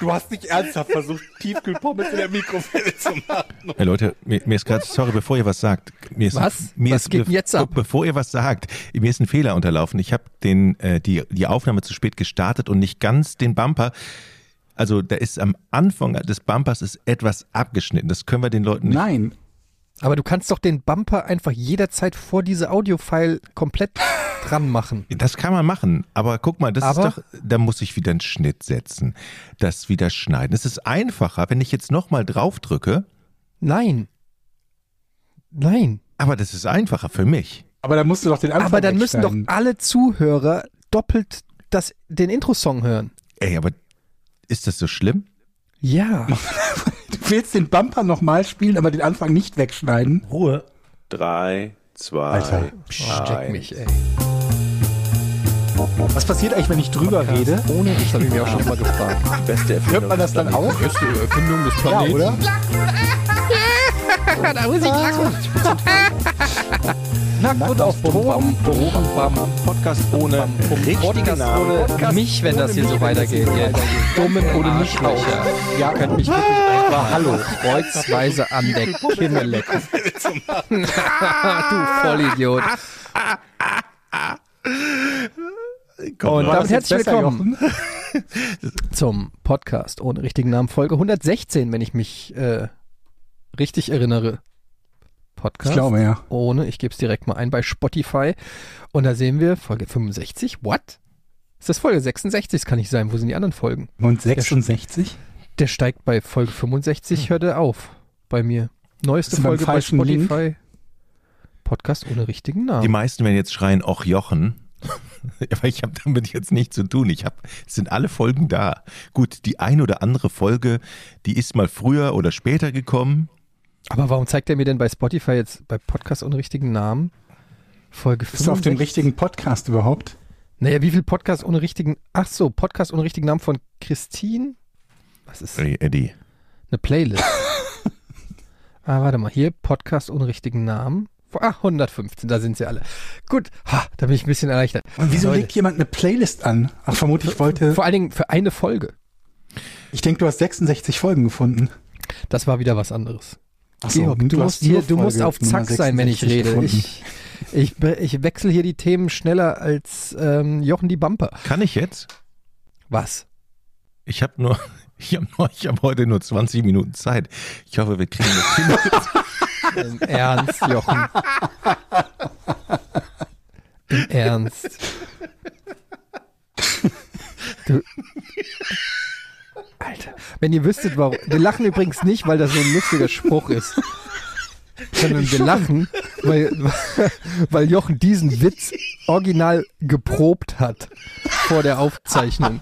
Du hast nicht ernsthaft versucht, Tiefkühlpommes in der Mikrowelle zu machen. Hey Leute, mir, mir ist gerade, sorry, bevor ihr was sagt. Mir ist, Was? Mir Was ist, geht denn jetzt ab? Bevor ihr was sagt, mir ist ein Fehler unterlaufen. Ich habe den äh, die die Aufnahme zu spät gestartet und nicht ganz den Bumper. Also da ist am Anfang des Bumpers ist etwas abgeschnitten. Das können wir den Leuten nicht. Nein. Aber du kannst doch den Bumper einfach jederzeit vor diese Audiofile komplett dran machen. Das kann man machen, aber guck mal, das Aber- ist doch, da muss ich wieder einen Schnitt setzen, das wieder schneiden. Es ist einfacher, wenn ich jetzt nochmal drauf drücke, Nein. Nein. aber das ist einfacher für mich. Aber dann musst du doch den Anfang Aber dann müssen doch alle Zuhörer doppelt das, den Intro-Song hören. Ey, aber ist das so schlimm? Ja. Du willst den Bumper nochmal spielen, aber den Anfang nicht wegschneiden. Ruhe. Drei, zwei, Alter. Steck eins. mich, ey. Was passiert eigentlich, wenn ich drüber rede? Ohne, das habe ich mir auch schon mal gefragt. Beste Erfindung Hört man das des dann Planeten. auch? Beste Erfindung des Ja, oder? Da muss ich lachen. Nackt und auf Drogen. Podcast ohne richtigen Podcast Namen. ohne mich, wenn das hier so weitergeht. Dummen ohne mich Löcher. Ja, könnt mich wirklich einfach Hallo kreuzweise an der Kimme lecken. du Vollidiot. Komm, Und damit herzlich willkommen zum Podcast ohne richtigen Namen, Folge 116, wenn ich mich äh, richtig erinnere. Podcast Ich glaube, ja. ohne, ich gebe es direkt mal ein bei Spotify. Und da sehen wir Folge 65. What? Ist das Folge 66? Das kann nicht sein. Wo sind die anderen Folgen? Und 66? Der steigt bei Folge 65, hört er auf. Bei mir. Neueste Folge bei Spotify. Podcast ohne richtigen Die Namen. meisten werden jetzt schreien, och Jochen. Aber ich habe damit jetzt nichts zu tun. Ich habe, es sind alle Folgen da. Gut, die ein oder andere Folge, die ist mal früher oder später gekommen. Aber warum zeigt er mir denn bei Spotify jetzt bei Podcast ohne richtigen Namen? Folge Bist du auf dem 65? richtigen Podcast überhaupt? Naja, wie viel Podcast ohne richtigen. Ach so, Podcast ohne richtigen Namen von Christine? Was ist Eddie. eine Playlist? ah, warte mal, hier Podcast ohne richtigen Namen. Ah, 115, da sind sie alle. Gut, ha, da bin ich ein bisschen erleichtert. Und wieso Leute, legt jemand eine Playlist an? Ach, vermutlich wollte. Vor allen Dingen für eine Folge. Ich denke, du hast 66 Folgen gefunden. Das war wieder was anderes. Ach so, Georg, du musst hier, du musst auf Zack sein, wenn ich 66 rede. gefunden. Ich, ich, ich wechsle hier die Themen schneller als ähm, Jochen die Bumper. Kann ich jetzt? Was? Ich habe nur, ich habe habe heute nur 20 Minuten Zeit. Ich hoffe, wir kriegen das hin. Im Ernst, Jochen. Im Ernst. Du. Alter, wenn ihr wüsstet, warum. Wir lachen übrigens nicht, weil das so ein lustiger Spruch ist. Sondern wir lachen, weil, weil Jochen diesen Witz original geprobt hat vor der Aufzeichnung.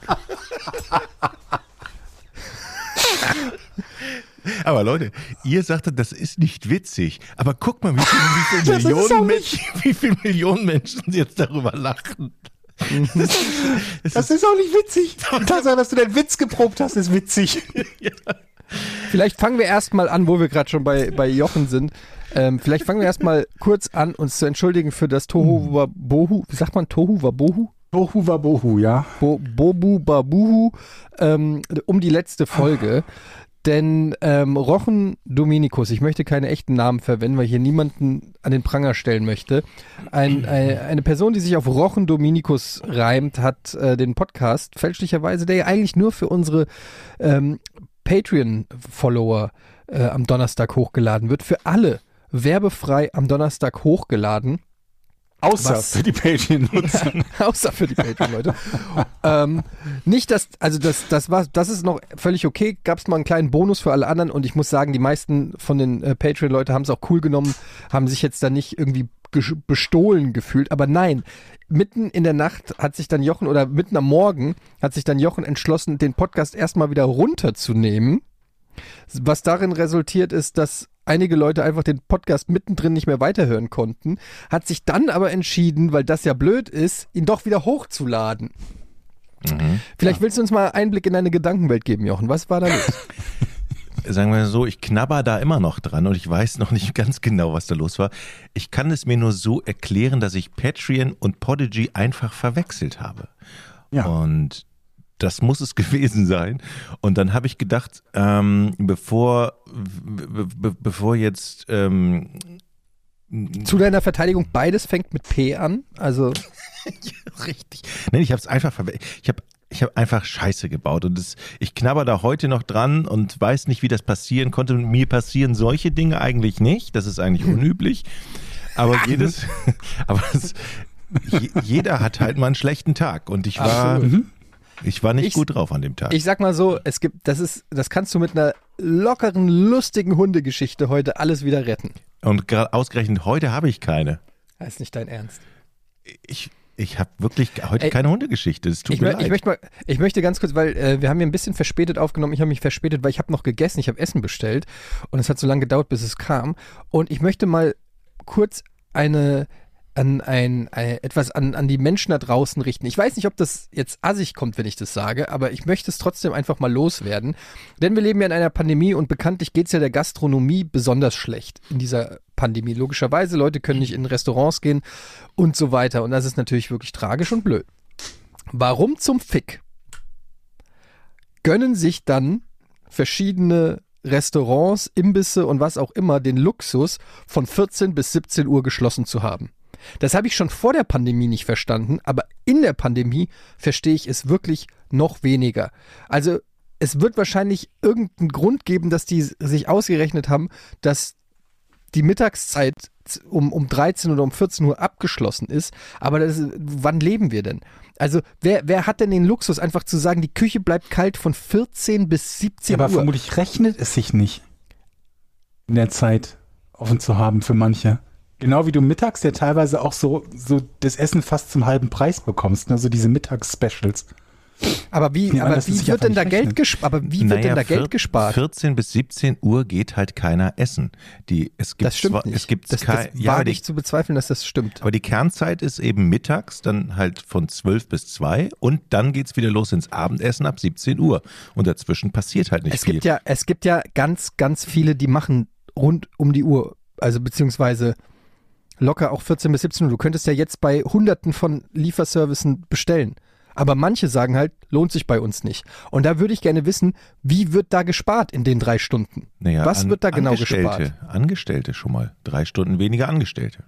Aber Leute, ihr sagtet, das ist nicht witzig. Aber guck mal, wie, viel, wie, viel Das ist auch Millionen, Menschen, wie viele Millionen Menschen jetzt darüber lachen. Das ist, auch nicht witzig. Tatsache, dass du deinen Witz geprobt hast, ist witzig. Vielleicht fangen wir erstmal an, wo wir gerade schon bei, bei Jochen sind. Ähm, vielleicht fangen wir erstmal kurz an, uns zu entschuldigen für das Tohu Wabohu. Wie sagt man Tohu Wabohu? Bohu wa Bohu, ja. Bo, Bobu Babuhu ähm, um die letzte Folge. Denn ähm, Rochen Dominikus, ich möchte keine echten Namen verwenden, weil ich hier niemanden an den Pranger stellen möchte. Ein, ein, eine Person, die sich auf Rochen Dominikus reimt, hat äh, den Podcast fälschlicherweise, der ja eigentlich nur für unsere ähm, Patreon-Follower äh, am Donnerstag hochgeladen wird, für alle werbefrei am Donnerstag hochgeladen. Außer Was? für die Patreon-Nutzer. Außer für die Patreon-Leute. ähm, nicht, dass, also das, das war, das ist noch völlig okay. Gab es mal einen kleinen Bonus für alle anderen und ich muss sagen, die meisten von den äh, Patreon-Leuten haben es auch cool genommen, haben sich jetzt da nicht irgendwie bestohlen gefühlt. Aber nein, mitten in der Nacht hat sich dann Jochen oder mitten am Morgen hat sich dann Jochen entschlossen, den Podcast erstmal wieder runterzunehmen. Was darin resultiert ist, dass einige Leute einfach den Podcast mittendrin nicht mehr weiterhören konnten, hat sich dann aber entschieden, weil das ja blöd ist, ihn doch wieder hochzuladen. Vielleicht willst du uns mal Einblick in deine Gedankenwelt geben, Jochen. Was war da los? sagen wir so, ich knabber da immer noch dran und ich weiß noch nicht ganz genau, was da los war. Ich kann es mir nur so erklären, dass ich Patreon und Podigy einfach verwechselt habe. Ja. Und das muss es gewesen sein. Und dann habe ich gedacht, ähm, bevor, be be bevor jetzt ähm, Zu deiner Verteidigung, beides fängt mit P an. Also, Richtig. Nein, ich habe es einfach ich habe ich habe einfach Scheiße gebaut und das, ich knabber da heute noch dran und weiß nicht, wie das passieren konnte. Mir passieren solche Dinge eigentlich nicht. Das ist eigentlich unüblich. Aber jedes, aber es, je, jeder hat halt mal einen schlechten Tag und ich war, Absolut. Ich war nicht Ich- gut drauf an dem Tag. ich sag mal so, es gibt, das ist, das kannst du mit einer lockeren, lustigen Hundegeschichte heute alles wieder retten. und gerade ausgerechnet heute habe ich keine. Das ist nicht dein Ernst. Ich, ich habe wirklich heute Ey, keine Hundegeschichte. Es tut Ich, mir leid. ich, möchte mal, ich möchte ganz kurz, weil äh, wir haben hier ein bisschen verspätet aufgenommen. Ich habe mich verspätet, weil ich habe noch gegessen. Ich habe Essen bestellt und es hat so lange gedauert, bis es kam. Und ich möchte mal kurz eine an ein, ein etwas an, an die Menschen da draußen richten. Ich weiß nicht, ob das jetzt assig kommt, wenn ich das sage, aber ich möchte es trotzdem einfach mal loswerden. Denn wir leben ja in einer Pandemie und bekanntlich geht es ja der Gastronomie besonders schlecht in dieser Pandemie. Logischerweise, Leute können nicht in Restaurants gehen und so weiter. Und das ist natürlich wirklich tragisch und blöd. Warum zum Fick gönnen sich dann verschiedene Restaurants, Imbisse und was auch immer den Luxus, von 14 bis 17 Uhr geschlossen zu haben? Das habe ich schon vor der Pandemie nicht verstanden, aber in der Pandemie verstehe ich es wirklich noch weniger. Also es wird wahrscheinlich irgendeinen Grund geben, dass die sich ausgerechnet haben, dass die Mittagszeit um, um 13 oder um 14 Uhr abgeschlossen ist. Aber das, wann leben wir denn? Also wer, wer hat denn den Luxus, einfach zu sagen, die Küche bleibt kalt von 14 bis 17 aber Uhr? vermutlich rechnet es sich nicht, in der Zeit offen zu haben für manche. Genau wie du mittags ja teilweise auch so, so das Essen fast zum halben Preis bekommst, ne? so diese Mittags-Specials. Aber wie, an, aber es wie wird denn da nicht Geld gespart? Aber wie wird Naja, denn da Geld gespart? 14 bis 17 Uhr geht halt keiner essen. Die, es gibt Das stimmt zwar, nicht. Es gibt das, kei- das ja, wage die, ich zu bezweifeln, dass das stimmt. aber die Kernzeit ist eben mittags, dann halt von 12 bis 2 und dann geht's wieder los ins Abendessen ab 17 Uhr. Und dazwischen passiert halt nicht Es viel. gibt ja, es gibt ja ganz, ganz viele, die machen rund um die Uhr, also beziehungsweise locker auch 14 bis 17 Uhr. Du könntest ja jetzt bei hunderten von Lieferservicen bestellen. Aber manche sagen halt, lohnt sich bei uns nicht. Und da würde ich gerne wissen, wie wird da gespart in den drei Stunden? naja, was an- wird da genau Angestellte, gespart? Angestellte schon mal. Drei Stunden weniger Angestellte.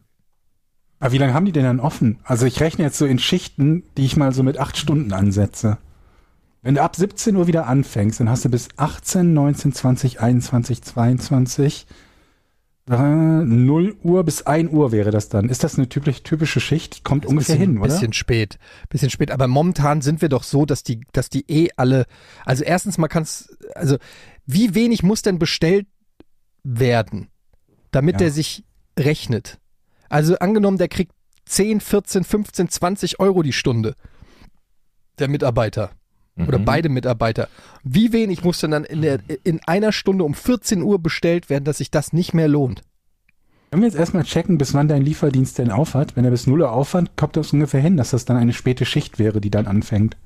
Aber wie lange haben die denn dann offen? Also ich rechne jetzt so in Schichten, die ich mal so mit acht Stunden ansetze. Wenn du ab 17 Uhr wieder anfängst, dann hast du bis 18, 19, 20, 21, 22, äh, 0 Uhr bis 1 Uhr wäre das dann. Ist das eine typisch, typische Schicht? Kommt ungefähr bisschen, hin, oder? Bisschen spät, bisschen spät. Aber momentan sind wir doch so, dass die, dass die eh alle, also erstens mal kann's, also wie wenig muss denn bestellt werden, damit Ja. der sich rechnet? Also angenommen, der kriegt 10, 14, 15, 20 Euro die Stunde, der Mitarbeiter oder Mhm. beide Mitarbeiter. Wie wenig muss denn dann in, der, in einer Stunde um 14 Uhr bestellt werden, dass sich das nicht mehr lohnt? Können wir jetzt erstmal checken, bis wann dein Lieferdienst denn aufhat? Wenn er bis 0 Uhr aufhat, kommt das ungefähr hin, dass das dann eine späte Schicht wäre, die dann anfängt.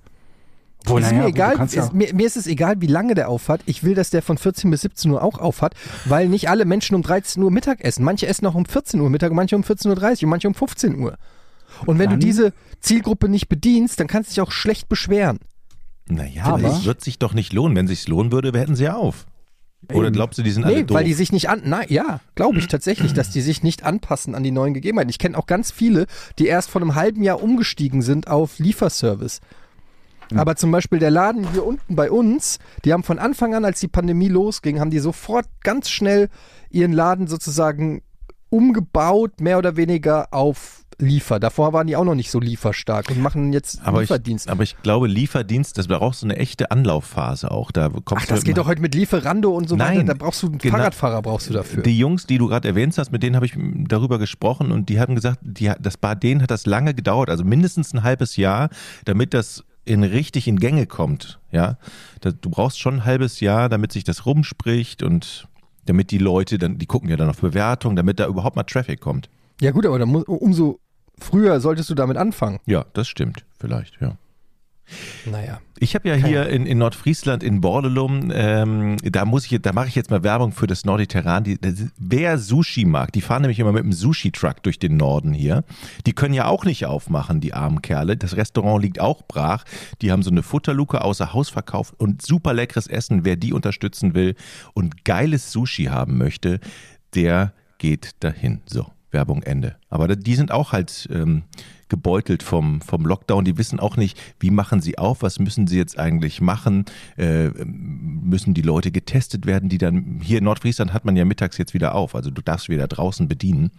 Obwohl, ist naja, mir egal, kannst ja, ist, mir, mir ist es egal, wie lange der aufhat. Ich will, dass der von 14 bis 17 Uhr auch aufhat, weil nicht alle Menschen um 13 Uhr Mittag essen. Manche essen auch um 14 Uhr Mittag, manche um 14.30 Uhr und manche um 15 Uhr. Und wenn Dann- du diese Zielgruppe nicht bedienst, dann kannst du dich auch schlecht beschweren. Naja, Aber- es wird sich doch nicht lohnen. Wenn sich's lohnen würde, hätten sie ja auf. Oder glaubst du, die sind alle Nee, doof? weil die sich nicht an, nein, ja, glaube ich tatsächlich, dass die sich nicht anpassen an die neuen Gegebenheiten. Ich kenne auch ganz viele, die erst vor einem halben Jahr umgestiegen sind auf Lieferservice. Aber zum Beispiel der Laden hier unten bei uns, die haben von Anfang an, als die Pandemie losging, haben die sofort ganz schnell ihren Laden sozusagen umgebaut, mehr oder weniger auf Liefer. Davor waren die auch noch nicht so lieferstark und machen jetzt aber ich, Lieferdienst. aber ich glaube, Lieferdienst, das brauchst du eine echte Anlaufphase auch. Da kommst Ach, das geht doch heute mit Lieferando und so Nein, weiter. Da brauchst du einen genau. Fahrradfahrer brauchst du dafür. Die Jungs, die du gerade erwähnt hast, mit denen habe ich darüber gesprochen und die hatten gesagt, die, das bei denen hat das lange gedauert, also mindestens ein halbes Jahr, damit das in richtig in Gänge kommt. Ja, du brauchst schon ein halbes Jahr, damit sich das rumspricht und Damit die Leute dann, die gucken ja dann auf Bewertung, damit da überhaupt mal Traffic kommt. Ja gut, aber dann muss, umso früher solltest du damit anfangen. Ja, das stimmt, vielleicht, ja. Naja. Ich habe ja hier in, in Nordfriesland in Bordelum, ähm, da muss ich, da mache ich jetzt mal Werbung für das Norditerran. Die, das, wer Sushi mag, die fahren nämlich immer mit dem Sushi-Truck durch den Norden hier. Die können ja auch nicht aufmachen, die armen Kerle. Das Restaurant liegt auch brach. Die haben so eine Futterluke außer Haus verkauft und super leckeres Essen. Wer die unterstützen will und geiles Sushi haben möchte, der geht dahin. So. Werbung Ende. Aber die sind auch halt ähm, gebeutelt vom, vom Lockdown. Die wissen auch nicht, wie machen sie auf, was müssen sie jetzt eigentlich machen. Äh, müssen die Leute getestet werden, die dann, hier in Nordfriesland hat man ja mittags jetzt wieder auf, also du darfst wieder draußen bedienen.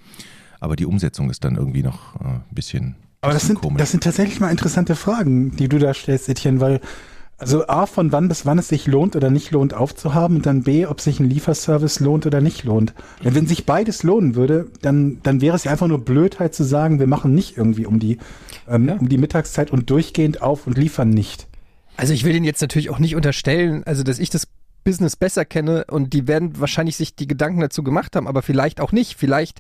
Aber die Umsetzung ist dann irgendwie noch äh, ein bisschen. Aber das sind, komisch. das sind tatsächlich mal interessante Fragen, die du da stellst, Etienne, weil also A, von wann bis wann es sich lohnt oder nicht lohnt aufzuhaben und dann B, ob sich ein Lieferservice lohnt oder nicht lohnt. Denn wenn sich beides lohnen würde, dann, dann wäre es ja einfach nur Blödheit zu sagen, wir machen nicht irgendwie um die, ähm, Ja. um die Mittagszeit und durchgehend auf und liefern nicht. Also ich will denen jetzt natürlich auch nicht unterstellen, also dass ich das Business besser kenne und die werden wahrscheinlich sich die Gedanken dazu gemacht haben, aber vielleicht auch nicht. Vielleicht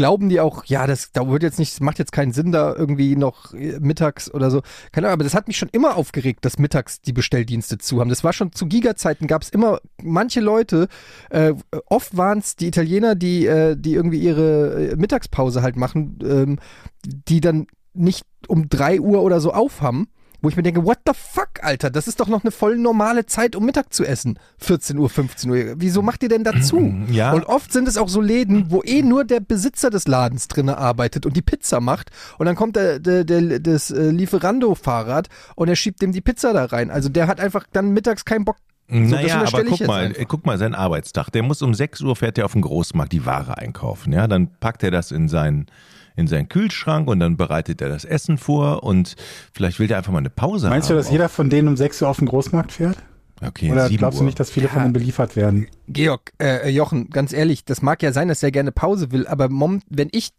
glauben die auch, ja, das da wird jetzt nicht, macht jetzt keinen Sinn, da irgendwie noch äh, mittags oder so. Keine Ahnung, aber das hat mich schon immer aufgeregt, dass mittags die Bestelldienste zu haben. Das war schon zu Giga-Zeiten, gab es immer manche Leute, äh, oft waren es die Italiener, die, äh, die irgendwie ihre äh, Mittagspause halt machen, ähm, die dann nicht um drei Uhr oder so aufhaben. Wo ich mir denke, what the fuck, Alter, das ist doch noch eine voll normale Zeit, um Mittag zu essen. 14 Uhr, 15 Uhr. Wieso macht ihr denn dazu? Ja. Und oft sind es auch so Läden, wo eh nur der Besitzer des Ladens drinne arbeitet und die Pizza macht. Und dann kommt der, der, der das äh, Lieferando-Fahrrad und er schiebt dem die Pizza da rein. Also der hat einfach dann mittags keinen Bock. So, naja, aber guck mal, einfach. guck mal, sein Arbeitstag. Der muss um 6 Uhr fährt er auf den Großmarkt die Ware einkaufen. Ja, dann packt er das in seinen in seinen Kühlschrank und dann bereitet er das Essen vor und vielleicht will der einfach mal eine Pause Meinst haben. du, dass jeder von denen um 6 Uhr auf den Großmarkt fährt? Okay, Oder 7 glaubst Uhr. du nicht, dass viele von Ja. denen beliefert werden? Georg, äh, Jochen, ganz ehrlich, das mag ja sein, dass er gerne Pause will, aber mom, wenn ich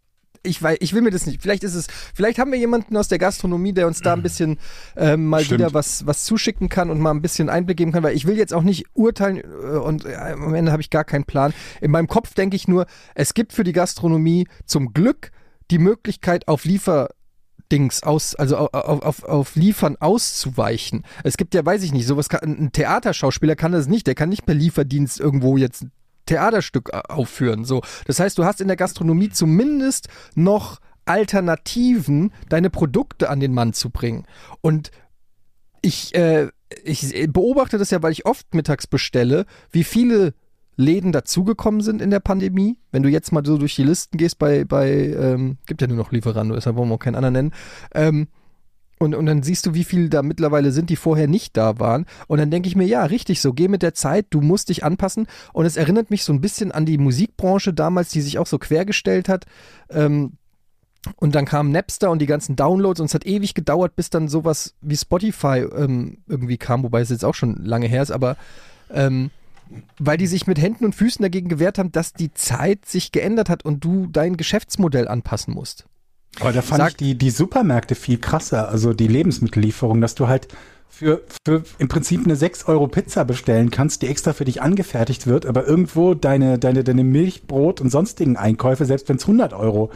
ich weiß, ich will mir das nicht. Vielleicht ist es, vielleicht haben wir jemanden aus der Gastronomie, der uns da ein bisschen ähm, mal Stimmt. wieder was, was zuschicken kann und mal ein bisschen Einblick geben kann, weil ich will jetzt auch nicht urteilen äh, und äh, am Ende habe ich gar keinen Plan. In meinem Kopf denke ich nur, es gibt für die Gastronomie zum Glück die Möglichkeit auf Liefer Dings aus, also auf, auf, auf Liefern auszuweichen. Es gibt ja, weiß ich nicht, sowas kann, ein Theaterschauspieler kann das nicht, der kann nicht per Lieferdienst irgendwo jetzt ein Theaterstück äh, aufführen. So, das heißt, du hast in der Gastronomie zumindest noch Alternativen, deine Produkte an den Mann zu bringen. Und ich, äh, ich beobachte das ja, weil ich oft mittags bestelle, wie viele Läden dazugekommen sind in der Pandemie. Wenn du jetzt mal so durch die Listen gehst bei, bei ähm, gibt ja nur noch Lieferando, deshalb wollen wir auch keinen anderen nennen. Ähm, und, und dann siehst du, wie viele da mittlerweile sind, die vorher nicht da waren. Und dann denke ich mir, ja, richtig so, geh mit der Zeit, du musst dich anpassen. Und es erinnert mich so ein bisschen an die Musikbranche damals, die sich auch so quergestellt hat. Ähm, und dann kam Napster und die ganzen Downloads und es hat ewig gedauert, bis dann sowas wie Spotify ähm, irgendwie kam, wobei es jetzt auch schon lange her ist, aber ähm, weil die sich mit Händen und Füßen dagegen gewehrt haben, dass die Zeit sich geändert hat und du dein Geschäftsmodell anpassen musst. Aber da fand Sag- ich die, die Supermärkte viel krasser, also die Lebensmittellieferung, dass du halt für, für im Prinzip eine 6 Euro Pizza bestellen kannst, die extra für dich angefertigt wird, aber irgendwo deine, deine, deine Milch, Brot und sonstigen Einkäufe, selbst wenn es 100 Euro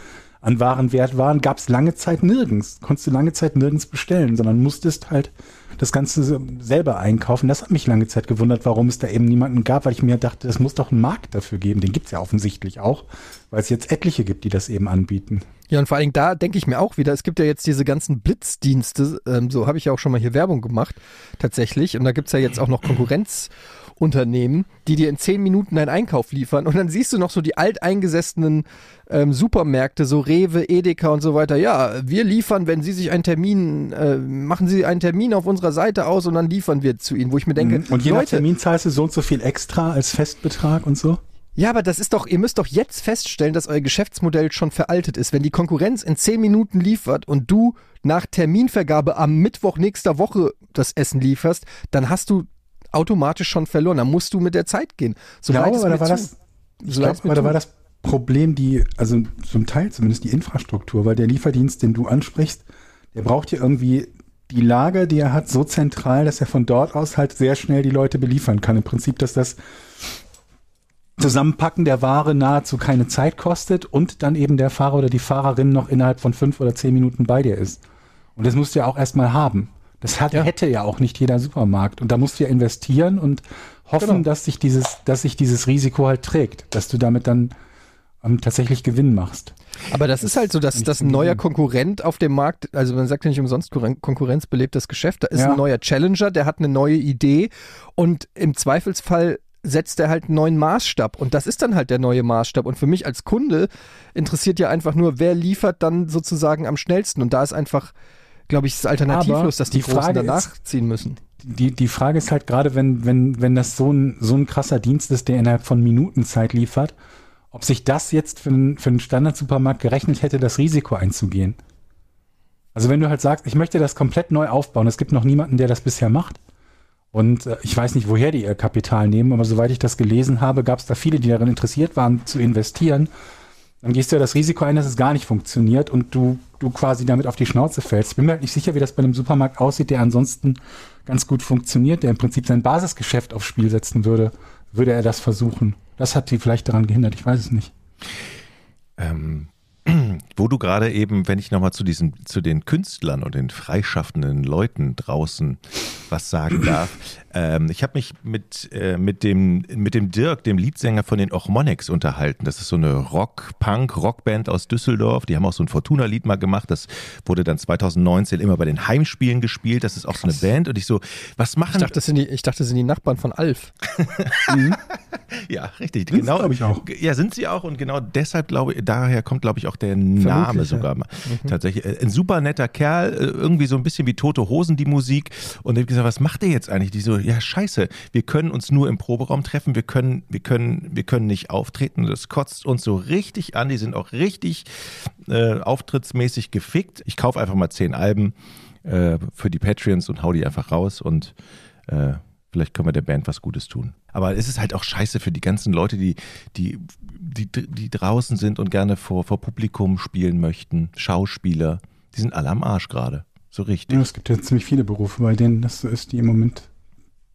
an Warenwert waren, gab es lange Zeit nirgends. Konntest du lange Zeit nirgends bestellen, sondern musstest halt das Ganze selber einkaufen. Das hat mich lange Zeit gewundert, warum es da eben niemanden gab, weil ich mir dachte, es muss doch einen Markt dafür geben. Den gibt's ja offensichtlich auch, weil es jetzt etliche gibt, die das eben anbieten. Ja, und vor allen Dingen da denke ich mir auch wieder, es gibt ja jetzt diese ganzen Blitzdienste, ähm, so habe ich ja auch schon mal hier Werbung gemacht, tatsächlich. Und da gibt's ja jetzt auch noch Konkurrenzunternehmen, die dir in zehn Minuten deinen Einkauf liefern. Und dann siehst du noch so die alteingesessenen ähm, Supermärkte, so Rewe, Edeka und so weiter. Ja, wir liefern, wenn Sie sich einen Termin, äh, machen Sie einen Termin auf unserer Seite aus und dann liefern wir zu Ihnen, wo ich mir denke, Mhm. Und je nach Leute, Termin zahlst du so und so viel extra als Festbetrag und so? Ja, aber das ist doch, ihr müsst doch jetzt feststellen, dass euer Geschäftsmodell schon veraltet ist. Wenn die Konkurrenz in zehn Minuten liefert und du nach Terminvergabe am Mittwoch nächster Woche das Essen lieferst, dann hast du automatisch schon verloren. Dann musst du mit der Zeit gehen. So Ja, aber da war das, ich So mir aber da war das Problem die, also zum Teil zumindest die Infrastruktur, weil der Lieferdienst, den du ansprichst, der braucht ja irgendwie die Lager, die er hat, so zentral, dass er von dort aus halt sehr schnell die Leute beliefern kann. Im Prinzip, dass das Zusammenpacken der Ware nahezu keine Zeit kostet und dann eben der Fahrer oder die Fahrerin noch innerhalb von fünf oder zehn Minuten bei dir ist. Und das musst du ja auch erstmal haben. Das hat, Ja. hätte ja auch nicht jeder Supermarkt. Und da musst du ja investieren und hoffen, Genau. dass sich dieses, dass sich dieses Risiko halt trägt, dass du damit dann ähm, tatsächlich Gewinn machst. Aber das, ist halt so, dass, dass ein neuer. Konkurrent auf dem Markt, also man sagt ja nicht umsonst, Konkurren- Konkurrenz belebt das Geschäft, da ist Ja. ein neuer Challenger, der hat eine neue Idee und im Zweifelsfall setzt er halt einen neuen Maßstab und das ist dann halt der neue Maßstab und für mich als Kunde interessiert ja einfach nur, wer liefert dann sozusagen am schnellsten und da ist einfach, glaube ich, es ist alternativlos, dass die, die Großen Frage danach ist- ziehen müssen. Die, die Frage ist halt gerade, wenn, wenn, wenn das so ein, so ein krasser Dienst ist, der innerhalb von Minuten Zeit liefert, ob sich das jetzt für einen, für einen Standard-Supermarkt gerechnet hätte, das Risiko einzugehen. Also wenn du halt sagst, ich möchte das komplett neu aufbauen, es gibt noch niemanden, der das bisher macht. Und äh, ich weiß nicht, woher die ihr Kapital nehmen, aber soweit ich das gelesen habe, gab es da viele, die daran interessiert waren, zu investieren. Dann gehst du ja das Risiko ein, dass es gar nicht funktioniert und du, du quasi damit auf die Schnauze fällst. Ich bin mir halt nicht sicher, wie das bei einem Supermarkt aussieht, der ansonsten ganz gut funktioniert, der im Prinzip sein Basisgeschäft aufs Spiel setzen würde, würde er das versuchen. Das hat die vielleicht daran gehindert, ich weiß es nicht. Ähm, wo du gerade eben, wenn ich nochmal zu diesen, zu den Künstlern und den freischaffenden Leuten draußen was sagen darf. Ähm, ich habe mich mit, äh, mit, dem, mit dem Dirk, dem Leadsänger von den Ochmoneks, unterhalten. Das ist so eine Rock-Punk-Rockband aus Düsseldorf. Die haben auch so ein Fortuna-Lied mal gemacht. Das wurde dann 2019 immer bei den Heimspielen gespielt. Das ist auch so eine Band. Und ich so, was machen Ich dachte, das sind die, ich dachte, das sind die Nachbarn von Alf. Ja, richtig. Sind's, genau. ich, auch. Ja, sind sie auch und genau deshalb glaube ich, daher kommt glaube ich auch der Name sogar mal. Tatsächlich äh, ein super netter Kerl, äh, irgendwie so ein bisschen wie Tote Hosen die Musik und ich habe gesagt, was macht ihr jetzt eigentlich? Die so, ja, scheiße, wir können uns nur im Proberaum treffen, wir können wir können wir können nicht auftreten, das kotzt uns so richtig an, die sind auch richtig äh, auftrittsmäßig gefickt. Ich kaufe einfach mal zehn Alben äh, für die Patreons und hau die einfach raus und äh, Vielleicht können wir der Band was Gutes tun. Aber es ist halt auch scheiße für die ganzen Leute, die, die, die, die draußen sind und gerne vor, vor Publikum spielen möchten. Schauspieler. Die sind alle am Arsch gerade. So richtig. Ja, es gibt ja ziemlich viele Berufe, bei denen das so ist, die im Moment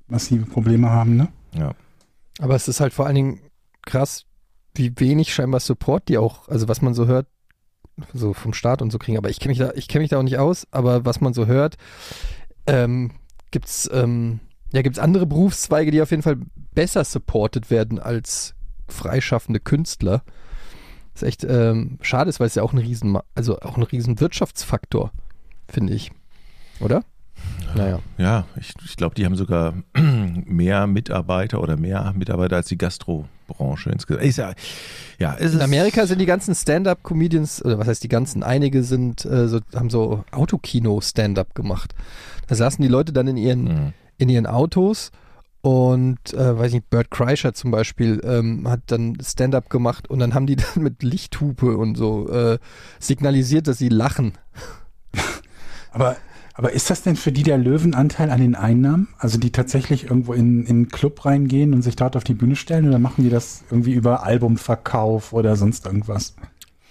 massive Probleme haben, ne? Ja. Aber es ist halt vor allen Dingen krass, wie wenig scheinbar Support die auch, also was man so hört, so vom Staat und so kriegen. Aber ich kenne mich da, ich kenne mich da auch nicht aus, aber was man so hört, ähm, gibt's, ähm, ja, gibt's andere Berufszweige, die auf jeden Fall besser supported werden als freischaffende Künstler. Das ist echt ähm, schade, ist, weil es ja auch ein riesen, also auch ein riesen Wirtschaftsfaktor, finde ich. Oder? Naja. Ja, ich, ich glaube, die haben sogar mehr Mitarbeiter oder mehr Mitarbeiter als die Gastrobranche insgesamt. Ist ja, ja, In Amerika sind die ganzen Stand-up-Comedians, oder was heißt die ganzen, einige sind, äh, so, haben so Autokino-Stand-up gemacht. Da saßen die Leute dann in ihren, Mhm. in ihren Autos und, äh, weiß nicht, Bert Kreischer zum Beispiel ähm, hat dann Stand-up gemacht und dann haben die dann mit Lichthupe und so äh, signalisiert, dass sie lachen. Aber, aber ist das denn für die der Löwenanteil an den Einnahmen? Also die tatsächlich irgendwo in, in einen Club reingehen und sich dort auf die Bühne stellen oder machen die das irgendwie über Albumverkauf oder sonst irgendwas?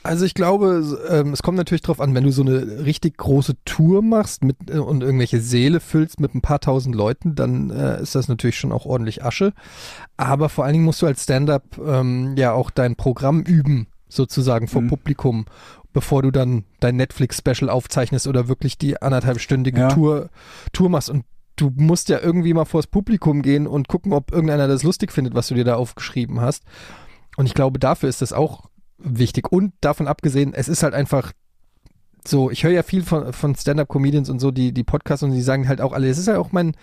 Also ich glaube, ähm, es kommt natürlich drauf an, wenn du so eine richtig große Tour machst mit, äh, und irgendwelche Seele füllst mit ein paar tausend Leuten, dann äh, ist das natürlich schon auch ordentlich Asche. Aber vor allen Dingen musst du als Stand-up ähm, ja auch dein Programm üben, sozusagen vor Mhm. Publikum, bevor du dann dein Netflix-Special aufzeichnest oder wirklich die anderthalbstündige Ja. Tour, Tour machst. Und du musst ja irgendwie mal vors Publikum gehen und gucken, ob irgendeiner das lustig findet, was du dir da aufgeschrieben hast. Und ich glaube, dafür ist das auch wichtig. Und davon abgesehen, es ist halt einfach so, ich höre ja viel von, von Stand-Up-Comedians und so, die, die Podcasts und die sagen halt auch alle, es ist halt auch mein,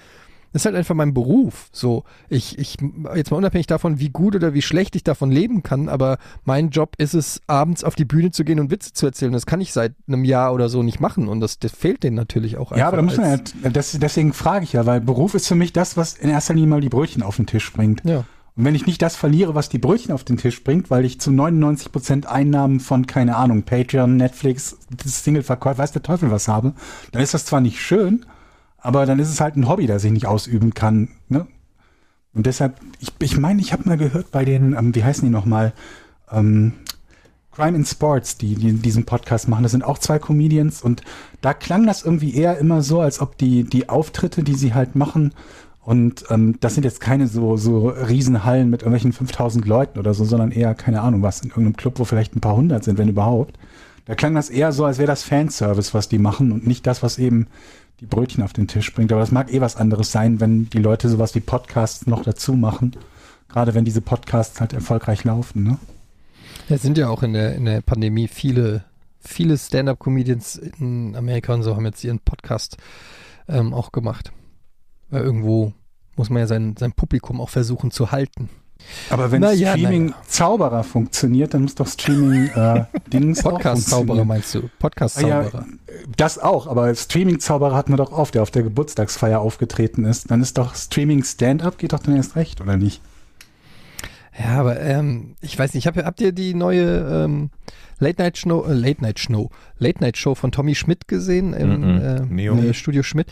das ist halt einfach mein Beruf. So, ich, ich, jetzt mal unabhängig davon, wie gut oder wie schlecht ich davon leben kann, aber mein Job ist es, abends auf die Bühne zu gehen und Witze zu erzählen. Das kann ich seit einem Jahr oder so nicht machen und das, das fehlt denen natürlich auch einfach. Ja, aber da muss man ja, das, deswegen frage ich ja, weil Beruf ist für mich das, was in erster Linie mal die Brötchen auf den Tisch bringt. ja. Und wenn ich nicht das verliere, was die Brötchen auf den Tisch bringt, weil ich zu 99 Prozent Einnahmen von, keine Ahnung, Patreon, Netflix, Single-Verkäufer, weiß der Teufel was habe, dann ist das zwar nicht schön, aber dann ist es halt ein Hobby, das ich nicht ausüben kann. Ne? Und deshalb, ich meine, ich, mein, ich habe mal gehört bei den, ähm, wie heißen die nochmal, ähm, Crime in Sports, die, die diesen Podcast machen. Das sind auch zwei Comedians und da klang das irgendwie eher immer so, als ob die, die Auftritte, die sie halt machen, Und ähm, das sind jetzt keine so, so Riesenhallen mit irgendwelchen 5000 Leuten oder so, sondern eher, keine Ahnung, was in irgendeinem Club, wo vielleicht ein paar hundert sind, wenn überhaupt. Da klang das eher so, als wäre das Fanservice, was die machen und nicht das, was eben die Brötchen auf den Tisch bringt. Aber das mag eh was anderes sein, wenn die Leute sowas wie Podcasts noch dazu machen. Gerade wenn diese Podcasts halt erfolgreich laufen, ne? Es sind ja auch in der, in der Pandemie viele, viele Stand-up-Comedians in Amerika und so haben jetzt ihren Podcast ähm, auch gemacht. Weil irgendwo muss man ja sein, sein Publikum auch versuchen zu halten. Aber wenn ja, Streaming. Zauberer funktioniert, dann muss doch Streaming äh, Dings auch Podcast-Zauberer funktionieren. meinst du? Ah Podcast-Zauberer. Ja, das auch, aber Streaming-Zauberer hatten wir doch oft, der auf der Geburtstagsfeier aufgetreten ist. Dann ist doch Streaming Stand-up, geht doch dann erst recht, oder nicht? Ja, aber ähm, ich weiß nicht, hab, habt ihr die neue ähm, Late Night Show, äh, Late Night Show, Late Night Show von Tommy Schmidt gesehen im Mhm. äh, Neo. äh, Studio Schmidt?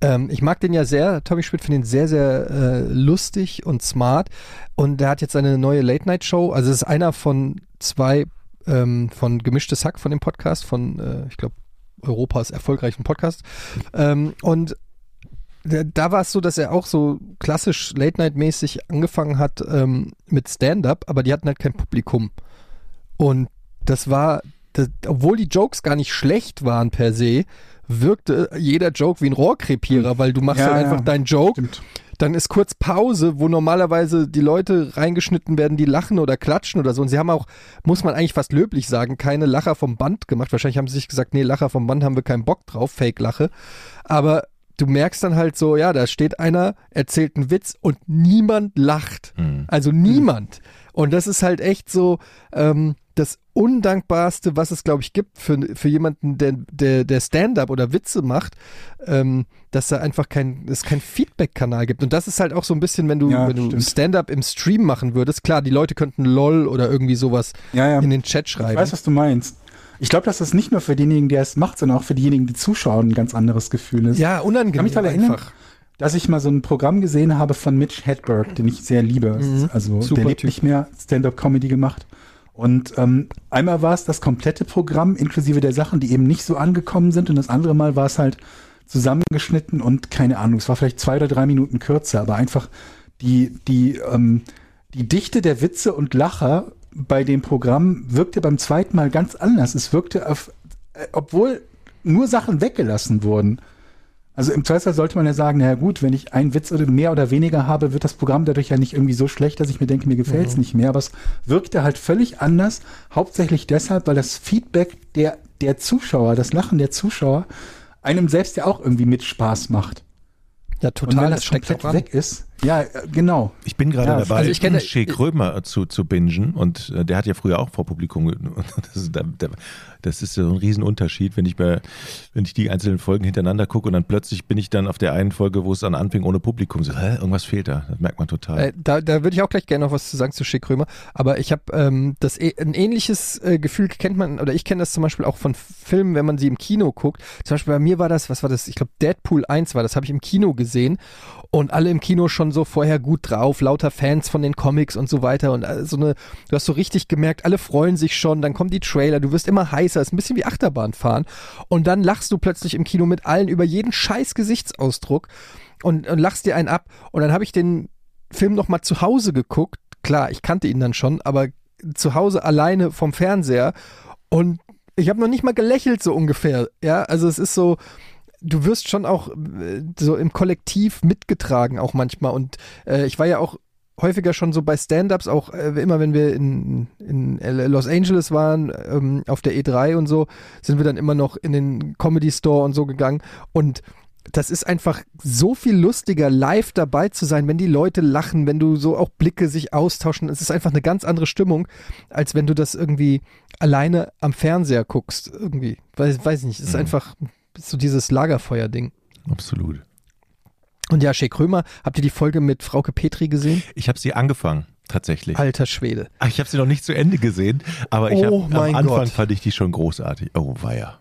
Ähm, ich mag den ja sehr, Tommy Schmidt finde ihn sehr, sehr äh, lustig und smart. Und der hat jetzt eine neue Late Night Show. Also es ist einer von zwei ähm, von Gemischtes Hack von dem Podcast, von, äh, ich glaube, Europas erfolgreichen Podcast. Ähm, und da, da war es so, dass er auch so klassisch Late-Night-mäßig angefangen hat ähm, mit Stand-up, aber die hatten halt kein Publikum. Und das war, das, obwohl die Jokes gar nicht schlecht waren per se, wirkte jeder Joke wie ein Rohrkrepierer, weil du machst Ja, halt einfach ja. deinen Joke, Stimmt. dann ist kurz Pause, wo normalerweise die Leute reingeschnitten werden, die lachen oder klatschen oder so. Und sie haben auch, muss man eigentlich fast löblich sagen, keine Lacher vom Band gemacht. Wahrscheinlich haben sie sich gesagt, nee, Lacher vom Band haben wir keinen Bock drauf, Fake-Lache. Aber du merkst dann halt so, ja, da steht einer, erzählt einen Witz und niemand lacht. Mhm. Also niemand. Und das ist halt echt so ähm, das Undankbarste, was es, glaube ich, gibt für, für jemanden, der, der, der Stand-up oder Witze macht, ähm, dass da einfach kein, es kein Feedback-Kanal gibt. Und das ist halt auch so ein bisschen, wenn du, Ja, wenn du. Stand-up im Stream machen würdest, klar, die Leute könnten LOL oder irgendwie sowas Ja, ja. in den Chat Ich schreiben. weiß, was du meinst. Ich glaube, dass das nicht nur für denjenigen, der es macht, sondern auch für diejenigen, die zuschauen, ein ganz anderes Gefühl ist. ja, unangenehm Kann mich daran erinnern, einfach. dass ich mal so ein Programm gesehen habe von Mitch Hedberg, den ich sehr liebe. Mhm. Also Super der lebt Typ. nicht mehr, Stand-up-Comedy gemacht. Und ähm, einmal war es das komplette Programm, inklusive der Sachen, die eben nicht so angekommen sind. Und das andere Mal war es halt zusammengeschnitten und keine Ahnung, es war vielleicht zwei oder drei Minuten kürzer, aber einfach die, die, ähm, die Dichte der Witze und Lacher bei dem Programm wirkte beim zweiten Mal ganz anders. Es wirkte auf, äh, obwohl nur Sachen weggelassen wurden. Also im Zweifelsfall sollte man ja sagen, naja gut, wenn ich einen Witz oder mehr oder weniger habe, wird das Programm dadurch ja nicht irgendwie so schlecht, dass ich mir denke, mir gefällt es nicht mehr. Aber es wirkte halt völlig anders, hauptsächlich deshalb, weil das Feedback der, der Zuschauer, das Lachen der Zuschauer, einem selbst ja auch irgendwie mit Spaß macht. Ja, Und wenn total, das das komplett weg ist, ja, äh, genau. Ich bin gerade Ja, dabei, also ich kenne- Shea Krömer zu, zu bingen und äh, der hat ja früher auch vor Publikum. Das ist, da- da- das ist so ein Riesenunterschied, wenn ich bei, wenn ich die einzelnen Folgen hintereinander gucke und dann plötzlich bin ich dann auf der einen Folge, wo es dann anfing ohne Publikum. So, hä, irgendwas fehlt da. Das merkt man total. Äh, da da würde ich auch gleich gerne noch was zu sagen zu Schick Krömer. Aber ich habe ähm, das eh- ein ähnliches äh, Gefühl kennt man oder ich kenne das zum Beispiel auch von Filmen, wenn man sie im Kino guckt. Zum Beispiel bei mir war das, was war das? Ich glaube Deadpool 1 war das, habe ich im Kino gesehen und alle im Kino schon so vorher gut drauf, lauter Fans von den Comics und so weiter. Und äh, so eine, du hast so richtig gemerkt, alle freuen sich schon, dann kommen die Trailer, du wirst immer heißer, ist ein bisschen wie Achterbahn fahren. Und dann lachst du plötzlich im Kino mit allen über jeden scheiß Gesichtsausdruck und, und lachst dir einen ab. Und dann habe ich den Film noch mal zu Hause geguckt. Klar, ich kannte ihn dann schon, aber zu Hause alleine vom Fernseher. Und ich habe noch nicht mal gelächelt so ungefähr. Ja, also es ist so, du wirst schon auch äh, so im Kollektiv mitgetragen auch manchmal und äh, ich war ja auch häufiger schon so bei Stand-ups, auch äh, immer wenn wir in, in Los Angeles waren, ähm, auf der E3 und so, sind wir dann immer noch in den Comedy Store und so gegangen und das ist einfach so viel lustiger, live dabei zu sein, wenn die Leute lachen, wenn du so auch Blicke sich austauschen. Es ist einfach eine ganz andere Stimmung, als wenn du das irgendwie alleine am Fernseher guckst. Irgendwie. Weiß, weiß nicht. Es ist Mhm. einfach so dieses Lagerfeuer-Ding. Absolut. Und ja, Shea Krömer, habt ihr die Folge mit Frauke Petri gesehen? Ich habe sie angefangen, tatsächlich. Alter Schwede. Ach, ich habe sie noch nicht zu Ende gesehen, aber ich Oh hab, am Anfang Gott. fand ich die schon großartig. Oh, weia.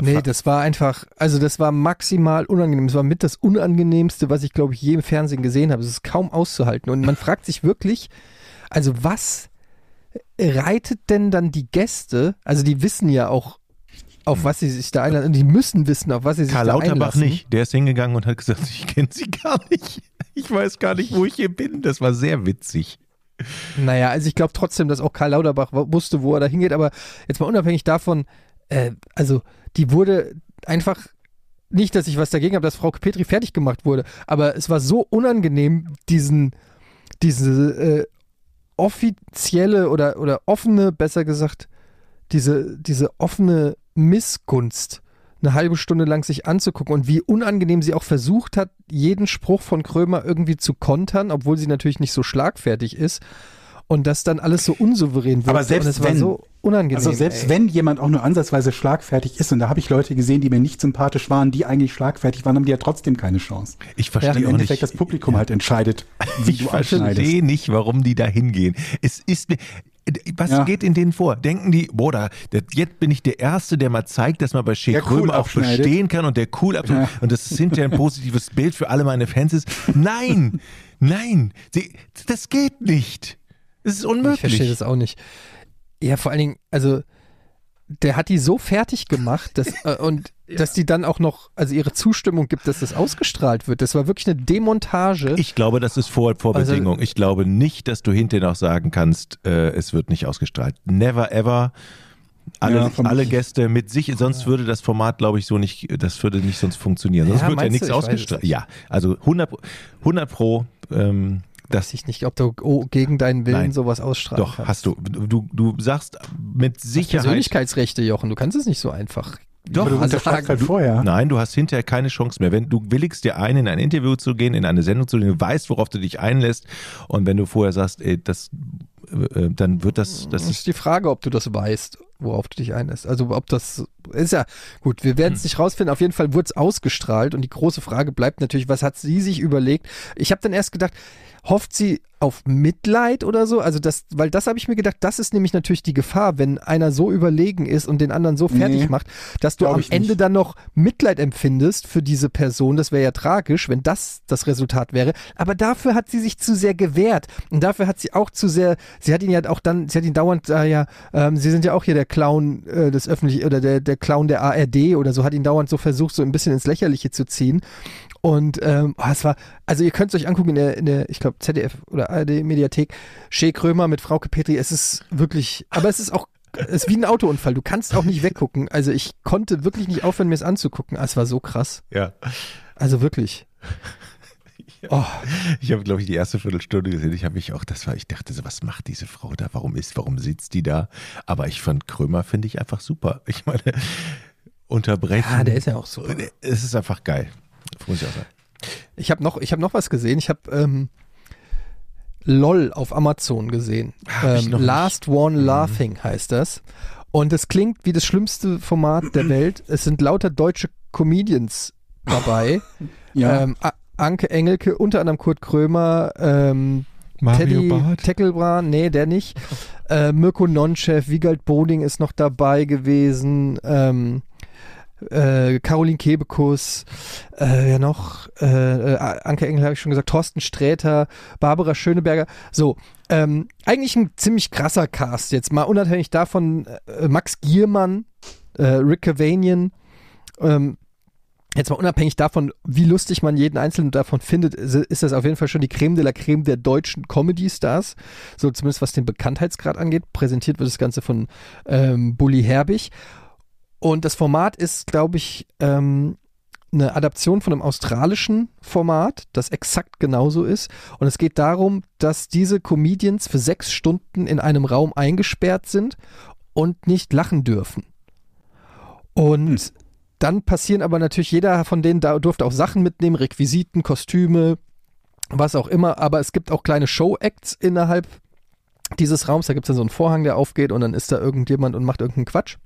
Nee, das war einfach, also das war maximal unangenehm. Es war mit das Unangenehmste, was ich, glaube ich, je im Fernsehen gesehen habe. Es ist kaum auszuhalten. Und man fragt sich wirklich, also was reitet denn dann die Gäste? Also die wissen ja auch auf was sie sich da einlassen. Und die müssen wissen, auf was sie sich Karl da Lauterbach einlassen. nicht. Der ist hingegangen und hat gesagt, ich kenne sie gar nicht. Ich weiß gar nicht, wo ich hier bin. Das war sehr witzig. Naja, also ich glaube trotzdem, dass auch Karl Lauterbach wusste, wo er da hingeht, aber jetzt mal unabhängig davon, äh, also die wurde einfach, nicht, dass ich was dagegen habe, dass Frau Petri fertig gemacht wurde, aber es war so unangenehm, diesen, diese äh, offizielle oder, oder offene, besser gesagt, diese, diese offene Missgunst eine halbe Stunde lang sich anzugucken und wie unangenehm sie auch versucht hat, jeden Spruch von Krömer irgendwie zu kontern, obwohl sie natürlich nicht so schlagfertig ist. Und das dann alles so unsouverän wird. Aber selbst und es war wenn- so unangenehm. Also selbst ey. wenn jemand auch nur ansatzweise schlagfertig ist, und da habe ich Leute gesehen, die mir nicht sympathisch waren, die eigentlich schlagfertig waren, haben die ja trotzdem keine Chance. Ich Im verstehe auch Endeffekt nicht. das Publikum halt entscheidet, wie ich du abschneidest. verstehe nicht, warum die da hingehen. Es ist mir. Was Ja. geht in denen vor? Denken die, boah, da, jetzt bin ich der Erste, der mal zeigt, dass man bei Shea Der cool Krömer auch bestehen kann und der cool ab Ja. und das hinterher ein positives Bild für alle meine Fans ist. Nein, nein, sie, das geht nicht. Es ist Ich unmöglich. verstehe das auch nicht. Ja, vor allen Dingen, also der hat die so fertig gemacht, dass, äh, und dass die dann auch noch, also ihre Zustimmung gibt, dass das ausgestrahlt wird. Das war wirklich eine Demontage. Ich glaube, das ist Vor Vorbedingung. ich glaube nicht, dass du hinterher noch sagen kannst, äh, es wird nicht ausgestrahlt. Never ever. Alle, Ja, alle Gäste mit sich, sonst würde das Format, glaube ich, so nicht, das würde nicht sonst funktionieren. Sonst Ja, wird ja nichts ausgestrahlt. nicht. Ja, also 100, Pro- 100 Pro, ähm, das weiß ich nicht, ob du oh, gegen deinen Willen Nein. sowas ausstrahlen doch, kannst. hast du. Du, du sagst mit Sicherheit. Persönlichkeitsrechte, Jochen. Du kannst es nicht so einfach. Doch, Du Also unterschreibst halt vorher. Nein, du hast hinterher keine Chance mehr. Wenn du willigst dir ein, in ein Interview zu gehen, in eine Sendung zu gehen, du weißt, worauf du dich einlässt. Und wenn du vorher sagst, ey, das, äh, dann wird das, das Das ist ist die Frage, ob du das weißt, worauf du dich einlässt. Also ob das ist ja gut, wir werden es Hm. nicht rausfinden. Auf jeden Fall wurde es ausgestrahlt und die große Frage bleibt natürlich, was hat sie sich überlegt? Ich habe dann erst gedacht, hofft sie auf Mitleid oder so? Also das, weil das habe ich mir gedacht, das ist nämlich natürlich die Gefahr, wenn einer so überlegen ist und den anderen so fertig Nee, macht, dass du am Ende nicht. dann noch Mitleid empfindest für diese Person. Das wäre ja tragisch, wenn das das Resultat wäre. Aber dafür hat sie sich zu sehr gewehrt und dafür hat sie auch zu sehr. Sie hat ihn ja auch dann, sie hat ihn dauernd, äh, ja, ähm, sie sind ja auch hier der Clown äh, des öffentlichen oder der der Clown der ARD oder so, hat ihn dauernd so versucht, so ein bisschen ins Lächerliche zu ziehen. Und ähm, oh, es war, also ihr könnt es euch angucken in der, in der ich glaube, ZDF oder ARD-Mediathek, Shea Krömer mit Frauke Petri, es ist wirklich, aber es ist auch, es ist wie ein Autounfall, du kannst auch nicht weggucken. Also ich konnte wirklich nicht aufhören, mir es anzugucken. Ah, Es war so krass. ja. Also wirklich. Oh, Ich habe, glaube ich, die erste Viertelstunde gesehen. Ich habe mich auch, das war, ich dachte so, was macht diese Frau da? Warum ist, warum sitzt die da? Aber ich fand Krömer finde ich einfach super. Ich meine, unterbrechen. ja, der ist ja auch so. Es ist einfach geil. Muss ich habe noch, ich habe noch was gesehen. Ich habe ähm, LOL auf Amazon gesehen. Hab ich Ähm, noch nicht. Last One Laughing heißt das. Und es klingt wie das schlimmste Format der Welt. Es sind lauter deutsche Comedians dabei. Ja. ähm, Anke Engelke, unter anderem Kurt Krömer, ähm, Teddy Teckelbran, nee, der nicht. Äh, Mirko Nonchef, Wiegald Boding ist noch dabei gewesen. Ähm, äh, Caroline Kebekus, äh, ja noch, äh, äh, Anke Engel habe ich schon gesagt, Thorsten Sträter, Barbara Schöneberger. So, ähm, eigentlich ein ziemlich krasser Cast jetzt, mal unabhängig davon, äh, Max Giermann, äh, Rick Cavanian, ähm, Jetzt mal unabhängig davon, wie lustig man jeden einzelnen davon findet, ist das auf jeden Fall schon die Creme de la Creme der deutschen Comedy-Stars. So zumindest was den Bekanntheitsgrad angeht. Präsentiert wird das Ganze von ähm, Bully Herbig. Und das Format ist, glaube ich, ähm, eine Adaption von einem australischen Format, das exakt genauso ist. Und es geht darum, dass diese Comedians für sechs Stunden in einem Raum eingesperrt sind und nicht lachen dürfen. Und dann passieren aber natürlich, jeder von denen da durfte auch Sachen mitnehmen, Requisiten, Kostüme, was auch immer. Aber es gibt auch kleine Show-Acts innerhalb dieses Raums. Da gibt es dann so einen Vorhang, der aufgeht und dann ist da irgendjemand und macht irgendeinen Quatsch.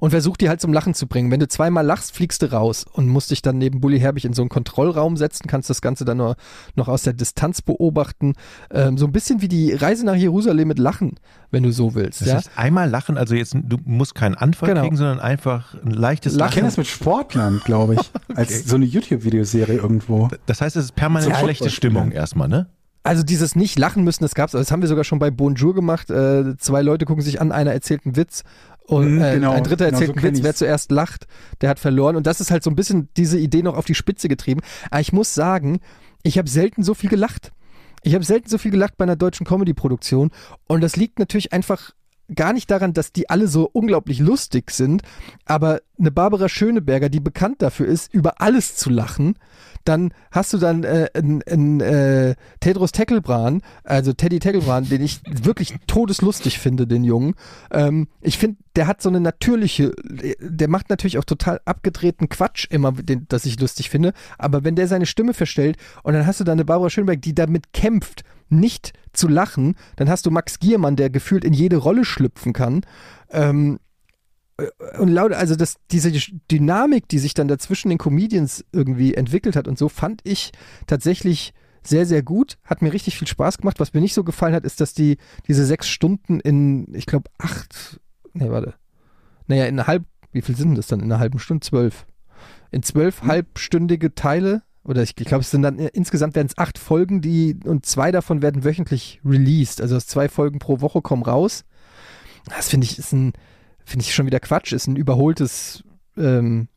Und versucht die halt zum Lachen zu bringen. Wenn du zweimal lachst, fliegst du raus und musst dich dann neben Bully Herbig in so einen Kontrollraum setzen, kannst das Ganze dann nur noch aus der Distanz beobachten. Ähm, so ein bisschen wie die Reise nach Jerusalem mit Lachen, wenn du so willst. Das ja? heißt, einmal lachen, also jetzt, du musst keinen Anfall Genau. kriegen, sondern einfach ein leichtes ich Lachen. kenne das mit Sportlern, glaube ich. Als so eine YouTube-Videoserie irgendwo. Das heißt, es ist permanent So schlechte. Stimmung erstmal, ne? Also dieses nicht lachen müssen, das gab's. Das haben wir sogar schon bei Bonjour gemacht. Äh, zwei Leute gucken sich an, einer erzählt einen Witz und Mhm, äh, genau, ein dritter genau, erzählt so einen Witz. Wer zuerst lacht, der hat verloren. Und das ist halt so ein bisschen diese Idee noch auf die Spitze getrieben. Aber ich muss sagen, ich habe selten so viel gelacht. Ich habe selten so viel gelacht bei einer deutschen Comedy-Produktion. Und das liegt natürlich einfach gar nicht daran, dass die alle so unglaublich lustig sind, aber eine Barbara Schöneberger, die bekannt dafür ist, über alles zu lachen, dann hast du dann äh, einen äh, Tedros Teckelbran, also Teddy Teckelbran, den ich wirklich todeslustig finde, den Jungen. Ähm, ich finde, der hat so eine natürliche, der macht natürlich auch total abgedrehten Quatsch immer, den, das ich lustig finde, aber wenn der seine Stimme verstellt und dann hast du da eine Barbara Schöneberger, die damit kämpft, nicht zu lachen, dann hast du Max Giermann, der gefühlt in jede Rolle schlüpfen kann. Ähm, und laut, also das, diese Dynamik, die sich dann dazwischen den Comedians irgendwie entwickelt hat und so, fand ich tatsächlich sehr, sehr gut. Hat mir richtig viel Spaß gemacht. Was mir nicht so gefallen hat, ist, dass die diese sechs Stunden in, ich glaube, acht, nee, warte. Naja, in einer halb, wie viel sind das dann? In einer halben Stunde? Zwölf. In zwölf halbstündige Teile, oder ich, glaube, es sind dann insgesamt werden es acht Folgen, die und zwei davon werden wöchentlich released. Also zwei Folgen pro Woche kommen raus. Das finde ich ist ein, finde ich schon wieder Quatsch, ist ein überholtes ähm,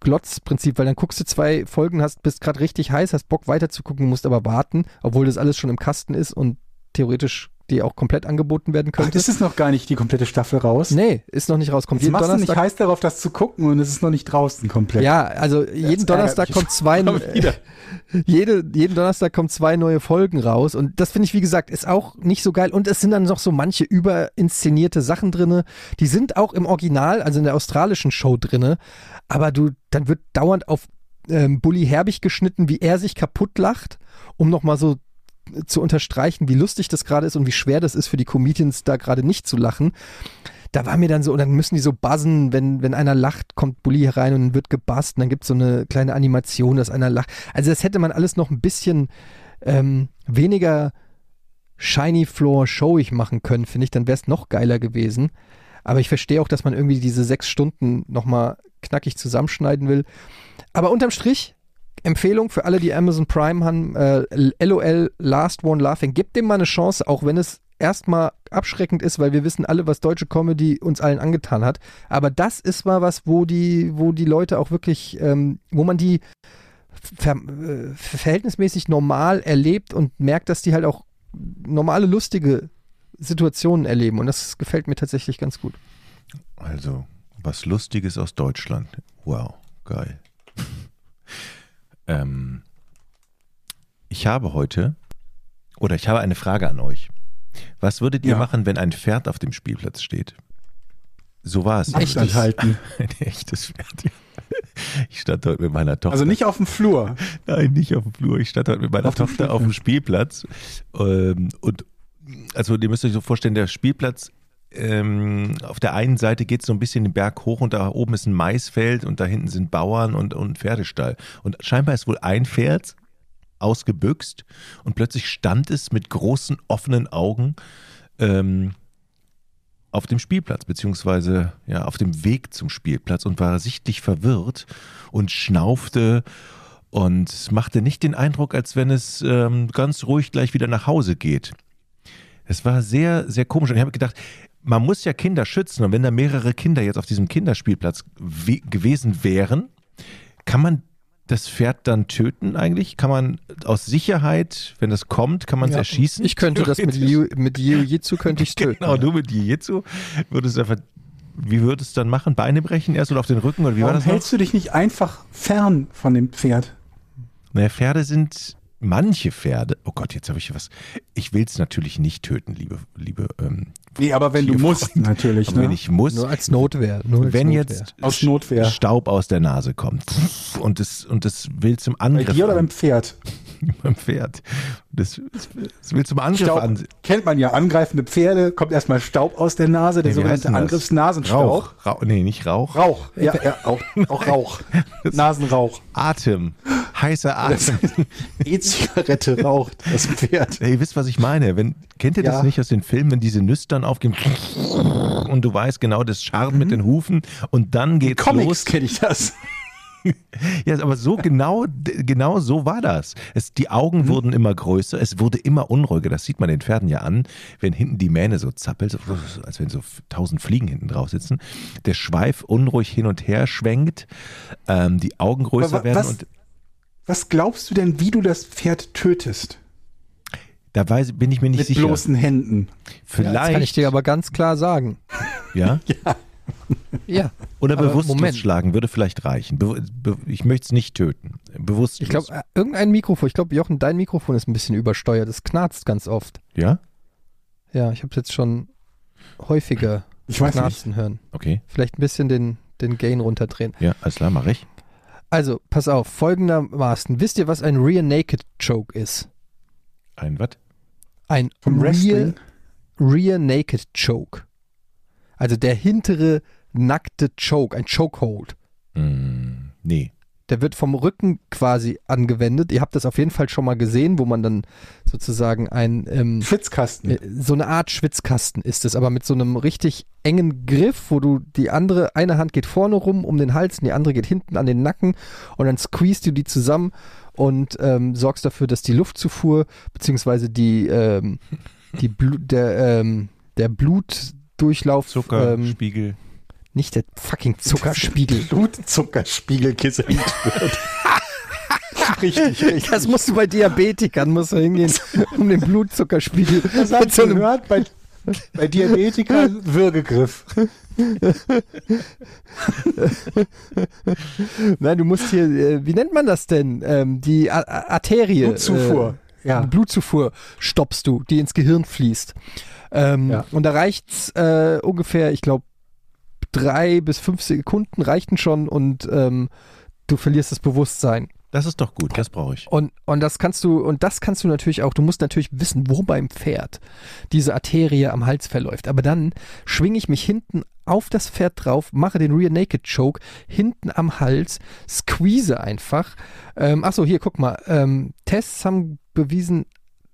Glotzprinzip, weil dann guckst du zwei Folgen, hast, bist gerade richtig heiß, hast Bock weiterzugucken, musst aber warten, obwohl das alles schon im Kasten ist und theoretisch dir auch komplett angeboten werden Ach, könnte. ist es noch gar nicht die komplette Staffel raus? nee, ist noch nicht raus. Kommt Jetzt jeden machst du nicht Donnerstag. heiß darauf, das zu gucken und es ist noch nicht draußen komplett. Ja, also jeden Donnerstag kommt zwei, wieder. jede, jeden Donnerstag kommen zwei neue Folgen raus und das finde ich, wie gesagt, ist auch nicht so geil und es sind dann noch so manche überinszenierte Sachen drinne, die sind auch im Original, also in der australischen Show drinne, aber du, dann wird dauernd auf ähm, Bully Herbig geschnitten, wie er sich kaputt lacht, um nochmal so zu unterstreichen, wie lustig das gerade ist und wie schwer das ist für die Comedians da gerade nicht zu lachen. Da war mir dann so, und dann müssen die so buzzen, wenn, wenn einer lacht, kommt Bully herein und wird gebuzzt und dann gibt es so eine kleine Animation, dass einer lacht. Also das hätte man alles noch ein bisschen ähm, weniger shiny floor showig machen können, finde ich, dann wäre es noch geiler gewesen. Aber ich verstehe auch, dass man irgendwie diese sechs Stunden nochmal knackig zusammenschneiden will. Aber unterm Strich, Empfehlung für alle, die Amazon Prime haben, äh, LOL Last One Laughing. Gebt dem mal eine Chance, auch wenn es erstmal abschreckend ist, weil wir wissen alle, was deutsche Comedy uns allen angetan hat. Aber das ist mal was, wo die, wo die Leute auch wirklich, ähm, wo man die ver äh, verhältnismäßig normal erlebt und merkt, dass die halt auch normale, lustige Situationen erleben. Und das gefällt mir tatsächlich ganz gut. Also, was Lustiges aus Deutschland. Wow, geil. Ähm, ich habe heute, oder ich habe eine Frage an euch. Was würdet ihr Ja. machen, wenn ein Pferd auf dem Spielplatz steht? So war es. Echt? Abstand halten. Ein echtes Pferd. Ich stand heute mit meiner Tochter. Also nicht auf dem Flur. Nein, nicht auf dem Flur. Ich stand heute mit meiner Auf Tochter auf dem Spielplatz. Ähm, und also ihr müsst euch so vorstellen, der Spielplatz, ähm, auf der einen Seite geht es so ein bisschen den Berg hoch und da oben ist ein Maisfeld und da hinten sind Bauern und, und Pferdestall. Und scheinbar ist wohl ein Pferd ausgebüxt und plötzlich stand es mit großen offenen Augen ähm, auf dem Spielplatz, beziehungsweise ja, auf dem Weg zum Spielplatz und war sichtlich verwirrt und schnaufte und machte nicht den Eindruck, als wenn es ähm, ganz ruhig gleich wieder nach Hause geht. Es war sehr, sehr komisch. Und ich habe gedacht, man muss ja Kinder schützen. Und wenn da mehrere Kinder jetzt auf diesem Kinderspielplatz we- gewesen wären, kann man das Pferd dann töten eigentlich? Kann man aus Sicherheit, wenn das kommt, kann man es Ja, erschießen? Ich könnte das mit Jiu- mit Jiu-Jitsu könnte ich töten. Genau, du mit Jiu-Jitsu würdest einfach, wie würdest du dann machen? Beine brechen erst oder auf den Rücken oder wie war Warum das noch? hältst du dich nicht einfach fern von dem Pferd? Naja, Pferde sind manche Pferde. Oh Gott, jetzt habe ich was. Ich will es natürlich nicht töten, liebe, liebe. Ähm, Nee, aber wenn du musst, natürlich. aber Ne? wenn ich muss, Nur als Notwehr. Nur als wenn Notwehr. jetzt Aus Notwehr. Staub aus der Nase kommt und es und es will zum Bei Angriff dir oder beim Pferd? beim Pferd. Das, es will zum Angriff Staub an. kennt man ja. Angreifende Pferde, kommt erstmal Staub aus der Nase, der Nee, sogenannte denn das? Angriffsnasenstaub. Rauch. Rauch. Nee, nicht Rauch. Rauch. Ja, ja auch, auch Rauch. Nasenrauch. Atem. Heißer Atem. E-Zigarette raucht das Pferd. Ey, ihr wisst, was ich meine. Wenn, kennt ihr das Ja. nicht aus den Filmen, wenn diese Nüstern aufgehen und du weißt genau, das scharrt mit den Hufen und dann geht's Comics los. kenne ich das. Ja, aber so genau, genau so war das. Es, die Augen Mhm. wurden immer größer, es wurde immer unruhiger. Das sieht man den Pferden ja an, wenn hinten die Mähne so zappelt, so, als wenn so tausend Fliegen hinten drauf sitzen. Der Schweif unruhig hin und her schwenkt, ähm, die Augen größer Aber wa- werden was- und Was glaubst du denn, wie du das Pferd tötest? da weiß, bin ich mir nicht Mit sicher. bloßen Händen. Vielleicht, Das kann ich dir aber ganz klar sagen. ja? Ja. Oder Aber bewusstlos Moment. schlagen würde vielleicht reichen. Be be ich möchte es nicht töten. Bewusst. Ich glaube, irgendein Mikrofon, ich glaube, Jochen, dein Mikrofon ist ein bisschen übersteuert. Es knarzt ganz oft. ja? Ja, ich habe es jetzt schon häufiger Ich weiß nicht. knarzen hören. Okay. Vielleicht ein bisschen den, den Gain runterdrehen. Ja, alles klar, mache ich. Also, pass auf, folgendermaßen. Wisst ihr, was ein Rear Naked Choke ist? Ein was? Ein Rear? Rear Naked Choke. Also der hintere nackte Choke, ein Chokehold. Hm, nee. Der wird vom Rücken quasi angewendet. Ihr habt das auf jeden Fall schon mal gesehen, wo man dann sozusagen ein ähm, Schwitzkasten. äh, so eine Art Schwitzkasten ist es, aber mit so einem richtig engen Griff, wo du die andere, eine Hand geht vorne rum um den Hals und die andere geht hinten an den Nacken und dann squeezest du die zusammen und ähm, sorgst dafür, dass die Luftzufuhr beziehungsweise die, ähm, die Blu der, ähm, der Blutdurchlauf, ähm, Zuckerspiegel. Nicht der fucking Zuckerspiegel. Blutzuckerspiegel gesenkt wird. richtig, richtig. Das musst du bei Diabetikern, musst du hingehen, um den Blutzuckerspiegel Das hast so gehört bei, bei Diabetikern Würgegriff. Nein, du musst hier, äh, wie nennt man das denn? Ähm, die Arterie. Blutzufuhr. Äh, Ja. Blutzufuhr stoppst du, die ins Gehirn fließt. Ähm, Ja. Und da reicht's äh, ungefähr, ich glaube, drei bis fünf Sekunden reichten schon und ähm, du verlierst das Bewusstsein. Das ist doch gut, das brauche ich. Und, und das kannst du, und das kannst du natürlich auch, du musst natürlich wissen, wo beim Pferd diese Arterie am Hals verläuft. Aber dann schwinge ich mich hinten auf das Pferd drauf, mache den Rear Naked Choke hinten am Hals, squeeze einfach. Ähm, achso, hier, guck mal. Ähm, Tests haben bewiesen,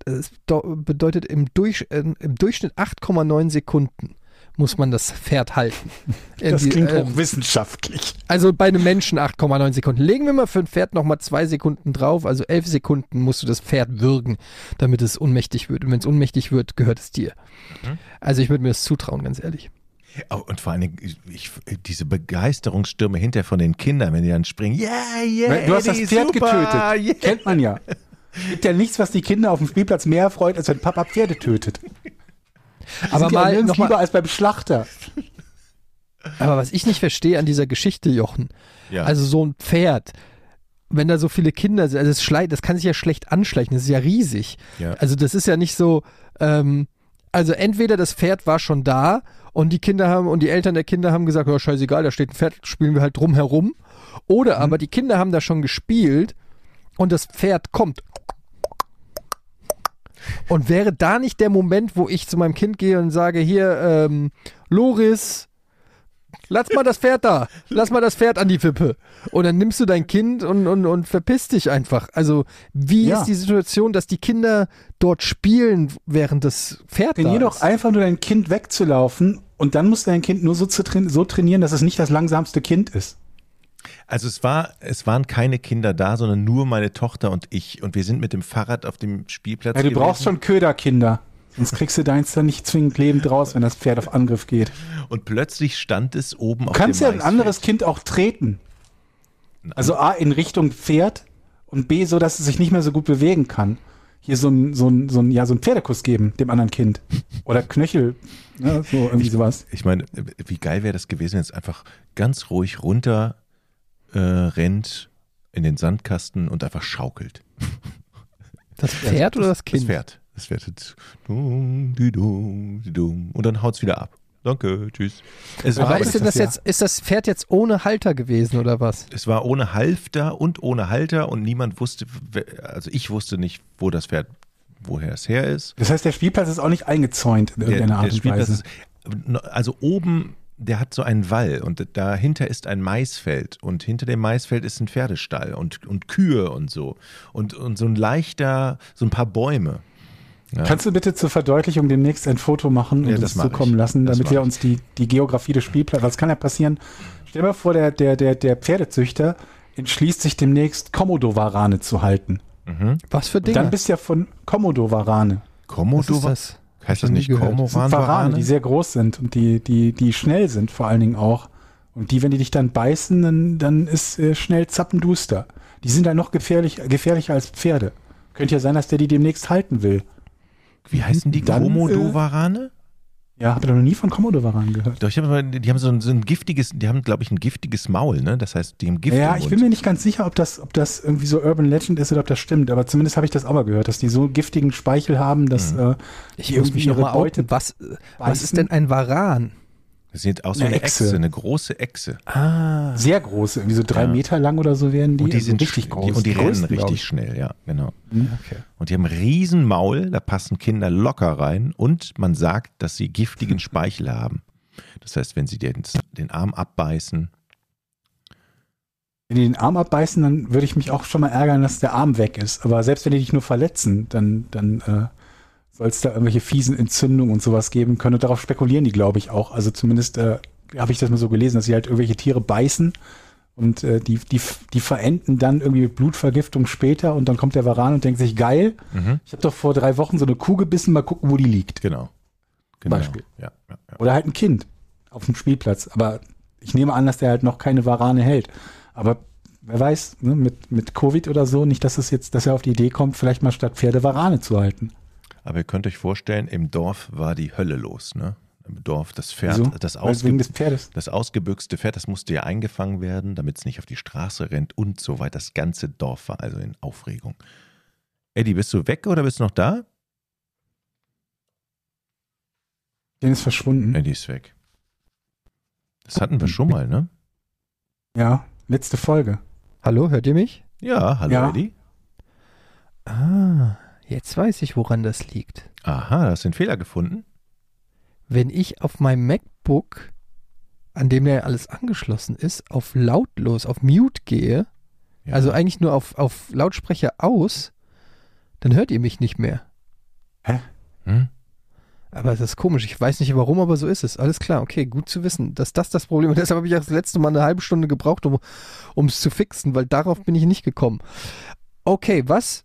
es bedeutet im, Durch, äh, im Durchschnitt 8,9 Sekunden muss man das Pferd halten. Das Irgendwie, klingt ähm, hochwissenschaftlich. also bei einem Menschen 8,9 Sekunden. Legen wir mal für ein Pferd nochmal zwei Sekunden drauf. Also 11 Sekunden musst du das Pferd würgen, damit es ohnmächtig wird. Und wenn es ohnmächtig wird, gehört es dir. Mhm. Also ich würde mir das zutrauen, ganz ehrlich. Oh, und vor allen Dingen, ich, diese Begeisterungsstürme hinter von den Kindern, wenn die dann springen. Yeah, yeah, Du hast das Pferd super, getötet. yeah. Kennt man ja. Gibt ja nichts, was die Kinder auf dem Spielplatz mehr freut, als wenn Papa Pferde tötet. Die Aber mal noch mal- lieber als beim Schlachter. Aber was ich nicht verstehe an dieser Geschichte, Jochen, Ja. also so ein Pferd, wenn da so viele Kinder sind, also das, schlei- das kann sich ja schlecht anschleichen, das ist ja riesig. Ja. Also das ist ja nicht so, ähm, also entweder das Pferd war schon da und die Kinder haben und die Eltern der Kinder haben gesagt, ja scheißegal, da steht ein Pferd, spielen wir halt drum herum. Oder aber die Kinder haben da schon gespielt und das Pferd kommt. Und wäre da nicht der Moment, wo ich zu meinem Kind gehe und sage, hier, ähm, Loris, lass mal das Pferd da, lass mal das Pferd an die Wippe. Und dann nimmst du dein Kind und, und, und verpisst dich einfach. Also, wie Ja. ist die Situation, dass die Kinder dort spielen, während das Pferd Trainier da doch ist? einfach nur dein Kind wegzulaufen und dann musst du dein Kind nur so, zu train so trainieren, dass es nicht das langsamste Kind ist. Also es war, es waren keine Kinder da, sondern nur meine Tochter und ich. Und wir sind mit dem Fahrrad auf dem Spielplatz. Ja, du gewesen. brauchst schon Köderkinder. Sonst kriegst du deins dann nicht zwingend lebend raus, wenn das Pferd auf Angriff geht. Und plötzlich stand es oben Du auf kannst dem ja ein anderes Kind auch treten. Also A in Richtung Pferd und B so, dass es sich nicht mehr so gut bewegen kann. Hier so ein, so ein, so ein, ja, so ein Pferdekuss geben dem anderen Kind. Oder Knöchel, ja, so irgendwie sowas. Ich meine, wie geil wäre das gewesen, wenn es einfach ganz ruhig runter äh, rennt in den Sandkasten und einfach schaukelt. Das Pferd oder das Kind? Das Pferd. Das Pferd. jetzt. Und dann haut's wieder ab. Danke, tschüss. Es Aber ist das jetzt, ist das Pferd jetzt ohne Halter gewesen oder was? es war ohne Halfter und ohne Halter und niemand wusste, also ich wusste nicht, wo das Pferd, woher es her ist. Das heißt, der Spielplatz ist auch nicht eingezäunt in irgendeiner Art und Spielplatz Weise. ist, also oben, der hat so einen Wall und dahinter ist ein Maisfeld und hinter dem Maisfeld ist ein Pferdestall und, und Kühe und so und, und so ein leichter, so ein paar Bäume. Ja. Kannst du bitte zur Verdeutlichung demnächst ein Foto machen und Ja, uns zukommen ich. lassen, Das damit wir ich. uns die, die Geografie des Spielplatzes, was kann ja passieren? Stell dir mal vor, der, der, der, der Pferdezüchter entschließt sich demnächst Komodo-Warane zu halten. Was für Dinge? Dann bist du ja von Komodo-Warane. Was ist Komodo? das? Heißt das nicht. Das sind Warane, die sehr groß sind und die, die, die schnell sind vor allen Dingen auch. Und die, wenn die dich dann beißen, dann, dann ist äh, schnell zappenduster. Die sind dann noch gefährlich, gefährlicher als Pferde. Könnte ja sein, dass der die demnächst halten will. Wie heißen die Dann, Komodo-Warane? Ja, habt ihr noch nie von Komodo-Waranen gehört? Doch, ich hab, aber- die haben so ein, so ein giftiges, die haben, glaube ich, ein giftiges Maul, ne? Das heißt, die haben Gift Ja, im ich bin mir nicht ganz sicher, ob das, ob das irgendwie so Urban Legend ist oder ob das stimmt, aber zumindest habe ich das auch mal gehört, dass die so giftigen Speichel haben, dass Mhm. äh, Ich die irgendwie mich ihre mal Beute outen. Was, was beißen. ist denn ein Varan? Das sieht aus wie Eine eine Echse. Echse. eine große Echse. Ah. sehr groß, irgendwie so drei Ja. Meter lang oder so werden die. Und die also sind richtig groß. Die, und die rennen größten, richtig ich. schnell, ja, genau. Okay. Und die haben ein riesen Maul, da passen Kinder locker rein und man sagt, dass sie giftigen Speichel haben. Das heißt, wenn sie den, den Arm abbeißen, Wenn die den Arm abbeißen, dann würde ich mich auch schon mal ärgern, dass der Arm weg ist. Aber selbst wenn die dich nur verletzen, dann, dann äh, soll es da irgendwelche fiesen Entzündungen und sowas geben können. Und darauf spekulieren die, glaube ich, auch. Also zumindest äh, habe ich das mal so gelesen, dass sie halt irgendwelche Tiere beißen und äh, die, die, die verenden dann irgendwie mit Blutvergiftung später und dann kommt der Varan und denkt sich, geil, Mhm. ich habe doch vor drei Wochen so eine Kuh gebissen, mal gucken, wo die liegt. genau. genau. Beispiel. Ja, ja, ja. Oder halt ein Kind auf dem Spielplatz. Aber ich nehme an, dass der halt noch keine Warane hält. Aber wer weiß, ne, mit, mit Covid oder so, nicht, dass es jetzt, dass er auf die Idee kommt, vielleicht mal statt Pferde Warane zu halten. Aber ihr könnt euch vorstellen, im Dorf war die Hölle los, ne? Im Dorf, das Pferd, Wieso? das, ausge des Pferdes. das ausgebüxte Pferd, das musste ja eingefangen werden, damit es nicht auf die Straße rennt und so weiter. Das ganze Dorf war also in Aufregung. Eddie, bist du weg oder bist du noch da? Den ist verschwunden. Eddie ist weg. Das hatten wir schon mal, ne? Ja, letzte Folge. Hallo, hört ihr mich? Ja, hallo Ja. Eddie. Ah, jetzt weiß ich, woran das liegt. Aha, hast du den Fehler gefunden? Wenn ich auf meinem MacBook, an dem ja alles angeschlossen ist, auf lautlos, auf Mute gehe, Ja. also eigentlich nur auf, auf Lautsprecher aus, dann hört ihr mich nicht mehr. Hm? Aber das ist komisch. Ich weiß nicht warum, aber so ist es. Alles klar, okay, gut zu wissen, dass das das Problem ist. Deshalb habe ich das letzte Mal eine halbe Stunde gebraucht, um es zu fixen, weil darauf bin ich nicht gekommen. Okay, was?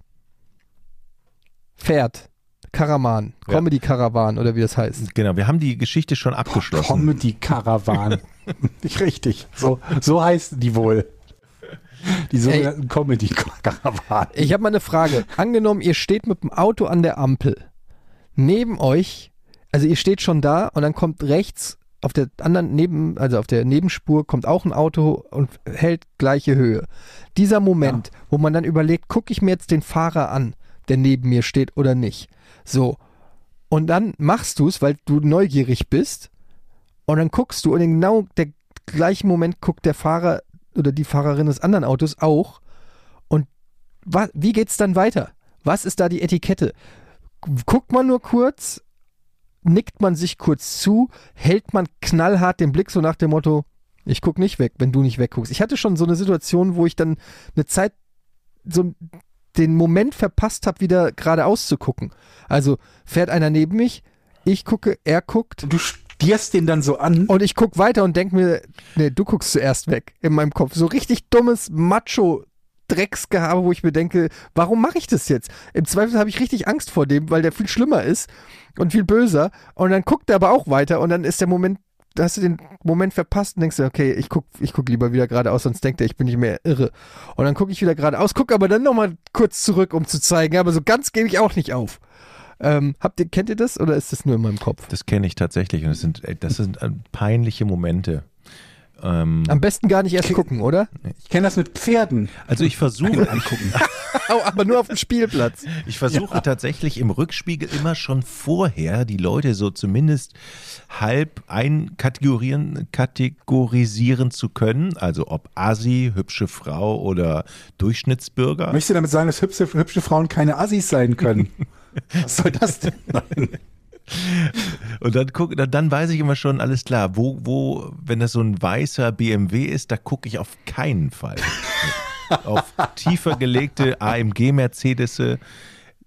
Pferd. Karaman. Ja. Comedy-Karawan oder wie das heißt. Genau, wir haben die Geschichte schon abgeschlossen. Comedy Caravan. Nicht richtig. So, so heißen die wohl. Die sogenannten Comedy Caravan. Ich habe mal eine Frage. Angenommen, ihr steht mit dem Auto an der Ampel. Neben euch, also ihr steht schon da und dann kommt rechts auf der anderen Neben, also auf der Nebenspur kommt auch ein Auto und hält gleiche Höhe. Dieser Moment, wo man dann überlegt, gucke ich mir jetzt den Fahrer an, der neben mir steht oder nicht. So. Und dann machst du es, weil du neugierig bist. Und dann guckst du und in genau der gleichen Moment guckt der Fahrer oder die Fahrerin des anderen Autos auch. Und wie geht's dann weiter? Was ist da die Etikette? Guckt man nur kurz, nickt man sich kurz zu, hält man knallhart den Blick so nach dem Motto, ich guck nicht weg, wenn du nicht wegguckst. Ich hatte schon so eine Situation, wo ich dann eine Zeit so den Moment verpasst habe, wieder geradeaus zu gucken. Also fährt einer neben mich, ich gucke, er guckt Du stierst den dann so an. und ich guck weiter und denk mir, nee, du guckst zuerst weg in meinem Kopf. So richtig dummes Macho Drecksgehabe, wo ich mir denke, warum mache ich das jetzt? Im Zweifel habe ich richtig Angst vor dem, weil der viel schlimmer ist und viel böser. Und dann guckt er aber auch weiter und dann ist der Moment, da hast du den Moment verpasst und denkst dir, okay, ich guck, ich guck lieber wieder geradeaus, sonst denkt er, ich bin nicht mehr irre. Und dann gucke ich wieder geradeaus, gucke aber dann nochmal kurz zurück, um zu zeigen, aber so ganz gebe ich auch nicht auf. Ähm, habt ihr, kennt ihr das oder ist das nur in meinem Kopf? Das kenne ich tatsächlich und das sind, äh, das sind äh, peinliche Momente. Ähm, Am besten gar nicht erst gucken, oder? Ich kenne das mit Pferden. also ich versuche, Angucken. Oh, aber nur auf dem Spielplatz. ich versuche tatsächlich im Rückspiegel immer schon vorher die Leute so zumindest halb einkategorieren, kategorisieren zu können. Also ob Asi, hübsche Frau oder Durchschnittsbürger. Möchtest du damit sagen, dass hübsche, hübsche Frauen keine Assis sein können? Was soll das denn? Nein. Und dann guck, dann, weiß ich immer schon, alles klar, wo, wo, wenn das so ein weißer BMW ist, da gucke ich auf keinen Fall. auf tiefer gelegte AMG Mercedes,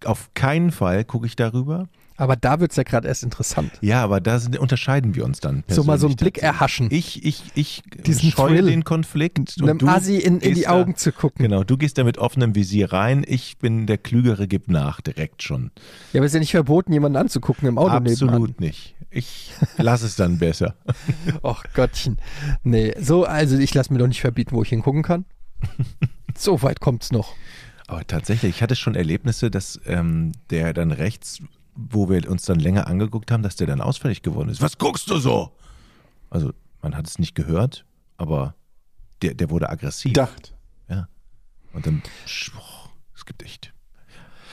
auf keinen Fall gucke ich darüber. Aber da wird's ja gerade erst interessant. Ja, aber da sind, unterscheiden wir uns dann. So mal so einen Blick erhaschen. Ich, ich, ich Diesen scheue Thrill. den Konflikt. Einem Assi in, in die Augen da, zu gucken. Genau, du gehst da mit offenem Visier rein. Ich bin der Klügere, gib nach, direkt schon. Ja, aber es ist ja nicht verboten, jemanden anzugucken im Auto nebenan. Absolut nicht. Ich lass es dann besser. Och Gottchen. Nee, so, also ich lasse mir doch nicht verbieten, wo ich hingucken kann. so weit kommt's noch. Aber tatsächlich, ich hatte schon Erlebnisse, dass ähm, der dann rechts, wo wir uns dann länger angeguckt haben, dass der dann ausfällig geworden ist. Was guckst du so? Also, man hat es nicht gehört, aber der, der wurde aggressiv. Dacht. Ja. Und dann, boah, es gibt echt.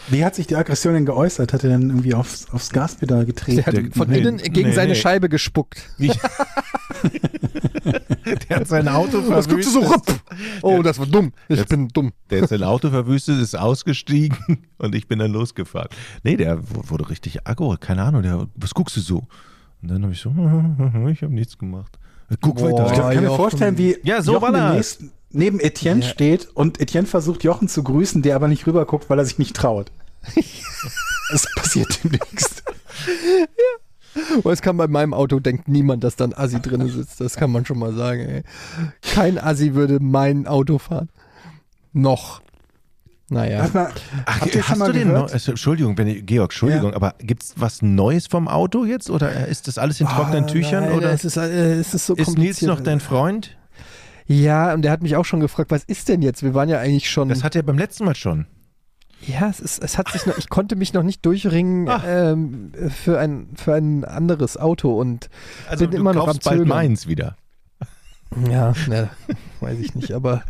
Wie hat sich die Aggression denn geäußert? Hat er dann irgendwie aufs, aufs Gaspedal Der getreten? hat von nee, innen gegen nee, seine nee. Scheibe gespuckt. Der hat sein Auto Was guckst du so rupp? Oh, das war dumm. Ich Jetzt- bin dumm. Der hat sein Auto verwüstet, ist ausgestiegen und ich bin dann losgefahren. Nee, der wurde richtig aggro, keine Ahnung, der, was guckst du so? Und dann habe ich so, ich habe nichts gemacht. Guck Boah. weiter. Ich kann mir Jochen. vorstellen, wie Ja, so Jochen war das. demnächst neben Etienne Ja. steht und Etienne versucht, Jochen zu grüßen, der aber nicht rüberguckt, weil er sich nicht traut. Das passiert demnächst. Aber es kann bei meinem Auto, denkt niemand, dass da ein Assi drin sitzt. Das kann man schon mal sagen. Ey. Kein Assi würde mein Auto fahren. Noch. Naja. Warte mal, Ach, hast mal du den? Neu- also, Entschuldigung, wenn ich, Georg, Entschuldigung, Ja. aber gibt's was Neues vom Auto jetzt oder ist das alles in trockenen Ah, Tüchern nein, oder Es ist, äh, es ist so ist Nils noch dein Freund? Ja, und der hat mich auch schon gefragt, was ist denn jetzt? Wir waren ja eigentlich schon. Das hat er beim letzten Mal schon. ja, es, ist, es hat sich noch, ich konnte mich noch nicht durchringen Ach. ähm, für, ein, für ein anderes Auto und Also Bin du immer noch kaufst am bald meins wieder. Ja, ne, weiß ich nicht, aber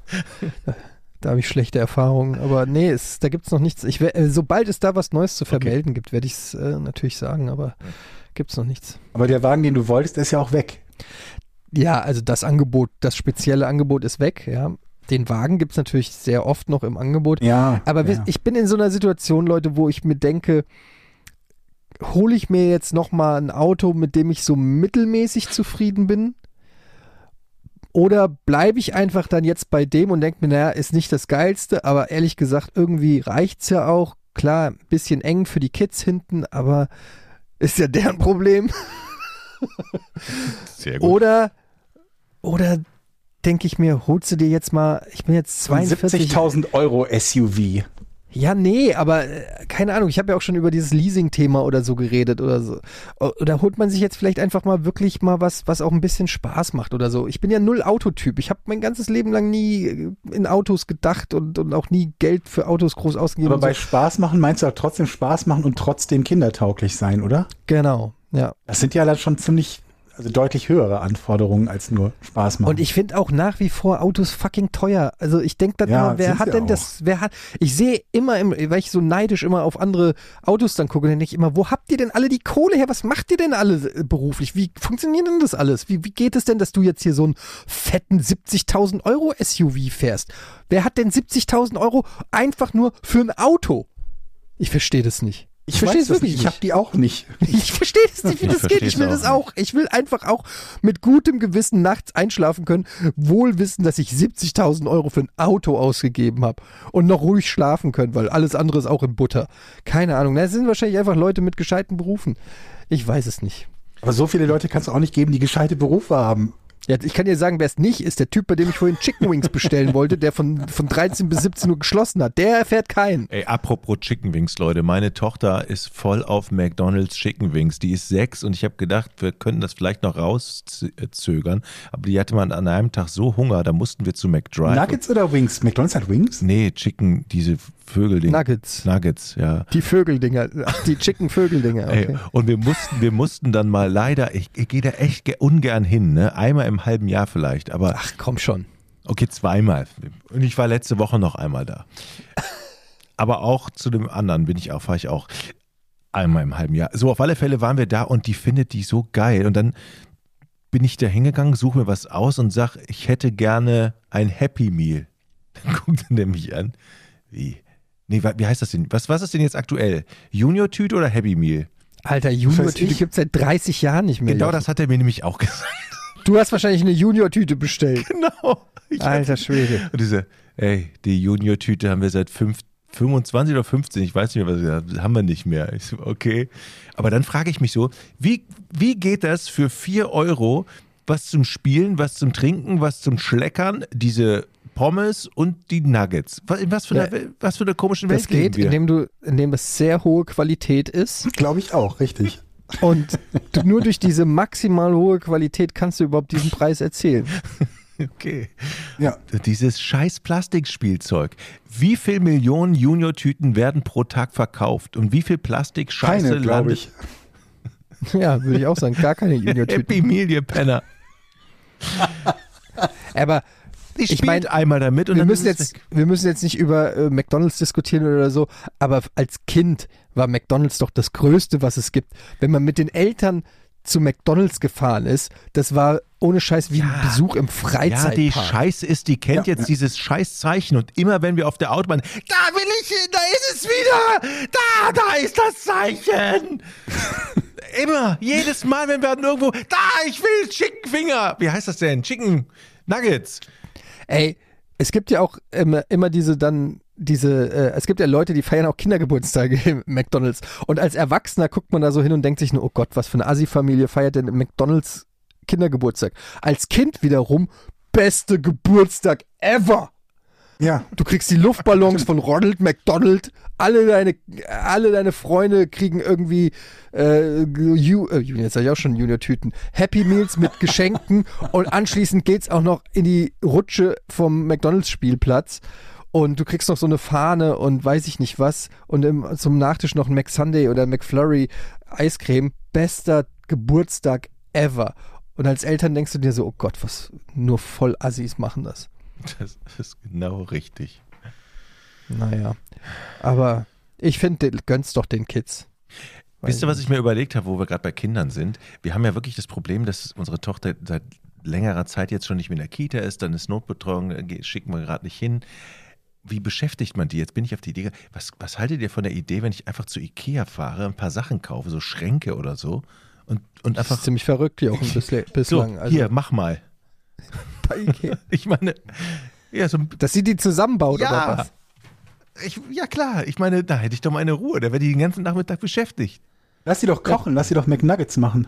da habe ich schlechte Erfahrungen. Aber nee, es, da gibt's noch nichts. Ich, äh, sobald es da was Neues zu vermelden gibt, werde ich es äh, natürlich sagen, aber gibt's noch nichts. Aber der Wagen, den du wolltest, der ist ja auch weg. Ja, also das Angebot, das spezielle Angebot ist weg, ja. Den Wagen gibt's natürlich sehr oft noch im Angebot. Ja. Aber ja. ich bin in so einer Situation, Leute, wo ich mir denke, hole ich mir jetzt noch mal ein Auto, mit dem ich so mittelmäßig zufrieden bin? Oder bleibe ich einfach dann jetzt bei dem und denke mir, naja, ist nicht das Geilste, aber ehrlich gesagt, irgendwie reicht's ja auch. Klar, ein bisschen eng für die Kids hinten, aber ist ja deren Problem. Sehr Oder, oder denke ich mir, holst du dir jetzt mal, ich bin jetzt 42. 70.000 Euro SUV. Ja, nee, aber äh, keine Ahnung, ich habe ja auch schon über dieses Leasing-Thema oder so geredet oder so. Oder holt man sich jetzt vielleicht einfach mal wirklich mal was, was auch ein bisschen Spaß macht oder so. Ich bin ja null Autotyp. Ich habe mein ganzes Leben lang nie äh, in Autos gedacht und, und auch nie Geld für Autos groß ausgegeben. Aber bei so. Spaß machen meinst du auch trotzdem Spaß machen und trotzdem kindertauglich sein, oder? Genau, ja. Das sind ja dann schon ziemlich, also deutlich höhere Anforderungen als nur Spaß machen. Und ich finde auch nach wie vor Autos fucking teuer. Also ich denke dann Ja, immer, wer hat denn auch. das, wer hat, ich sehe immer, im, weil ich so neidisch immer auf andere Autos dann gucke, dann denke ich immer, wo habt ihr denn alle die Kohle her? Was macht ihr denn alle äh, beruflich? Wie funktioniert denn das alles? Wie, wie geht es denn, dass du jetzt hier so einen fetten 70.000 Euro SUV fährst? Wer hat denn 70.000 Euro einfach nur für ein Auto? Ich verstehe das nicht. Ich, verstehe es wirklich nicht. Ich habe die auch nicht. ich verstehe es nicht, wie Ich das geht. Ich will das auch. Ich will einfach auch mit gutem Gewissen nachts einschlafen können, wohl wissen, dass ich 70.000 Euro für ein Auto ausgegeben habe und noch ruhig schlafen können, weil alles andere ist auch in Butter. Keine Ahnung. Das sind wahrscheinlich einfach Leute mit gescheiten Berufen. Ich weiß es nicht. Aber so viele Leute kannst du auch nicht geben, die gescheite Berufe haben. Ja, ich kann dir sagen, wer es nicht ist, der Typ, bei dem ich vorhin Chicken Wings bestellen wollte, der von, von 13 bis 17 Uhr geschlossen hat. Der erfährt keinen. Ey, apropos Chicken Wings, Leute. Meine Tochter ist voll auf McDonald's Chicken Wings. Die ist sechs und ich habe gedacht, wir könnten das vielleicht noch rauszögern. Aber die hatte man an einem Tag so Hunger, da mussten wir zu McDrive. Nuggets oder Wings? McDonald's hat Wings? Nee, Chicken, diese Vögeldinge. Nuggets. Nuggets, ja. Die Vögeldinger. Die Chicken-Vögeldinger. Okay. Ey, und wir mussten, wir mussten dann mal leider, ich, ich gehe da echt ge- ungern hin, ne? Einmal im halben Jahr vielleicht, aber Ach, komm schon. okay, zweimal. Und ich war letzte Woche noch einmal da. Aber auch zu dem anderen bin ich auch, fahre ich auch einmal im halben Jahr. So, auf alle Fälle waren wir da und die findet die so geil. Und dann bin ich da hingegangen, suche mir was aus und sag, ich hätte gerne ein Happy Meal. Dann guckt er mich an. Wie? Nee, wie heißt das denn? Was, was ist denn jetzt aktuell? Junior-Tüte oder Happy Meal? Alter, Junior-Tüte ich? gibt es seit 30 Jahren nicht mehr. Genau Jochen. das hat er mir nämlich auch gesagt. Du hast wahrscheinlich eine Junior-Tüte bestellt. Genau. Ich Alter Schwede. Und diese, ey, die Junior-Tüte haben wir seit fünf, 25 oder 15, ich weiß nicht mehr, was gesagt haben wir nicht mehr. Ich so, okay. Aber dann frage ich mich so, wie, wie geht das für 4 Euro, was zum Spielen, was zum Trinken, was zum Schleckern, diese Pommes und die Nuggets? Was, was für, Ja. einer, was für einer komischen Welt Das geht, leben wir? indem du, indem das sehr hohe Qualität ist Glaube ich auch, richtig. und du, nur durch diese maximal hohe Qualität kannst du überhaupt diesen Preis erzielen. Okay. Ja. Dieses scheiß Plastikspielzeug. Wie viel Millionen Junior-Tüten werden pro Tag verkauft? Und wie viel Plastik-Scheiße Keine, glaube landet? ich. Ja, würde ich auch sagen, gar keine Junior-Typen. Happy Meal, ihr Penner. Aber Ich, Ich spielt mein, einmal damit und wir dann müssen, ist jetzt, weg. wir müssen jetzt nicht über äh, McDonalds diskutieren oder so, aber als Kind war McDonalds doch das Größte, was es gibt. Wenn man mit den Eltern zu McDonalds gefahren ist, das war ohne Scheiß wie ein Ja. Besuch im Ja, Freizeitpark. die Scheiße ist, die kennt Ja, jetzt ja. dieses Scheißzeichen und immer wenn wir auf der Autobahn, da will ich hin, da ist es wieder, da, da ist das Zeichen. immer, jedes Mal, wenn wir irgendwo, da, ich will Chicken Finger. Wie heißt das denn? Chicken Nuggets. Ey, es gibt ja auch immer, immer diese dann diese, äh, es gibt ja Leute, die feiern auch Kindergeburtstage im McDonalds. Und als Erwachsener guckt man da so hin und denkt sich nur, oh Gott, was für eine Assi-Familie feiert denn im McDonalds Kindergeburtstag? Als Kind wiederum, beste Geburtstag ever! Ja. Du kriegst die Luftballons von Ronald McDonald. Alle deine, alle deine Freunde kriegen irgendwie äh, Ju, äh, jetzt sag ich auch schon Junior-Tüten. Happy Meals mit Geschenken und anschließend geht's auch noch in die Rutsche vom McDonalds-Spielplatz. Und du kriegst noch so eine Fahne und weiß ich nicht was. Und im, zum Nachtisch noch ein McSunday oder McFlurry Eiscreme. Bester Geburtstag ever. Und als Eltern denkst du dir so, oh Gott, was nur voll Assis machen das. Das ist genau richtig. Naja, aber ich finde, gönn's doch den Kids. Wisst ihr, was ich mir überlegt habe, wo wir gerade bei Kindern sind? Wir haben ja wirklich das Problem, dass unsere Tochter seit längerer Zeit jetzt schon nicht mehr in der Kita ist, dann ist Notbetreuung, äh, schicken wir gerade nicht hin. Wie beschäftigt man die? Jetzt bin ich auf die Idee. Was, was haltet ihr von der Idee, wenn ich einfach zu Ikea fahre, ein paar Sachen kaufe, so Schränke oder so und, und Das einfach ist ziemlich verrückt, Jochen, bisle- so, bislang. Also, hier, mach mal. Bei Ikea. Ich meine, ja, so Dass sie die zusammenbaut Ja. oder was? ich, ja klar, ich meine, da hätte ich doch mal eine Ruhe, da wäre die den ganzen Nachmittag beschäftigt. Lass sie doch kochen, lass sie doch McNuggets machen.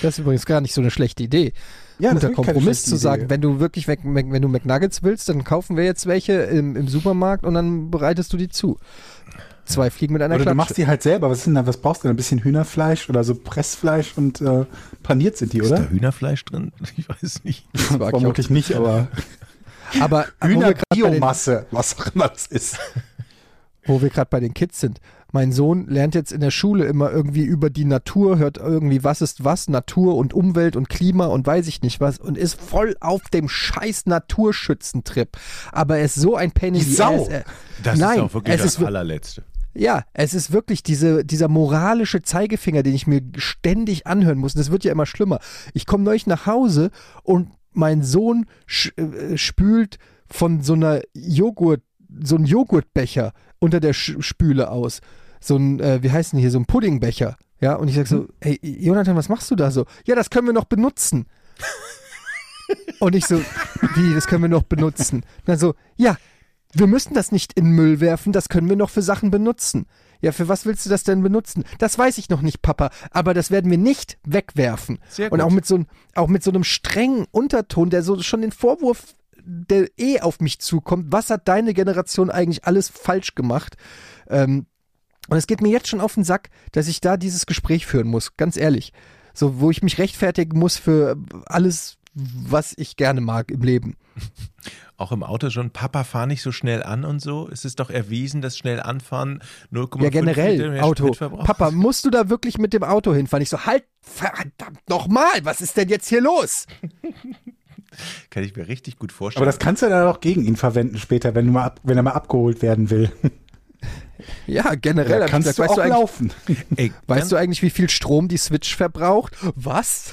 Das ist übrigens gar nicht so eine schlechte Idee. Ja, das Guter Kompromiss zu sagen, Idee. wenn du wirklich Mac, Mac, wenn du McNuggets willst, dann kaufen wir jetzt welche im, im Supermarkt und dann bereitest du die zu. Zwei Fliegen mit einer Oder du machst die halt selber. Was ist denn da? Was brauchst du denn? Ein bisschen Hühnerfleisch oder so Pressfleisch und äh, paniert sind die, Ist da oder? Hühnerfleisch drin? Ich weiß nicht. Das. Vermutlich nicht, aber Aber Hühnerbiomasse, was auch immer das ist. wo wir gerade bei den Kids sind. Mein Sohn lernt jetzt in der Schule immer irgendwie über die Natur, hört irgendwie, was ist was, Natur und Umwelt und Klima und weiß ich nicht was und ist voll auf dem scheiß Naturschützentrip. Aber er ist so ein in Die the Sau. ass. Er, Das nein, ist auch wirklich es das ist, allerletzte. Ja, es ist wirklich diese, dieser moralische Zeigefinger, den ich mir ständig anhören muss. Und das wird ja immer schlimmer. Ich komme neulich nach Hause und mein Sohn sch, äh, spült von so einer Joghurt, so ein Joghurtbecher unter der Spüle aus. So ein, äh, wie heißt denn hier, so ein Puddingbecher. Ja, und ich sag so, hey, Jonathan, was machst du da so? Ja, das können wir noch benutzen. und ich so, wie, das können wir noch benutzen? Und dann so, ja, wir müssen das nicht in den Müll werfen, das können wir noch für Sachen benutzen. Ja, für was willst du das denn benutzen? Das weiß ich noch nicht, Papa, aber das werden wir nicht wegwerfen. Sehr Und gut. auch mit so, auch mit so einem strengen Unterton, der so schon den Vorwurf, der eh auf mich zukommt, was hat deine Generation eigentlich alles falsch gemacht? Ähm, und es geht mir jetzt schon auf den Sack, dass ich da dieses Gespräch führen muss, ganz ehrlich. So, wo ich mich rechtfertigen muss für alles, was ich gerne mag im Leben. Auch im Auto schon, Papa, fahr nicht so schnell an und so. Es ist doch erwiesen, dass schnell anfahren 0,5 Ja, Liter generell, mehr Auto. Papa, musst du da wirklich mit dem Auto hinfahren? Ich so, halt, verdammt nochmal, was ist denn jetzt hier los? Kann ich mir richtig gut vorstellen. Aber das kannst du dann auch gegen ihn verwenden später, wenn, du mal ab, wenn er mal abgeholt werden will. Ja, generell. Ich kannst gesagt, du weißt, auch du laufen. Ey, weißt du eigentlich, wie viel Strom die Switch verbraucht? Was?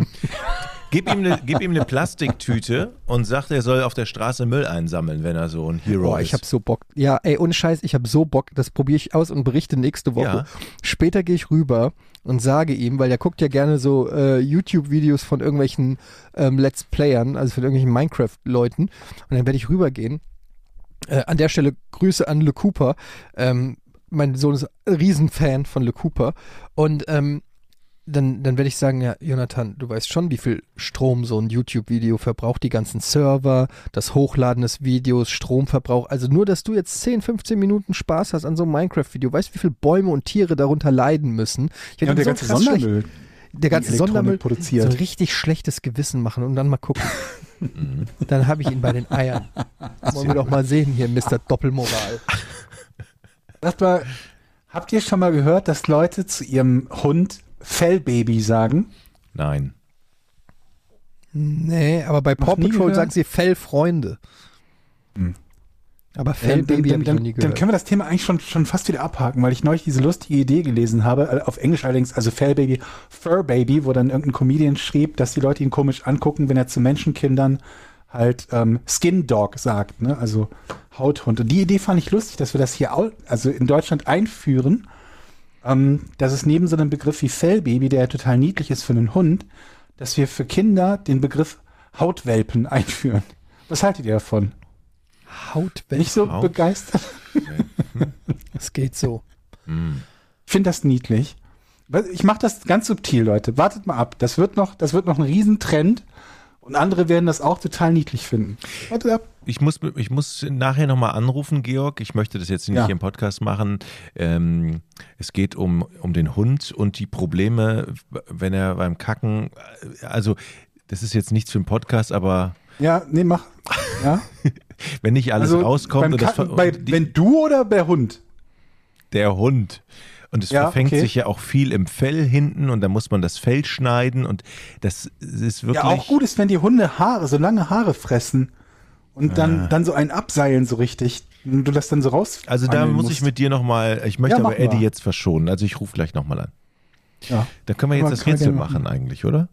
gib, ihm eine, gib ihm eine Plastiktüte und sag, er soll auf der Straße Müll einsammeln, wenn er so ein Hero Boah, ist. ich hab so Bock. Ja, ey, ohne Scheiß, ich hab so Bock. Das probiere ich aus und berichte nächste Woche. Ja. Später gehe ich rüber und sage ihm, weil der guckt ja gerne so äh, YouTube-Videos von irgendwelchen ähm, Let's Playern, also von irgendwelchen Minecraft-Leuten. Und dann werde ich rübergehen Äh, an der Stelle Grüße an Le Cooper. Ähm, mein Sohn ist ein Riesenfan von Le Cooper. Und ähm, dann, dann werde ich sagen, ja, Jonathan, du weißt schon, wie viel Strom so ein YouTube-Video verbraucht, die ganzen Server, das Hochladen des Videos, Stromverbrauch. Also nur, dass du jetzt 10, 15 Minuten Spaß hast an so einem Minecraft-Video. Weißt du, wie viele Bäume und Tiere darunter leiden müssen? Ich Ja, und der so ganze Sondermüll. Der ganze Sondermüll produziert. so ein richtig schlechtes Gewissen machen und dann mal gucken. dann habe ich ihn bei den Eiern. Wollen wir doch mal sehen hier, Mr. Doppelmoral. Sagt mal, habt ihr schon mal gehört, dass Leute zu ihrem Hund Fellbaby sagen? Nein. Nee, aber bei Paw Patrol sagen sie Fellfreunde. Hm. Aber Fellbaby habe ich noch dann, dann gehört. können wir das Thema eigentlich schon, schon fast wieder abhaken, weil ich neulich diese lustige Idee gelesen habe, äh, auf Englisch allerdings, also Fellbaby, Furbaby, wo dann irgendein Comedian schrieb, dass die Leute ihn komisch angucken, wenn er zu Menschenkindern halt ähm, Skin Dog sagt, ne? also Hauthund. Und die Idee fand ich lustig, dass wir das hier au- also in Deutschland einführen, ähm, dass es neben so einem Begriff wie Fellbaby, der ja total niedlich ist für einen Hund, dass wir für Kinder den Begriff Hautwelpen einführen. Was haltet ihr davon? Hautwelpen. Nicht so Haut- begeistert? Es geht so. Ich finde das niedlich. Ich mache das ganz subtil, Leute. Wartet mal ab. Das wird noch, das wird noch ein Riesentrend. Und andere werden das auch total niedlich finden. Wartet ab. Ich muss, ich muss nachher nochmal anrufen, Georg. Ich möchte das jetzt nicht Ja. hier im Podcast machen. Ähm, es geht um, um den Hund und die Probleme, wenn er beim Kacken, also das ist jetzt nichts für einen Podcast, aber Ja, nee, mach. Ja. wenn nicht alles Also rauskommt das, Kacken, bei, die, wenn du oder der Hund? der Hund. Und es Ja, verfängt okay. sich ja auch viel im Fell hinten und da muss man das Fell schneiden und das ist wirklich. Ja, auch gut ist, wenn die Hunde Haare, so lange Haare fressen und dann, dann so einen abseilen so richtig. Und du das dann so raus. Also da muss musst. ich mit dir nochmal, ich möchte Ja, aber Eddie mal. jetzt verschonen. Also ich rufe gleich nochmal an. Ja, Da können wir Aber jetzt das kann man Rätsel machen machen. eigentlich, oder?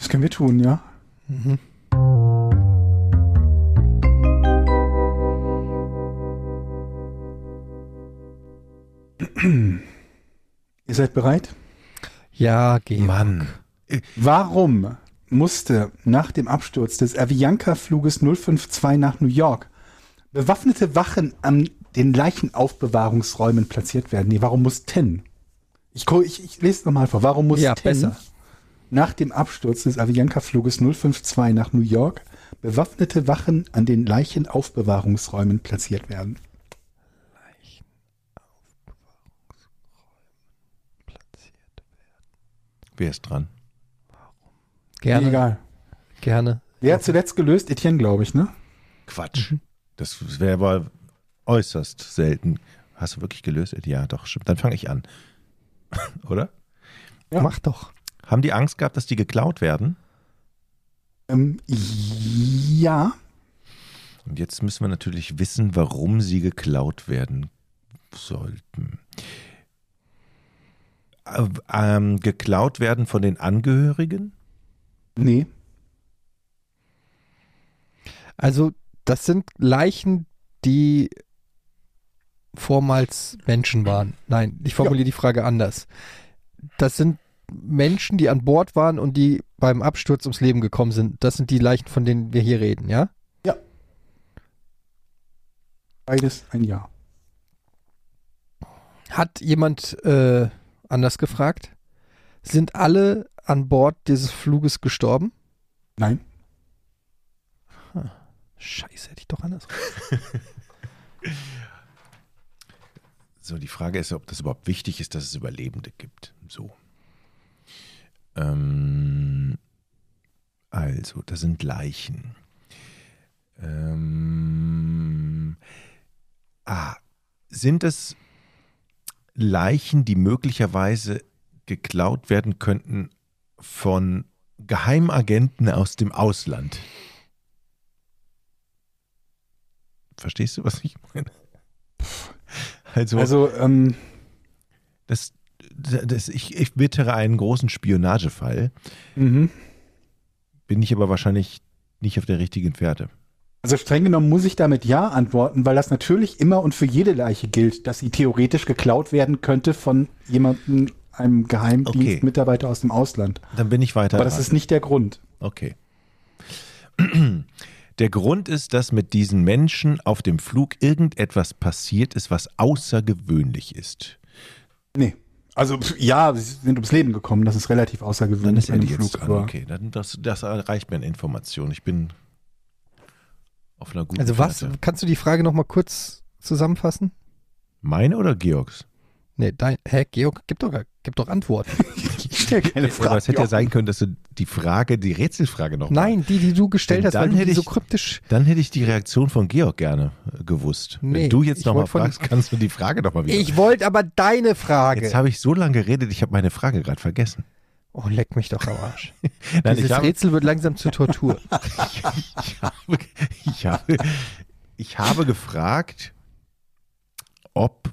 das können wir tun, ja. Ihr seid bereit? Ja, geh. Mann. Warum musste nach dem Absturz des Avianca-Fluges 052 nach New York bewaffnete Wachen an den Leichenaufbewahrungsräumen platziert werden? Nee, warum mussten? Ich, ich, ich lese nochmal vor. Warum mussten Ja, besser. nach dem Absturz des Avianca-Fluges 052 nach New York bewaffnete Wachen an den Leichenaufbewahrungsräumen platziert werden? Wer ist dran? Gerne, Egal. gerne. Wer hat zuletzt gelöst? Etienne, glaube ich, ne? Quatsch. Das wäre aber äußerst selten. Hast du wirklich gelöst? Ja, doch, stimmt. Dann fange ich an. Oder? Ja. Mach doch. Haben die Angst gehabt, dass die geklaut werden? Ähm, ja. Und jetzt müssen wir natürlich wissen, warum sie geklaut werden sollten. Äh, ähm, geklaut werden von den Angehörigen? Nee. Also, das sind Leichen, die vormals Menschen waren. Nein, ich formuliere die Frage anders. Das sind Menschen, die an Bord waren und die beim Absturz ums Leben gekommen sind. Das sind die Leichen, von denen wir hier reden, ja? Beides ein Ja. Hat jemand äh, anders gefragt? Sind alle an Bord dieses Fluges gestorben? Nein. Scheiße, hätte ich doch anders. So, die Frage ist, ob das überhaupt wichtig ist, dass es Überlebende gibt. So. Ähm, also, das sind Leichen. Ähm, ah, sind es Leichen, die möglicherweise geklaut werden könnten von Geheimagenten aus dem Ausland? Verstehst du, was ich meine? Also, Also, ähm, das, das, ich, ich wittere einen großen Spionagefall, mhm. bin ich aber wahrscheinlich nicht auf der richtigen Pferde. Also streng genommen muss ich damit Ja antworten, weil das natürlich immer und für jede Leiche gilt, dass sie theoretisch geklaut werden könnte von jemandem, einem Geheimdienstmitarbeiter aus dem Ausland. Dann bin ich weiter. Aber das dran. ist nicht der Grund. Okay. Der Grund ist, dass mit diesen Menschen auf dem Flug irgendetwas passiert ist, was außergewöhnlich ist. Nee. Also ja, sie sind ums Leben gekommen. Das ist relativ Dann außergewöhnlich ist bei Eddie einem jetzt Flug. dran. Okay, dann das, das reicht mir an Information. Ich bin auf einer guten Also was, Fährte. kannst du die Frage nochmal kurz zusammenfassen? Meine oder Georgs? Nee, dein, hä, Georg, gib doch, gib doch Antworten. ich stelle keine Frage. Aber es hätte ja sein können, dass du die Frage, die Rätselfrage noch Nein, die, die du gestellt hast, weil dann du die hätte so ich- kryptisch. Dann hätte ich die Reaktion von Georg gerne äh, gewusst. Nee, Wenn du jetzt nochmal von- fragst, kannst du die Frage nochmal wieder. Ich wollte aber deine Frage. jetzt habe ich so lange geredet, ich habe meine Frage gerade vergessen. Oh, leck mich doch am Arsch. Nein, Dieses ich habe, Rätsel wird langsam zur Tortur. ich, habe, ich, habe, ich habe gefragt, ob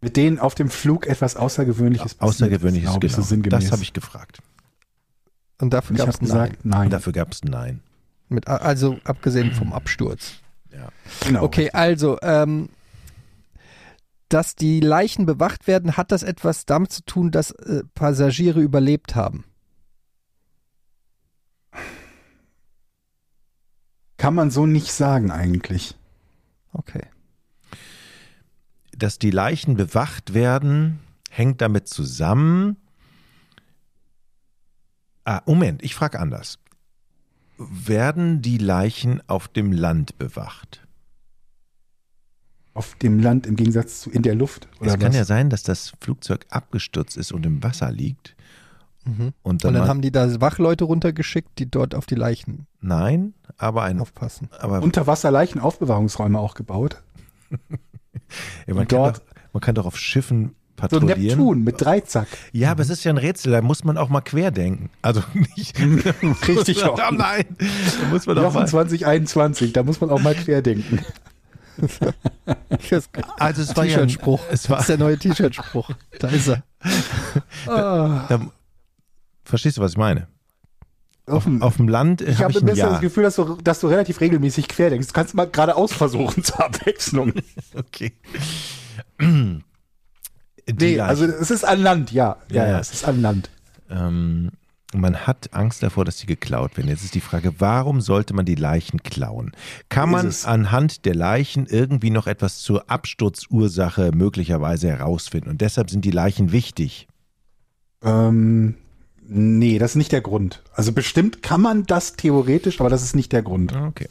Mit denen auf dem Flug etwas Außergewöhnliches passiert Außergewöhnliches ist, genau. so sinngemäß. das habe ich gefragt. Und dafür gab es ein Nein. gesagt, nein. Dafür gab es ein Nein. Mit, also abgesehen vom Absturz. Ja. Genau. Okay, also, ähm, dass die Leichen bewacht werden, hat das etwas damit zu tun, dass äh, Passagiere überlebt haben? Kann man so nicht sagen eigentlich. Okay. Dass die Leichen bewacht werden, hängt damit zusammen. Ah, Moment, ich frage anders. Werden die Leichen auf dem Land bewacht? Auf dem Land im Gegensatz zu in der Luft. Oder es kann was? ja sein, dass das Flugzeug abgestürzt ist und im Wasser liegt. Mhm. Und dann, Und dann haben die da Wachleute runtergeschickt, die dort auf die Leichen nein, aber ein aufpassen. aber Unterwasserleichenaufbewahrungsräume auch gebaut. ja, man, dort- kann doch, man kann doch auf Schiffen So patrouillieren. Neptun mit Dreizack. Ja, aber es ist ja ein Rätsel, da muss man auch mal querdenken. Also nicht Richtig, Oh, nein, da muss man doch Jochen mal. 2021, da muss man auch mal querdenken. Das Also es war ja ein, T-Shirt-Spruch. es Das war ist der neue T-Shirt-Spruch. Da ist er. da, verstehst du, was ich meine? Auf, auf dem Land äh, Ich habe ich ein bisschen Jahr. das Gefühl, dass du, dass du relativ regelmäßig querdenkst. Du kannst mal geradeaus versuchen zur Abwechslung. Okay. Die Nee, also es ist an Land, ja. Ja, Ja, ja, ja. es ist an Land. ähm, man hat Angst davor, dass sie geklaut werden. Jetzt ist die Frage, warum sollte man die Leichen klauen? Kann man es. anhand der Leichen irgendwie noch etwas zur Absturzursache möglicherweise herausfinden? Und deshalb sind die Leichen wichtig. Ähm, nee, das ist nicht der Grund. Also bestimmt kann man das theoretisch, aber das ist nicht der Grund. Okay.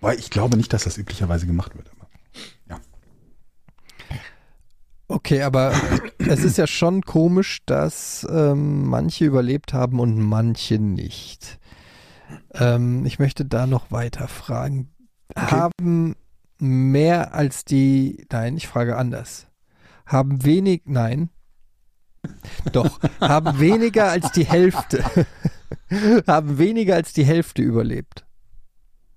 Weil ich glaube nicht, dass das üblicherweise gemacht wird. Aber. Okay, aber es ist ja schon komisch, dass ähm, manche überlebt haben und manche nicht. Ähm, ich möchte da noch weiter fragen. Haben mehr als die, nein, ich frage anders. Haben wenig, nein, doch, haben weniger als die Hälfte, haben weniger als die Hälfte überlebt.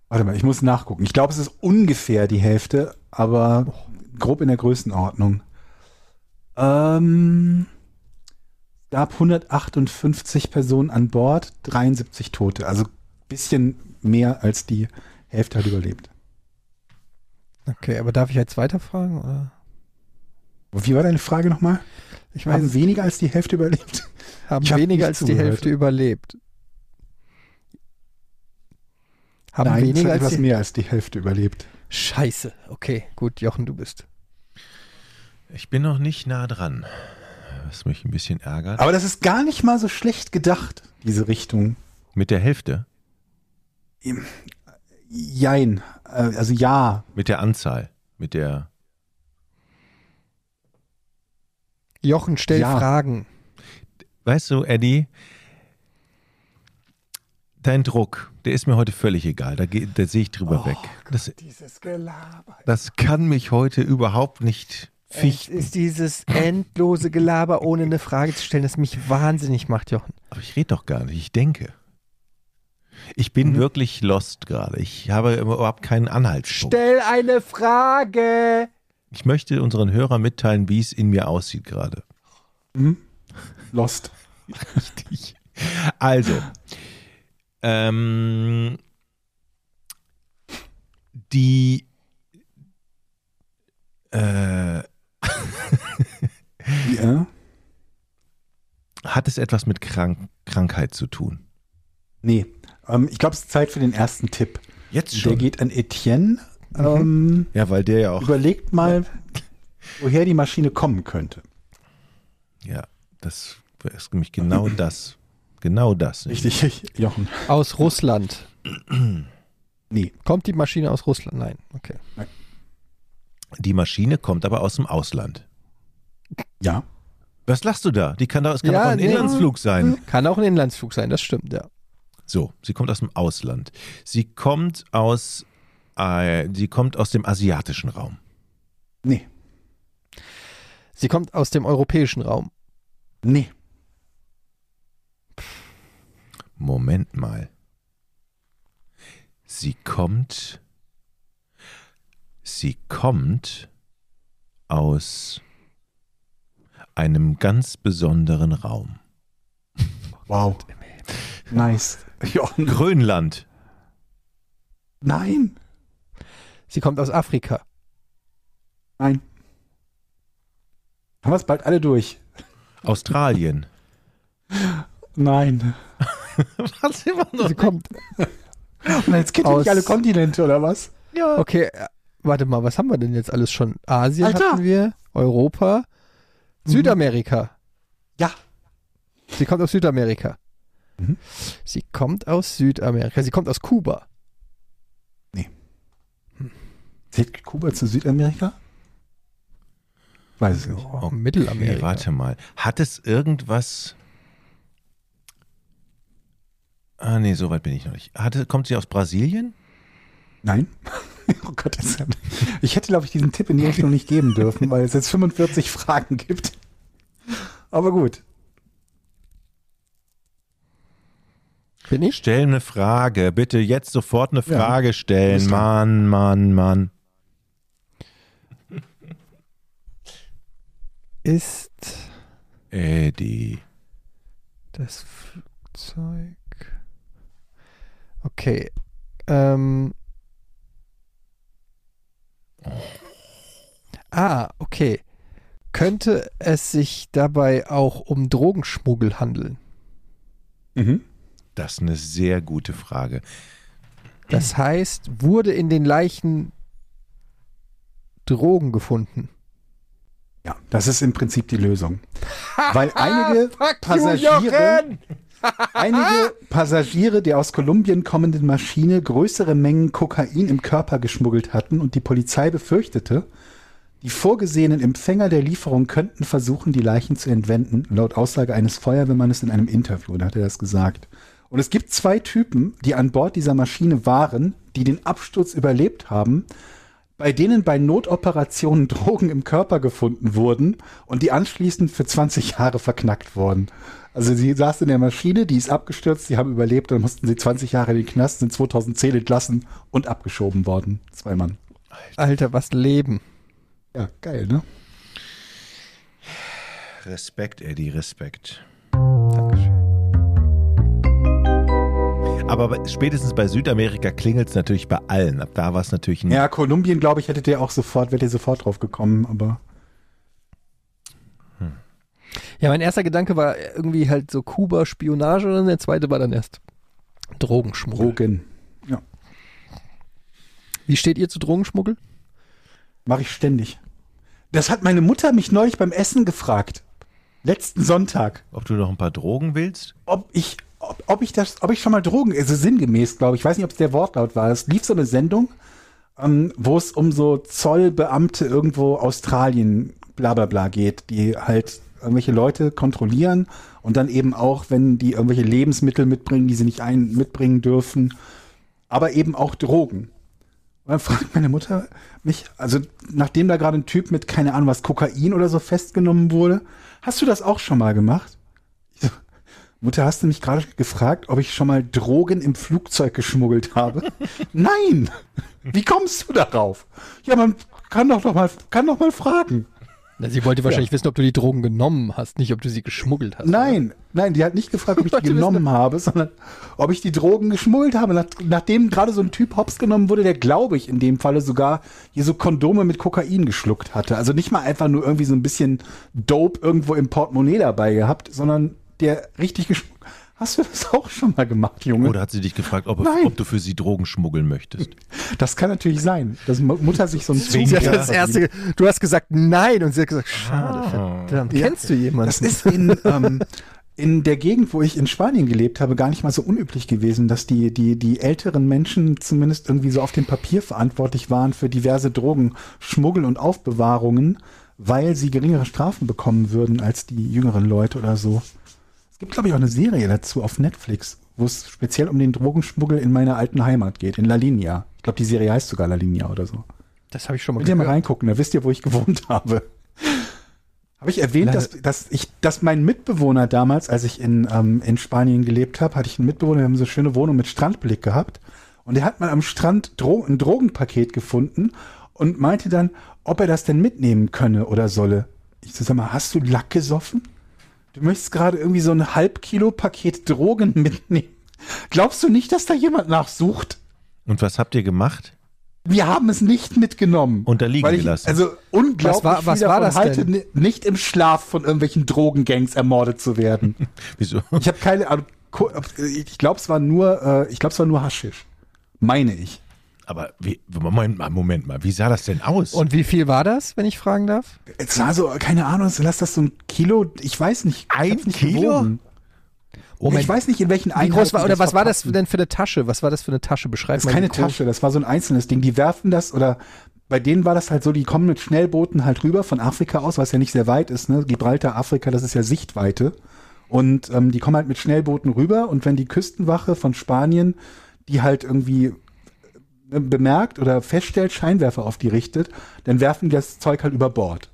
Warte mal, ich muss nachgucken. Ich glaube, es ist ungefähr die Hälfte, aber grob in der Größenordnung. Ähm, es gab 158 Personen an Bord, 73 Tote. Also bisschen mehr als die Hälfte hat überlebt. Okay, aber darf ich jetzt weiterfragen? Oder? Wie war deine Frage nochmal? Ich Haben weiß, weniger als die Hälfte überlebt? haben ich hab weniger als die. Hälfte überlebt. Haben Nein, weniger als etwas die mehr als die Hälfte überlebt. Scheiße. Okay, gut, Jochen, du bist. Ich bin noch nicht nah dran, was mich ein bisschen ärgert. Aber das ist gar nicht mal so schlecht gedacht, diese Richtung. Mit der Hälfte, Jein. Äh, Also ja. mit der Anzahl, mit der. Jochen, stell Ja. Fragen. Weißt du, Eddie, dein Druck, der ist mir heute völlig egal. Da, da sehe ich drüber weg. Das, Dieses Gelaber. das kann mich heute überhaupt nicht Es fichten. ist dieses endlose Gelaber, ohne eine Frage zu stellen, das mich wahnsinnig macht, Jochen. Aber ich rede doch gar nicht, ich denke. Ich bin Mhm. wirklich lost gerade. Ich habe überhaupt keinen Anhaltspunkt. Stell eine Frage. Ich möchte unseren Hörern mitteilen, wie es in mir aussieht gerade. Hm? Lost. Richtig. Also, ähm, die äh, Ja. hat es etwas mit Krank Krankheit zu tun? Nee. Ähm, ich glaube, es ist Zeit für den ersten Tipp. Jetzt Der schon. geht an Etienne. Ähm, Ja, weil der ja auch. überlegt mal, woher die Maschine kommen könnte. Ja, das ist nämlich genau das. Genau das. Richtig, Jochen. Aus Russland. Nee. Kommt die Maschine aus Russland? Nein. Okay. Die Maschine kommt aber aus dem Ausland. Ja. Was lachst du da? Die kann doch, es kann Ja, doch ein nee. Inlandsflug sein. Kann auch ein Inlandsflug sein, das stimmt, ja. So, sie kommt aus dem Ausland. Sie kommt aus, äh, sie kommt aus dem asiatischen Raum. Nee. Sie kommt aus dem europäischen Raum. Nee. Moment mal. Sie kommt, sie kommt aus einem ganz besonderen Raum. Wow. Nice. Jochen. Grönland. Nein. Sie kommt aus Afrika. Nein. Haben wir es bald alle durch? Australien. Nein. Was immer noch? Sie kommt. Und jetzt kennt ihr nicht alle Kontinente, oder was? Ja. Okay, warte mal, was haben wir denn jetzt alles schon? Asien Alter. hatten wir, Europa, Südamerika. Ja. Sie kommt aus Südamerika. Mhm. Sie kommt aus Südamerika. Sie kommt aus Kuba. Zählt Kuba zu Südamerika? Weiß es nicht. Oh, Okay, Mittelamerika. warte mal. Hat es irgendwas. Ah, nee, so weit bin ich noch nicht. Hatte, kommt sie aus Brasilien? Nein? Oh Gott, das ist ja, ich hätte, glaube ich, diesen Tipp in die Richtung nicht geben dürfen, weil es jetzt 45 Fragen gibt. Aber gut. Bin ich? Stell eine Frage. Bitte jetzt sofort eine Ja, Frage stellen. bist Mann. Mann, Mann. Ist Eddie. das Flugzeug. Okay. Ähm. Ah, okay. Könnte es sich dabei auch um Drogenschmuggel handeln? Mhm. Das ist eine sehr gute Frage. Das heißt, wurde in den Leichen Drogen gefunden? Ja, das ist im Prinzip die Lösung. Weil einige Passagiere! Einige Passagiere der aus Kolumbien kommenden Maschine größere Mengen Kokain im Körper geschmuggelt hatten und die Polizei befürchtete, die vorgesehenen Empfänger der Lieferung könnten versuchen, die Leichen zu entwenden, laut Aussage eines Feuerwehrmannes in einem Interview, da hat er das gesagt. Und es gibt zwei Typen, die an Bord dieser Maschine waren, die den Absturz überlebt haben, bei denen bei Notoperationen Drogen im Körper gefunden wurden und die anschließend für 20 Jahre verknackt wurden. Also sie saß in der Maschine, die ist abgestürzt, die haben überlebt, dann mussten sie 20 Jahre in den Knast, sind 2010 entlassen und abgeschoben worden. Zwei Mann. Alter, was Leben. Ja, geil, ne? Respekt, Eddie, Respekt. Dankeschön. Aber spätestens bei Südamerika klingelt es natürlich bei allen. Ab da war es natürlich ein. Ja, Kolumbien, glaube ich, hättet ihr auch sofort, wärt ihr sofort drauf gekommen, aber Ja, mein erster Gedanke war irgendwie halt so Kuba-Spionage und der zweite war dann erst Drogenschmuggel. Drogen. Ja, Wie steht ihr zu Drogenschmuggel? mache ich ständig. Das hat meine Mutter mich neulich beim Essen gefragt. Letzten Sonntag. Ob du noch ein paar Drogen willst? ob ich, ob, ob ich das, ob ich schon mal Drogen, also sinngemäß, glaube ich, ich weiß nicht, ob es der Wortlaut war. Es lief so eine Sendung, ähm, wo es um so Zollbeamte irgendwo Australien, bla bla bla geht, die halt irgendwelche Leute kontrollieren und dann eben auch, wenn die irgendwelche Lebensmittel mitbringen, die sie nicht ein, mitbringen dürfen, aber eben auch Drogen. Und dann fragt meine Mutter mich, also nachdem da gerade ein Typ mit, keine Ahnung was, Kokain oder so festgenommen wurde, hast du das auch schon mal gemacht? So, Mutter, hast du mich gerade gefragt, ob ich schon mal Drogen im Flugzeug geschmuggelt habe? Nein! Wie kommst du darauf? Ja, man kann doch noch mal, kann doch mal fragen. Na, sie wollte wahrscheinlich wissen, ob du die Drogen genommen hast, nicht ob du sie geschmuggelt hast. Nein, nein, die hat nicht gefragt, ob ich die genommen habe, sondern ob ich die Drogen geschmuggelt habe. Nach, nachdem gerade so ein Typ hops genommen wurde, der glaube ich in dem Falle sogar hier so Kondome mit Kokain geschluckt hatte. Also nicht mal einfach nur irgendwie so ein bisschen Dope irgendwo im Portemonnaie dabei gehabt, sondern der richtig gesch Hast du das auch schon mal gemacht, Junge? Oder hat sie dich gefragt, ob, ob du für sie Drogen schmuggeln möchtest? Das kann natürlich sein, dass Mu- Mutter sich so ein Zug hat das erste, du hast gesagt nein und sie hat gesagt, schade, verdammt. Ja. Kennst du jemanden? Das ist in, ähm, in der Gegend, wo ich in Spanien gelebt habe, gar nicht mal so unüblich gewesen, dass die, die, die älteren Menschen zumindest irgendwie so auf dem Papier verantwortlich waren für diverse Drogenschmuggel und Aufbewahrungen, weil sie geringere Strafen bekommen würden als die jüngeren Leute oder so. Es gibt, glaube ich, auch eine Serie dazu auf Netflix, wo es speziell um den Drogenschmuggel in meiner alten Heimat geht, in La Linea. Ich glaube, die Serie heißt sogar La Linea oder so. das habe ich schon mal Könnt ihr mal reingucken, da wisst ihr, wo ich gewohnt habe. Habe ich erwähnt, dass, dass ich, dass mein Mitbewohner damals, als ich in, ähm, in Spanien gelebt habe, hatte ich einen Mitbewohner, wir haben so eine schöne Wohnung mit Strandblick gehabt. Und der hat mal am Strand Dro ein Drogenpaket gefunden und meinte dann, ob er das denn mitnehmen könne oder solle. Ich so, sag mal, hast du Lack gesoffen? Du möchtest gerade irgendwie so ein halb Kilo Paket Drogen mitnehmen. Glaubst du nicht, dass da jemand nachsucht? Und was habt ihr gemacht? Wir haben es nicht mitgenommen. Und da liegen ich, gelassen. Also unglaublich Was war- was viel war davon das halte, denn? ni- nicht im Schlaf von irgendwelchen Drogengangs ermordet zu werden. Wieso? Ich habe keine Ahnung. Ich glaube, es war nur, äh, ich glaube, es war nur Haschisch. Meine ich. Aber wie, Moment mal, Moment mal, wie sah das denn aus? Und wie viel war das, wenn ich fragen darf? Es war so, keine Ahnung, lass das so ein Kilo, ich weiß nicht. ich Ein nicht Kilo? gewogen. Moment. Ich weiß nicht, in welchen Wie Einheiten. groß war, oder was war das denn für eine Tasche? Was war das für eine Tasche? Beschreib Das ist mal. keine wie groß. Tasche, das war so ein einzelnes Ding. Die werfen das oder bei denen war das halt so, die kommen mit Schnellbooten halt rüber von Afrika aus, was ja nicht sehr weit ist, ne? Gibraltar, Afrika, das ist ja Sichtweite. Und ähm, die kommen halt mit Schnellbooten rüber und wenn die Küstenwache von Spanien die halt irgendwie bemerkt oder feststellt, Scheinwerfer auf die richtet, dann werfen die das Zeug halt über Bord.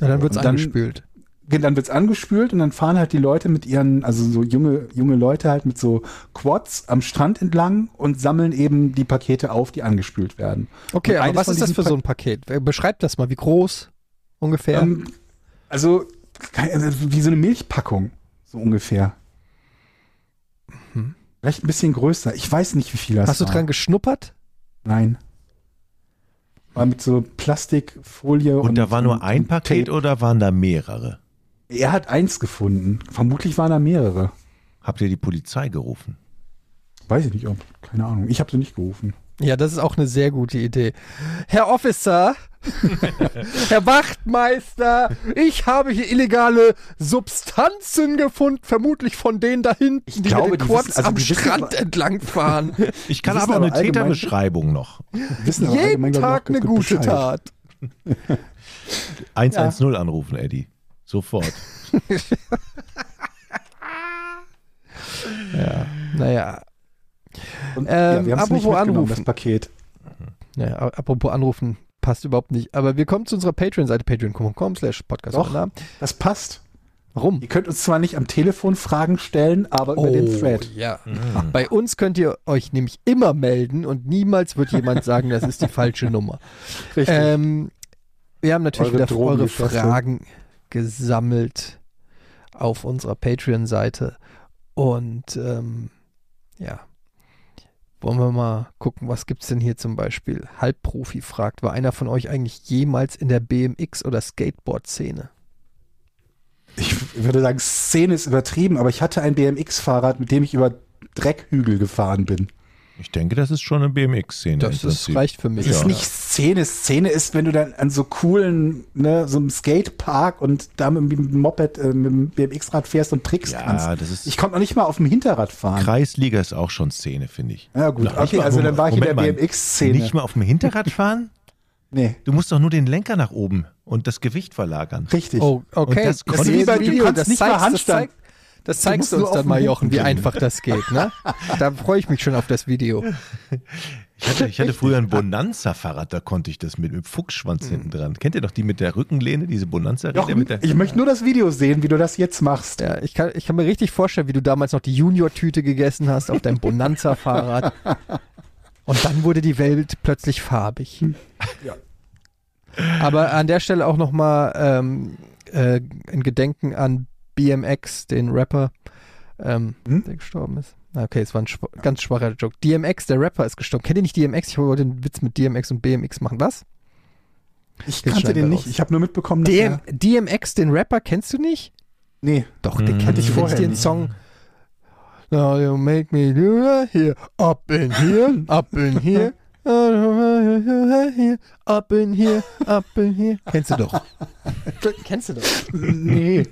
Ja, dann wird's dann- angespült. Dann wird's angespült und dann fahren halt die Leute mit ihren, also so junge, junge Leute halt mit so Quads am Strand entlang und sammeln eben die Pakete auf, die angespült werden. Okay, aber was ist das für Pa- so ein Paket? Beschreib das mal. Wie groß ungefähr? Ähm, also, also wie so eine Milchpackung, so ungefähr. Vielleicht ein bisschen größer. Ich weiß nicht, wie viel das Hast du war. dran geschnuppert? Nein. War mit so Plastikfolie und. und da war nur und- ein Paket Tape. oder waren da mehrere? Er hat eins gefunden. Vermutlich waren da mehrere. Habt ihr die Polizei gerufen? Weiß ich nicht, ob. Keine Ahnung. Ich habe sie nicht gerufen. Ja, das ist auch eine sehr gute Idee. Herr Officer, Herr Wachtmeister, ich habe hier illegale Substanzen gefunden, vermutlich von denen da hinten, die glaube, mit den Quads wissen- also am Strand aber- entlangfahren. Ich kann aber eine aber allgemein- Täterbeschreibung noch. Jeden ich, Tag eine gute Bescheid. Tat. 110 anrufen, Eddie. Sofort. Ja, naja. Und, Ähm, ja, wir haben es nicht apropos mitgenommen, anrufen. das Paket. naja, apropos anrufen, passt überhaupt nicht. Aber wir kommen zu unserer Patreon-Seite, patreon.com slash podcast. Doch. Das passt. Warum? Ihr könnt uns zwar nicht am Telefon Fragen stellen, aber über den Thread. ja. Bei uns könnt ihr euch nämlich immer melden und niemals wird jemand sagen, das ist die falsche Nummer. Richtig. Ähm, wir haben natürlich Eure wieder eure. Fragen gesammelt auf unserer Patreon-Seite. Und ähm, ja, wollen wir mal gucken, was gibt's denn hier zum Beispiel? Halbprofi fragt, war einer von euch eigentlich jemals in der BMX- oder Skateboard-Szene? Ich würde sagen, Szene ist übertrieben, aber ich hatte ein BMX-Fahrrad, mit dem ich über Dreckhügel gefahren bin. Ich denke, das ist schon eine BMX-Szene. Das ist, reicht für mich. Das ist ja. nicht Szene. Szene ist, wenn du dann an so coolen, ne, so einem Skatepark und da mit dem Moped, äh, mit dem BMX-Rad fährst und trickst Ja, kannst. das ist- Ich konnte noch nicht mal auf dem Hinterrad fahren. Kreisliga ist auch schon Szene, finde ich. Ja gut, Nicht okay, mal- also dann war ich in der Moment BMX-Szene. Nicht mal auf dem Hinterrad fahren? Nee, Du musst doch nur den Lenker nach oben und das Gewicht verlagern. richtig. Oh, okay. Und das das ist wie bei Du kannst das nicht mal Handstand. Das zeigst du nur uns dann mal, Jochen, wie einfach das geht, ne? Da freue ich mich schon auf das Video. Ich hatte, ich hatte früher ein Bonanza-Fahrrad, da konnte ich das mit, mit Fuchsschwanz hinten dran. Kennt ihr noch die mit der Rückenlehne, diese Bonanza-Räder Jochen, mit der ich möchte nur das Video sehen, wie du das jetzt machst. Ja, ich kann, ich kann mir richtig vorstellen, wie du damals noch die Junior-Tüte gegessen hast auf deinem Bonanza-Fahrrad. Und dann wurde die Welt plötzlich farbig. Ja. Aber an der Stelle auch nochmal ähm, äh, ein Gedenken an BMX, den Rapper, ähm, Hm? der gestorben ist. Okay, es war ein schwa ganz schwacher Joke. DMX, der Rapper, ist gestorben. Kennt ihr nicht DMX? Ich wollte den Witz mit DMX und BMX machen. Was? Ich Jetzt kannte den nicht. raus. Ich habe nur mitbekommen, dass DM, er, DMX, den Rapper, kennst du nicht? Nee, Doch, den Hatte kennst ich vorher nicht. Song Now you make me do that here. Up in here, up in here. Up in here, up in here. Kennst du doch. Kennst du doch. Nee.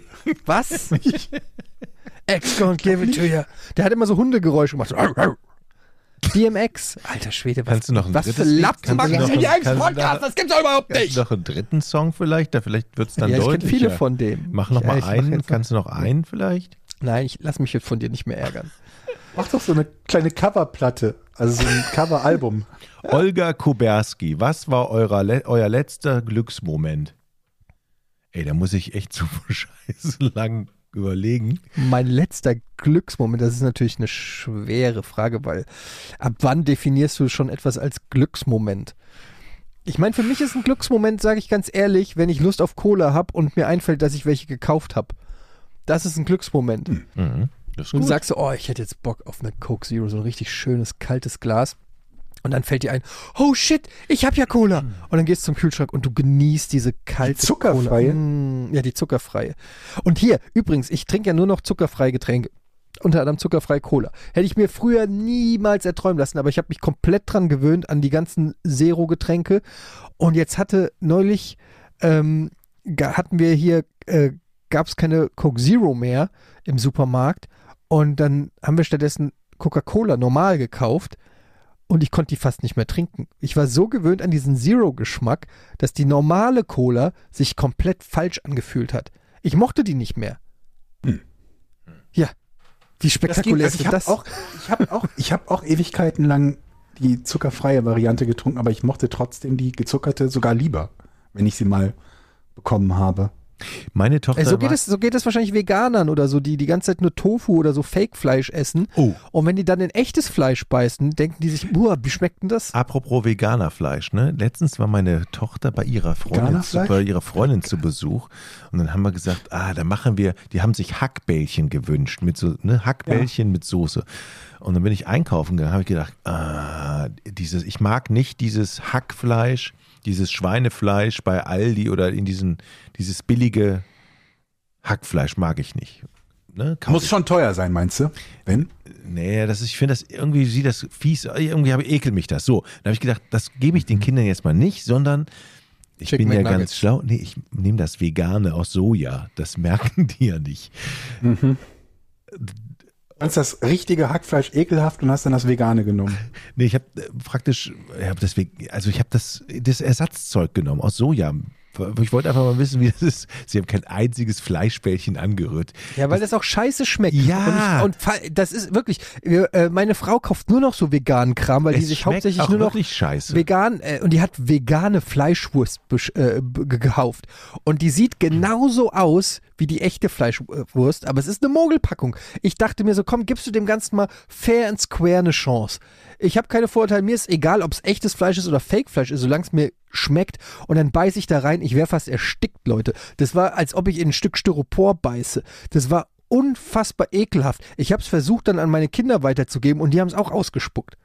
Was? X gonna give it to you. Der hat immer so Hundegeräusche gemacht. So, DMX. Alter Schwede, was, Kannst du noch ein was für? Lappen Kannst machen noch die ein- eigentlich kannst du Podcast? da- Das gibt's doch überhaupt nicht. du noch einen dritten Song vielleicht? Da vielleicht wird es dann ja, ich kenne deutlicher. viele von denen. Mach noch Ich- mal ich einen. Kannst du noch einen vielleicht? Nein, ich lass mich jetzt von dir nicht mehr ärgern. Mach doch so eine kleine Coverplatte. Also so ein Coveralbum. Olga Kuberski, was war euer letzter Glücksmoment? Ey, da muss ich echt zu scheiße lang überlegen. Mein letzter Glücksmoment, das ist natürlich eine schwere Frage, weil ab wann definierst du schon etwas als Glücksmoment? Ich meine, für mich ist ein Glücksmoment, sage ich ganz ehrlich, wenn ich Lust auf Cola habe und mir einfällt, dass ich welche gekauft habe. Das ist ein Glücksmoment. Mhm. Das ist Und du sagst so, oh, ich hätte jetzt Bock auf eine Coke Zero, so ein richtig schönes, kaltes Glas. Und dann fällt dir ein, oh shit, ich habe ja Cola. Und dann gehst du zum Kühlschrank und du genießt diese kalte zuckerfreie? Cola. Mm, ja, die zuckerfreie. Und hier, übrigens, ich trinke ja nur noch zuckerfreie Getränke. Unter anderem zuckerfreie Cola. Hätte ich mir früher niemals erträumen lassen, aber ich habe mich komplett dran gewöhnt an die ganzen Zero-Getränke. Und jetzt hatte neulich, ähm, hatten wir hier, äh, gab es keine Coke Zero mehr im Supermarkt. Und dann haben wir stattdessen Coca-Cola normal gekauft und ich konnte die fast nicht mehr trinken. Ich war so gewöhnt an diesen Zero-Geschmack, dass die normale Cola sich komplett falsch angefühlt hat. Ich mochte die nicht mehr. Ja. Wie Das ging, spektakulär also ist ich habe das? auch, ich hab auch, ich hab auch Ewigkeiten lang die zuckerfreie Variante getrunken, aber ich mochte trotzdem die gezuckerte sogar lieber, wenn ich sie mal bekommen habe. Meine Tochter Ey, so, geht es, so geht es wahrscheinlich Veganern oder so, die die ganze Zeit nur Tofu oder so Fake-Fleisch essen. Oh. Und wenn die dann in echtes Fleisch beißen, denken die sich, uah, wie schmeckt denn das? Apropos Veganerfleisch, ne? Letztens war meine Tochter bei ihrer Freundin, zu, bei ihrer Freundin zu Besuch und dann haben wir gesagt, ah, da machen wir, die haben sich Hackbällchen gewünscht mit so, ne, Hackbällchen mit Soße. Und dann bin ich einkaufen gegangen, habe ich gedacht, ah, dieses, ich mag nicht dieses Hackfleisch, dieses Schweinefleisch bei Aldi oder in diesen, dieses billige Hackfleisch mag ich nicht. Ne? Muss ich- schon teuer sein, meinst du? Wenn? Nee, das ist, ich finde das irgendwie sieht das fies, irgendwie habe ekel mich das. So, dann habe ich gedacht, das gebe ich den Kindern jetzt mal nicht, sondern ich Chicken bin ja ganz schlau. Nee, ich nehme das Vegane aus Soja. Das merken die ja nicht. Fandst das richtige Hackfleisch ekelhaft und hast dann das vegane genommen? Nee, ich habe praktisch, ich hab das, also ich habe das, das Ersatzzeug genommen aus Soja. Ich wollte einfach mal wissen, wie das ist. Sie haben kein einziges Fleischbällchen angerührt. Ja, weil das, auch scheiße schmeckt. Ja. Und, ich, und das ist wirklich, wir, äh, meine Frau kauft nur noch so veganen Kram, weil die Es sich schmeckt hauptsächlich nur noch scheiße. vegan, äh, und die hat vegane Fleischwurst äh, gekauft. Und die sieht genauso aus wie die echte Fleischwurst, aber es ist eine Mogelpackung. Ich dachte mir so, komm, gibst du dem Ganzen mal fair and square eine Chance. Ich habe keine Vorurteile, mir ist egal, ob es echtes Fleisch ist oder Fake-Fleisch ist, solange es mir schmeckt und dann beiße ich da rein. Ich wäre fast erstickt, Leute. Das war, als ob ich in ein Stück Styropor beiße. Das war unfassbar ekelhaft. Ich habe es versucht, dann an meine Kinder weiterzugeben und die haben es auch ausgespuckt.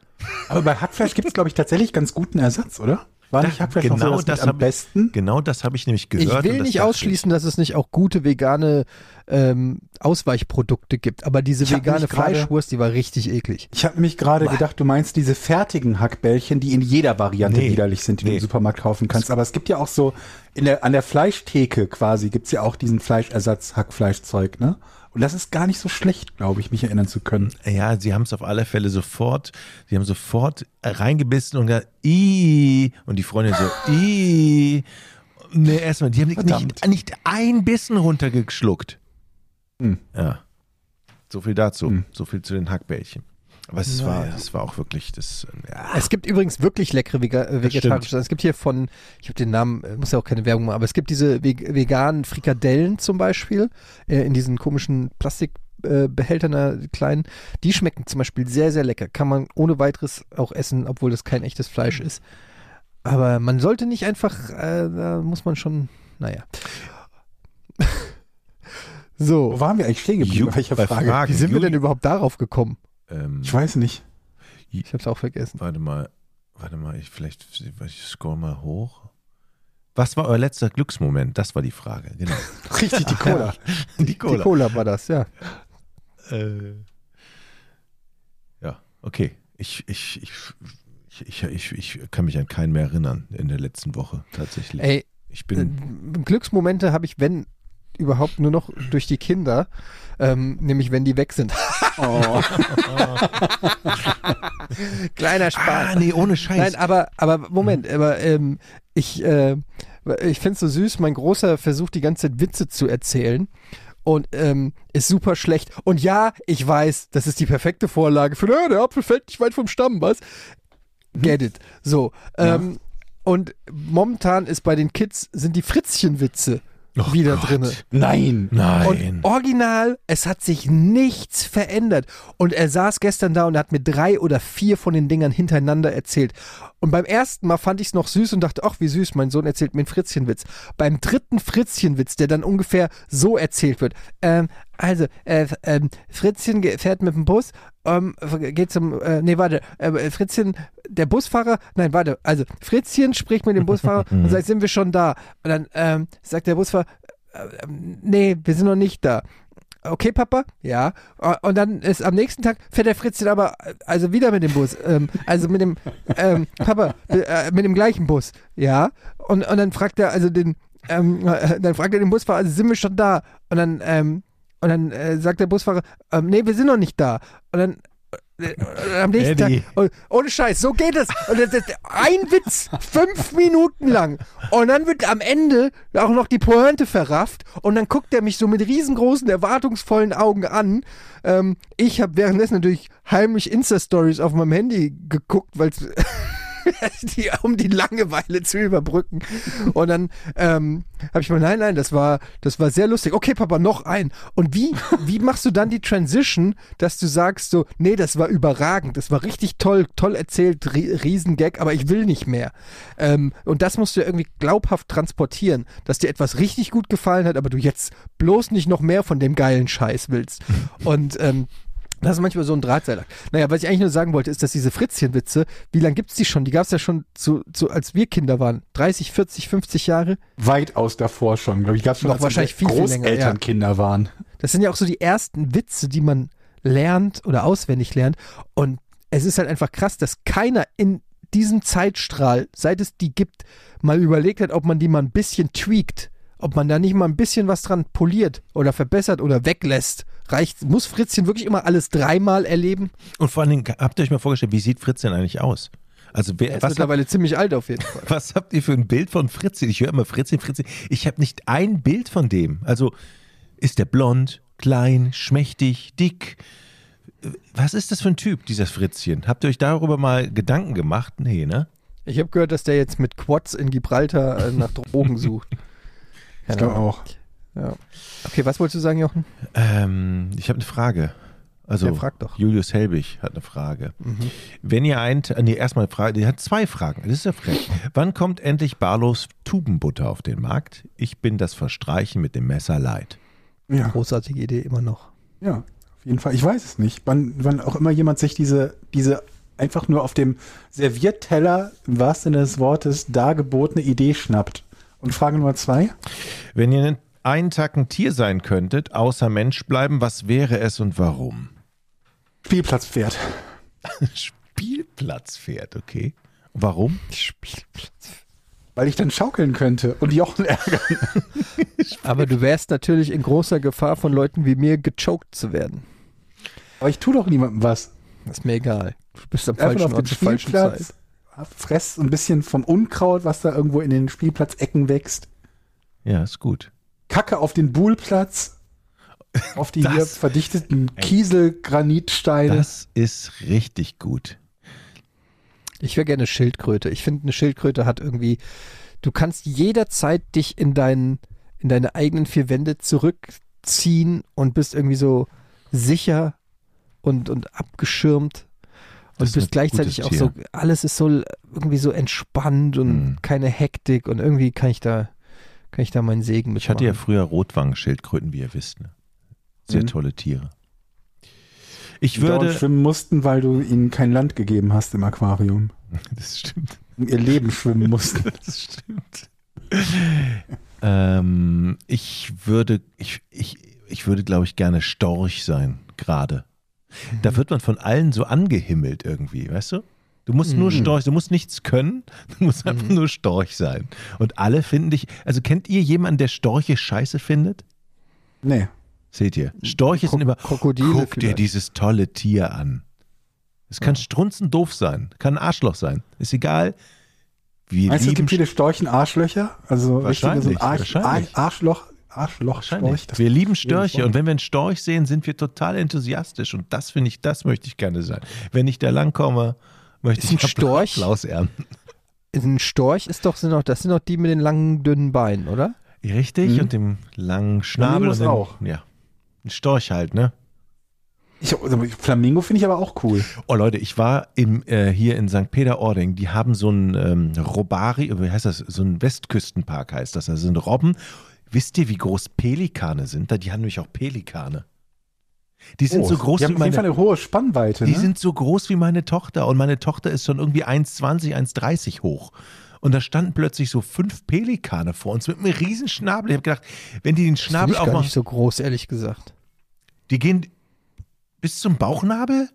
Aber bei Hackfleisch gibt es, glaube ich, tatsächlich ganz guten Ersatz, oder? Hackfleisch noch so genau das, das am ich- besten? Genau das habe ich nämlich gehört. Ich will das nicht dachte ausschließen, dass es nicht auch gute vegane ähm, Ausweichprodukte gibt, aber diese Ich vegane Fleischwurst, die war richtig eklig. Ich habe nämlich gerade gedacht, du meinst diese fertigen Hackbällchen, die in jeder Variante Nee. widerlich sind, die du Nee. im Supermarkt kaufen kannst. Aber es gibt ja auch so, in der, an der Fleischtheke quasi gibt's ja auch diesen Fleischersatz-Hackfleischzeug, ne? Und das ist gar nicht so schlecht, glaube ich, mich erinnern zu können. Ja, sie haben es auf alle Fälle sofort, sie haben sofort reingebissen und gesagt, Ih, und die Freundin so, Ih. Nee, erstmal, die haben nicht, nicht ein Bissen runtergeschluckt. Hm. Ja. So viel dazu. Hm. So viel zu den Hackbällchen. Aber es war, es war auch wirklich das, ja. Es gibt übrigens wirklich leckere Vega vegetarische. Es gibt hier von, ich habe den Namen, äh, muss ja auch keine Werbung machen, aber es gibt diese veg veganen Frikadellen zum Beispiel äh, in diesen komischen Plastikbehältern, äh, kleinen. Die schmecken zum Beispiel sehr, sehr lecker. Kann man ohne weiteres auch essen, obwohl das kein echtes Fleisch ist. Aber man sollte nicht einfach, äh, da muss man schon, naja. so, Wo waren wir eigentlich stehen geblieben? Bei Frage? Fragen. wie sind wir denn überhaupt darauf gekommen? Ähm, Ich weiß nicht. Ich habe es auch vergessen. warte mal, warte mal, ich vielleicht, ich scroll mal hoch. Was war euer letzter Glücksmoment? Das war die Frage, genau. Richtig, die Cola. Die Die Cola war das, ja. Äh, Okay, ich, ich, ich, ich, ich, ich, ich kann mich an keinen mehr erinnern in der letzten Woche tatsächlich. Ey, ich bin, äh, Glücksmomente habe ich, wenn überhaupt nur noch durch die Kinder, ähm, nämlich wenn die weg sind. Oh. Kleiner Spaß. ah, nee, ohne Scheiß. Nein, aber, aber Moment, aber ähm, ich, äh, ich finde es so süß, mein Großer versucht die ganze Zeit Witze zu erzählen und ähm, ist super schlecht. Und ja, ich weiß, das ist die perfekte Vorlage für, "Ja, der Apfel fällt nicht weit vom Stamm, was? Get it. So. Ähm, Und momentan ist bei den Kids, sind die Fritzchenwitze Oh wieder Gott. drinne. Nein. Nein. Und original, es hat sich nichts verändert. Und er saß gestern da und hat mir drei oder vier von den Dingern hintereinander erzählt. Und beim ersten Mal fand ich es noch süß und dachte, ach, wie süß, mein Sohn erzählt mir einen Fritzchenwitz. Beim dritten Fritzchenwitz, der dann ungefähr so erzählt wird. Ähm, also, äh, ähm, Fritzchen fährt mit dem Bus, ähm, geht zum, äh, nee, warte, äh, Fritzchen, der Busfahrer, nein, warte, also, Fritzchen spricht mit dem Busfahrer und sagt, sind wir schon da? Und dann ähm, sagt der Busfahrer, äh, ähm, nee, wir sind noch nicht da. Okay, Papa? Ja. Und dann ist am nächsten Tag fährt der Fritzchen aber also wieder mit dem Bus. Ähm, also mit dem ähm, Papa, äh, mit dem gleichen Bus. Ja. Und, und dann fragt er also den, ähm, äh, dann fragt er den Busfahrer, also sind wir schon da? Und dann, ähm, und dann äh, sagt der Busfahrer, ähm, nee, wir sind noch nicht da. Und dann am nächsten Eddie. Tag, oh, ohne Scheiß, so geht es. Und das, das, ein Witz, fünf Minuten lang. Und dann wird am Ende auch noch die Pointe verrafft. Und dann guckt er mich so mit riesengroßen, erwartungsvollen Augen an. Ähm, ich habe währenddessen natürlich heimlich Insta-Stories auf meinem Handy geguckt, weil die, um die Langeweile zu überbrücken. Und dann ähm, habe ich mal, nein, nein, das war, das war sehr lustig. Okay, Papa, noch ein. Und wie, wie machst du dann die Transition, dass du sagst so, nee, das war überragend, das war richtig toll, toll erzählt, ri Riesengag, aber ich will nicht mehr. Ähm, und das musst du ja irgendwie glaubhaft transportieren, dass dir etwas richtig gut gefallen hat, aber du jetzt bloß nicht noch mehr von dem geilen Scheiß willst. Und ähm, das ist manchmal so ein Drahtseilakt. Naja, was ich eigentlich nur sagen wollte, ist, dass diese Fritzchenwitze, wie lange gibt's die schon? Die gab's ja schon, zu, zu, als wir Kinder waren. 30, 40, 50 Jahre. Weitaus davor schon, glaube ich. Gab schon Noch als wahrscheinlich viel, viel länger, ja. Großeltern Kinder waren. Das sind ja auch so die ersten Witze, die man lernt oder auswendig lernt. Und es ist halt einfach krass, dass keiner in diesem Zeitstrahl, seit es die gibt, mal überlegt hat, ob man die mal ein bisschen tweakt. Ob man da nicht mal ein bisschen was dran poliert oder verbessert oder weglässt. Reicht, muss Fritzchen wirklich immer alles dreimal erleben? Und vor allen Dingen, habt ihr euch mal vorgestellt, wie sieht Fritz denn eigentlich aus? Also wer, Er ist was, habt, mittlerweile ziemlich alt auf jeden Fall. was habt ihr für ein Bild von Fritzchen? Ich höre immer Fritzchen, Fritzchen. Ich habe nicht ein Bild von dem. Also ist der blond, klein, schmächtig, dick? Was ist das für ein Typ, dieses Fritzchen? Habt ihr euch darüber mal Gedanken gemacht? Nee, ne? Ich habe gehört, dass der jetzt mit Quads in Gibraltar äh, nach Drogen sucht. Ich glaube auch. Ja. Okay, was wolltest du sagen, Jochen? Ähm, ich habe eine Frage. Also Ja, frag doch. Julius Helbig hat eine Frage. Wenn ihr ein, nee, erstmal eine Frage, die hat zwei Fragen. Das ist ja frech. Wann kommt endlich Barlos Tubenbutter auf den Markt? Ich bin das Verstreichen mit dem Messer leid. Ja. Großartige Idee immer noch. Ja, auf jeden Fall. Ich weiß es nicht. Wann, wann auch immer jemand sich diese, diese einfach nur auf dem Servierteller, im wahrsten Sinne des Wortes, dargebotene Idee schnappt. Und Frage Nummer zwei. Wenn ihr einen Tag ein Tier sein könntet, außer Mensch bleiben, was wäre es und warum? Spielplatzpferd. Spielplatzpferd, okay. Warum? Weil ich dann schaukeln könnte und Jochen ärgern. Aber du wärst natürlich in großer Gefahr von Leuten wie mir gechoked zu werden. Aber ich tue doch niemandem was. Das ist mir egal. Du bist am falschen Ort zur falschen Spielplatz, Zeit. fress ein bisschen vom Unkraut, was da irgendwo in den Spielplatzecken wächst. Ja, ist gut. Kacke auf den Buhlplatz, auf die Das- hier verdichteten Kieselgranitsteine. Das ist richtig gut. Ich wäre gerne Schildkröte. Ich finde, eine Schildkröte hat irgendwie, du kannst jederzeit dich in, deinen, in deine eigenen vier Wände zurückziehen und bist irgendwie so sicher und, und abgeschirmt. Und ist bist gleichzeitig auch so, alles ist so irgendwie so entspannt und Mhm. keine Hektik und irgendwie kann ich da, kann ich da meinen Segen mit Ich hatte ja früher Rotwangenschildkröten, wie ihr wisst. Ne? Sehr Mhm. tolle Tiere. Ich die würde. schwimmen mussten, weil du ihnen kein Land gegeben hast im Aquarium. Das stimmt. Und ihr Leben schwimmen mussten. Das stimmt. ähm, ich würde, ich, ich, ich würde, glaube ich, gerne Storch sein, gerade. Da wird man von allen so angehimmelt irgendwie, weißt du? Du musst nur Storch, du musst nichts können, du musst einfach nur Storch sein. Und alle finden dich, also kennt ihr jemanden, der Storche scheiße findet? Nee. Seht ihr? Storche sind immer, Krokodile guck dir vielleicht. dieses tolle Tier an. Es kann strunzendoof sein, kann ein Arschloch sein, ist egal. Wir Meinst du, es lieben gibt viele Storchen Arschlöcher? Also richtige so ein Wahrscheinlich, Arsch, wahrscheinlich. Ar- Arschloch, Arschloch, Wahrscheinlich. Storch. das- wir lieben Störche und wenn wir einen Storch sehen, sind wir total enthusiastisch und das finde ich, das möchte ich gerne sein. Wenn ich da langkomme, möchte Ist ich ein Storch? Applaus ernten. Ein Storch ist doch, sind doch, das sind doch die mit den langen, dünnen Beinen, oder? Richtig Mhm. und dem langen Schnabel Flamingos und dem, auch. Ja, ein Storch halt, ne? Ich, also Flamingo finde ich aber auch cool. Oh Leute, ich war im, äh, hier in St. Peter-Ording, die haben so ein ähm, Robari, wie heißt das, so ein Westküstenpark heißt das, also sind Robben. Wisst ihr, wie groß Pelikane sind? Da, die haben nämlich auch Pelikane. Die sind Oh, so groß die wie haben auf jeden Fall meine, eine hohe Spannweite. die ne? sind so groß wie meine Tochter und meine Tochter ist schon irgendwie 1,20, 1,30 hoch. Und da standen plötzlich so fünf Pelikane vor uns mit einem riesen Schnabel. Ich habe gedacht, wenn die den Das Schnabel ich gar aufmachen, nicht so groß, ehrlich gesagt. die gehen bis zum Bauchnabel?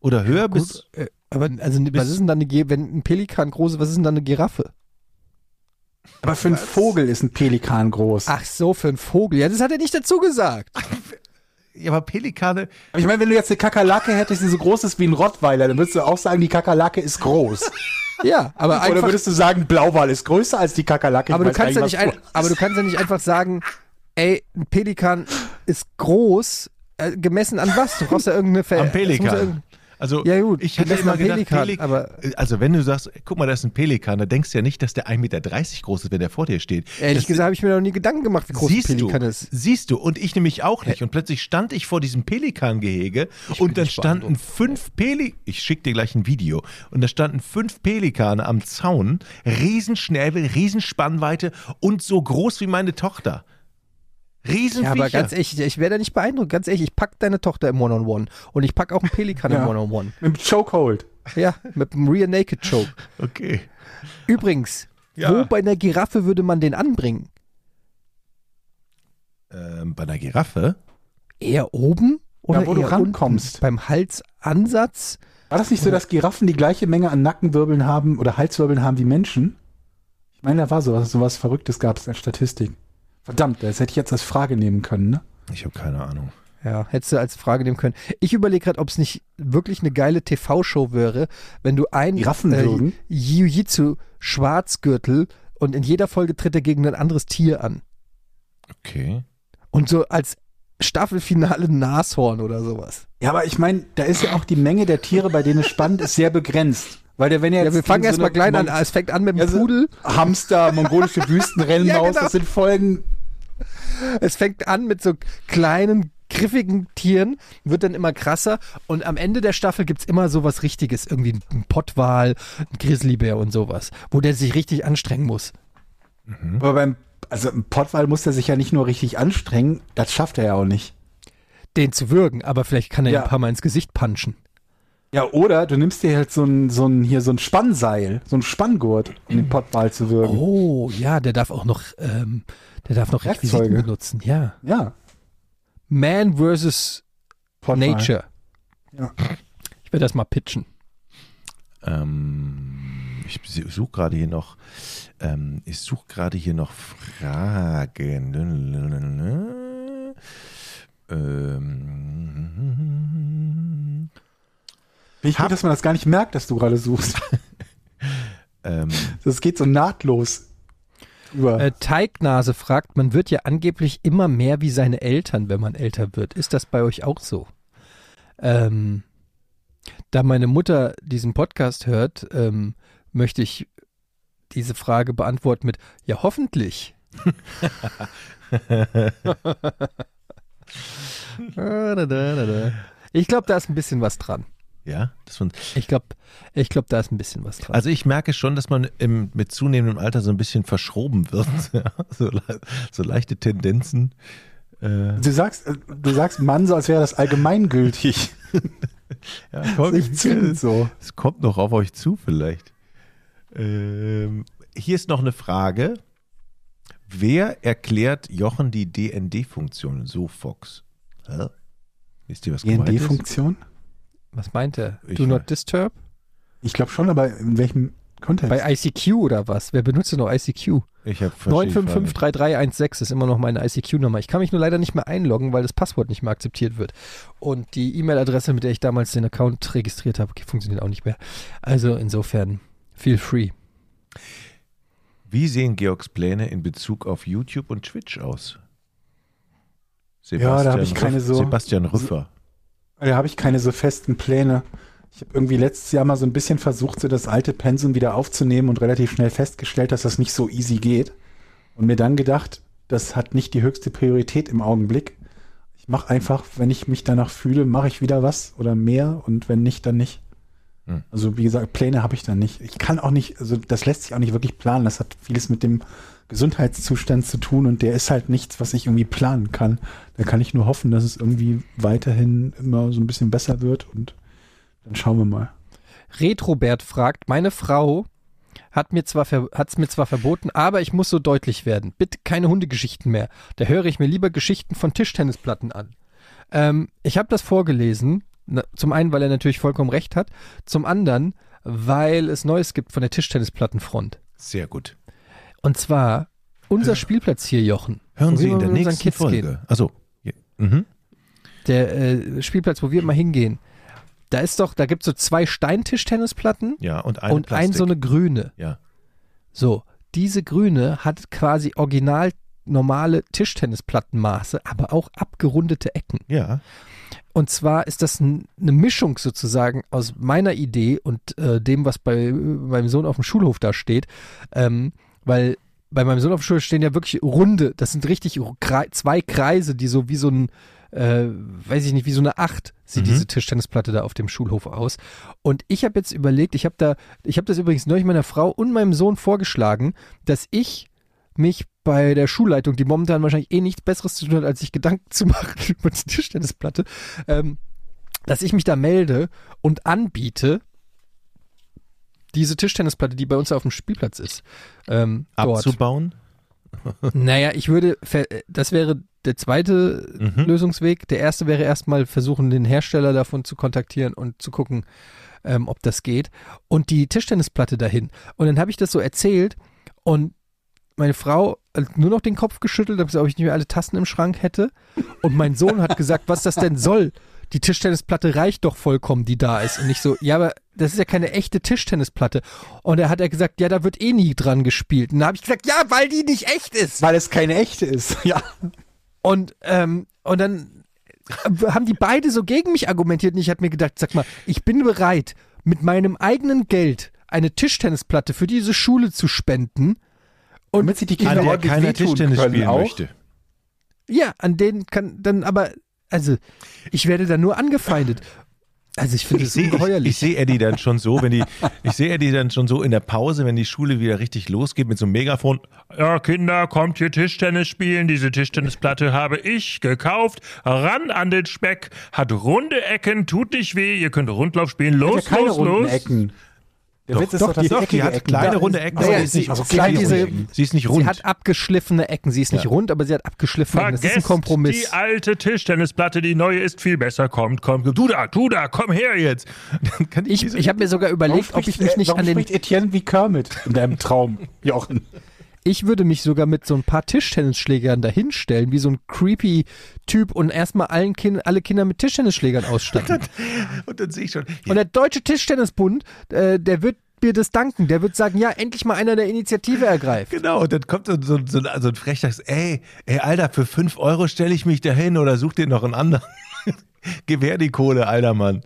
Oder höher bis. Gut, äh, aber also, was ist denn dann eine, wenn ein Pelikan groß ist, was ist denn dann eine Giraffe? aber für einen Vogel ist ein Pelikan groß. Ach so, für einen Vogel. Ja, das hat er nicht dazu gesagt. Ja, aber Pelikane. Aber ich meine, wenn du jetzt eine Kakerlake hättest, die so groß ist wie ein Rottweiler, dann würdest du auch sagen, die Kakerlake ist groß. Ja, aber Oder einfach. würdest du sagen, Blauwal ist größer als die Kakerlake? Aber du kannst ja nicht, ein, aber du kannst ja nicht einfach sagen, ey, ein Pelikan ist groß, äh, gemessen an was? Du brauchst ja irgendeine Ver Am Pelikan. Also Ja, gut, ich hätte immer gedacht, Pelikan, Pelik aber- also wenn du sagst, guck mal, das ist ein Pelikan, da denkst du ja nicht, dass der 1,30 Meter groß ist, wenn der vor dir steht. Ehrlich das, gesagt habe ich mir noch nie Gedanken gemacht, wie groß ein Pelikan du, ist. siehst du und ich nämlich auch nicht. Und plötzlich stand ich vor diesem Pelikangehege und dann standen fünf Peli, ich schick dir gleich ein Video, und da standen fünf Pelikane am Zaun, Riesenschnäbel, Riesenspannweite und so groß wie meine Tochter. Riesenviecher. Ja, aber ganz ehrlich, ich wäre da nicht beeindruckt. Ganz ehrlich, ich pack deine Tochter im One-on-One und ich pack auch einen Pelikan Ja. im One-on-One. Mit dem Chokehold. Ja, mit einem Rear Naked Choke. okay. Übrigens, Ja. wo bei einer Giraffe würde man den anbringen? Ähm, bei einer Giraffe? Eher oben oder wo du rankommst. unten? Beim Halsansatz? War das nicht so, dass Giraffen die gleiche Menge an Nackenwirbeln haben oder Halswirbeln haben wie Menschen? Ich meine, da war sowas, sowas Verrücktes gab es in der Statistik. Verdammt, das hätte ich jetzt als Frage nehmen können, ne? Ich habe keine Ahnung. Ja, hättest du als Frage nehmen können. Ich überlege gerade, ob es nicht wirklich eine geile TV-Show wäre, wenn du ein Giraffen würgen? Jiu-Jitsu Schwarzgürtel und in jeder Folge tritt er gegen ein anderes Tier an. Okay. Und so als Staffelfinale Nashorn oder sowas. Ja, aber ich meine, da ist ja auch die Menge der Tiere, bei denen es spannend ist, sehr begrenzt. Weil der, wenn er Ja, jetzt wir fangen gegen erstmal klein an. Es fängt an mit dem Ja, so- Pudel. Hamster, mongolische Wüstenrennmaus, Ja, genau. das sind Folgen. Es fängt an mit so kleinen, griffigen Tieren, wird dann immer krasser und am Ende der Staffel gibt's immer sowas Richtiges. Irgendwie ein Pottwal, ein Grizzlybär und sowas, wo der sich richtig anstrengen muss. Aber beim, also im Pottwal muss er sich ja nicht nur richtig anstrengen, das schafft er ja auch nicht. Den zu würgen, aber vielleicht kann er Ja. ein paar Mal ins Gesicht punchen. Ja, oder du nimmst dir halt so ein, so ein, hier so ein Spannseil, so ein Spanngurt, um den Pottwal zu würgen. Oh, ja, der darf auch noch, ähm, der darf noch Requisiten Werkzeuge. benutzen, ja. Ja, Man versus Pottwal. Nature. Ja. Ich werde das mal pitchen. Ähm, ich suche gerade hier noch, ähm, ich suche gerade hier noch Fragen. Ähm, Finde ich Hab- gut, dass man das gar nicht merkt, dass du gerade suchst. ähm, Das geht so nahtlos über. Äh, Teignase fragt, man wird ja angeblich immer mehr wie seine Eltern, wenn man älter wird. Ist das bei euch auch so? Ähm, da meine Mutter diesen Podcast hört, ähm, möchte ich diese Frage beantworten mit Ja, hoffentlich. ich glaube, da ist ein bisschen was dran. Ja, das von, Ich glaube, ich glaub, da ist ein bisschen was dran. also ich merke schon, dass man im, mit zunehmendem Alter so ein bisschen verschroben wird. Ja, so, so leichte Tendenzen. Äh, du sagst, äh, du sagst Mann so, als wäre das allgemeingültig. ja, komm, zwingend so. Es kommt noch auf euch zu vielleicht. Ähm, hier ist noch eine Frage. Wer erklärt Jochen die DND-Funktion? So Fox. Hä? Wisst ihr, was gemeint ist? DND-Funktion? Was meint er? Ich Do weiß. not disturb? Ich glaube schon, aber in welchem Kontext? Bei ICQ oder was? Wer benutzt denn noch ICQ? Ich habe 9553316 ist immer noch meine ICQ-Nummer. Ich kann mich nur leider nicht mehr einloggen, weil das Passwort nicht mehr akzeptiert wird. Und die E-Mail-Adresse, mit der ich damals den Account registriert habe, funktioniert auch nicht mehr. Also insofern, feel free. Wie sehen Georgs Pläne in Bezug auf YouTube und Twitch aus? Ja, da hab ich keine so- Sebastian Rüffer. Da habe ich keine so festen Pläne. Ich habe irgendwie letztes Jahr mal so ein bisschen versucht, so das alte Pensum wieder aufzunehmen und relativ schnell festgestellt, dass das nicht so easy geht. Und mir dann gedacht, das hat nicht die höchste Priorität im Augenblick. Ich mache einfach, wenn ich mich danach fühle, mache ich wieder was oder mehr und wenn nicht, dann nicht. Hm. Also wie gesagt, Pläne habe ich dann nicht. Ich kann auch nicht, also das lässt sich auch nicht wirklich planen. Das hat vieles mit dem Gesundheitszustand zu tun und der ist halt nichts, was ich irgendwie planen kann. Da kann ich nur hoffen, dass es irgendwie weiterhin immer so ein bisschen besser wird und dann schauen wir mal. Retrobert fragt, meine Frau hat mir zwar hat es mir zwar verboten, aber ich muss so deutlich werden. Bitte keine Hundegeschichten mehr. Da höre ich mir lieber Geschichten von Tischtennisplatten an. Ähm, ich habe das vorgelesen. Na, Zum einen, weil er natürlich vollkommen recht hat. Zum anderen, weil es Neues gibt von der Tischtennisplattenfront. Sehr gut. Und zwar unser Spielplatz hier, Jochen. Hören Sie in der nächsten Kids Folge. Gehen. Also, mhm. Der äh, Spielplatz, wo wir mal hingehen. Da ist doch, da gibt es so zwei Steintischtennisplatten ja, und eine und ein so eine grüne. Ja. So, diese grüne hat quasi original normale Tischtennisplattenmaße, aber auch abgerundete Ecken. Ja. Und zwar ist das eine Mischung sozusagen aus meiner Idee und äh, dem, was bei meinem Sohn auf dem Schulhof da steht. Ähm, weil bei meinem Sohn auf dem Schulhof stehen ja wirklich runde, das sind richtig zwei Kreise, die so wie so ein, äh, weiß ich nicht, wie so eine Acht sieht Mhm. diese Tischtennisplatte da auf dem Schulhof aus. Und ich habe jetzt überlegt, ich habe da, ich habe das übrigens neulich meiner Frau und meinem Sohn vorgeschlagen, dass ich mich bei der Schulleitung, die momentan wahrscheinlich eh nichts Besseres zu tun hat, als sich Gedanken zu machen über die Tischtennisplatte, ähm, dass ich mich da melde und anbiete, diese Tischtennisplatte, die bei uns auf dem Spielplatz ist, ähm, dort. Abzubauen. Naja, ich würde, ver- das wäre der zweite Mhm. Lösungsweg. Der erste wäre erstmal versuchen, den Hersteller davon zu kontaktieren und zu gucken, ähm, ob das geht. Und die Tischtennisplatte dahin. Und dann habe ich das so erzählt und meine Frau hat nur noch den Kopf geschüttelt, ob ich nicht mehr alle Tassen im Schrank hätte. Und mein Sohn hat gesagt, was das denn soll. Die Tischtennisplatte reicht doch vollkommen, die da ist. Und ich so, ja, aber das ist ja keine echte Tischtennisplatte. Und er hat er gesagt, ja, da wird eh nie dran gespielt. Und da habe ich gesagt, ja, weil die nicht echt ist. Weil es keine echte ist. Ja. Und, ähm, und dann haben die beide so gegen mich argumentiert und ich habe mir gedacht, sag mal, ich bin bereit, mit meinem eigenen Geld eine Tischtennisplatte für diese Schule zu spenden. Und Damit sich die An Kinder der ordentlich keiner Tischtennis spielen auch. möchte. ja, an denen kann dann aber, also ich werde da nur angefeindet. Also ich finde es sehe ich, ungeheuerlich. ich seh Eddie dann schon so, wenn die, ich sehe Eddie dann schon so in der Pause, wenn die Schule wieder richtig losgeht mit so einem Megafon. Ja, Kinder, kommt hier Tischtennis spielen. Diese Tischtennisplatte habe ich gekauft. Ran an den Speck. Hat runde Ecken, tut nicht weh. Ihr könnt Rundlauf spielen. Los, ja keine los, los. Ecken. Der Doch, Witz ist doch, doch, dass die- die, doch, die eckige hat Ecken kleine runde Ecken, Ja, aber ja, sie ist nicht- also sie kleine diese-. Sie ist nicht Sie rund. hat abgeschliffene Ecken. Sie ist nicht Ja. rund, aber sie hat abgeschliffene Ecken. Das ist ein Kompromiss. die alte Tischtennisplatte, die neue ist viel besser. Kommt, kommt. Du da, du da, komm her jetzt. Dann kann Ich, diese- ich habe mir sogar Warum überlegt, ob ich mich äh, nicht warum an den Etienne wie Kermit in deinem Traum, Jochen? Ich würde mich sogar mit so ein paar Tischtennisschlägern dahinstellen, wie so ein creepy Typ und erstmal allen kind, alle Kinder mit Tischtennisschlägern ausstatten. Und dann sehe ich schon. und der Deutsche Tischtennisbund, äh, der wird mir das danken. Der wird sagen, ja, endlich mal einer der Initiative ergreift. Genau, und dann kommt so, so, so, so ein Frechter, ey, ey, Alter, für 5 Euro stelle ich mich dahin oder such dir noch einen anderen. Gewähr die Kohle, alter Mann.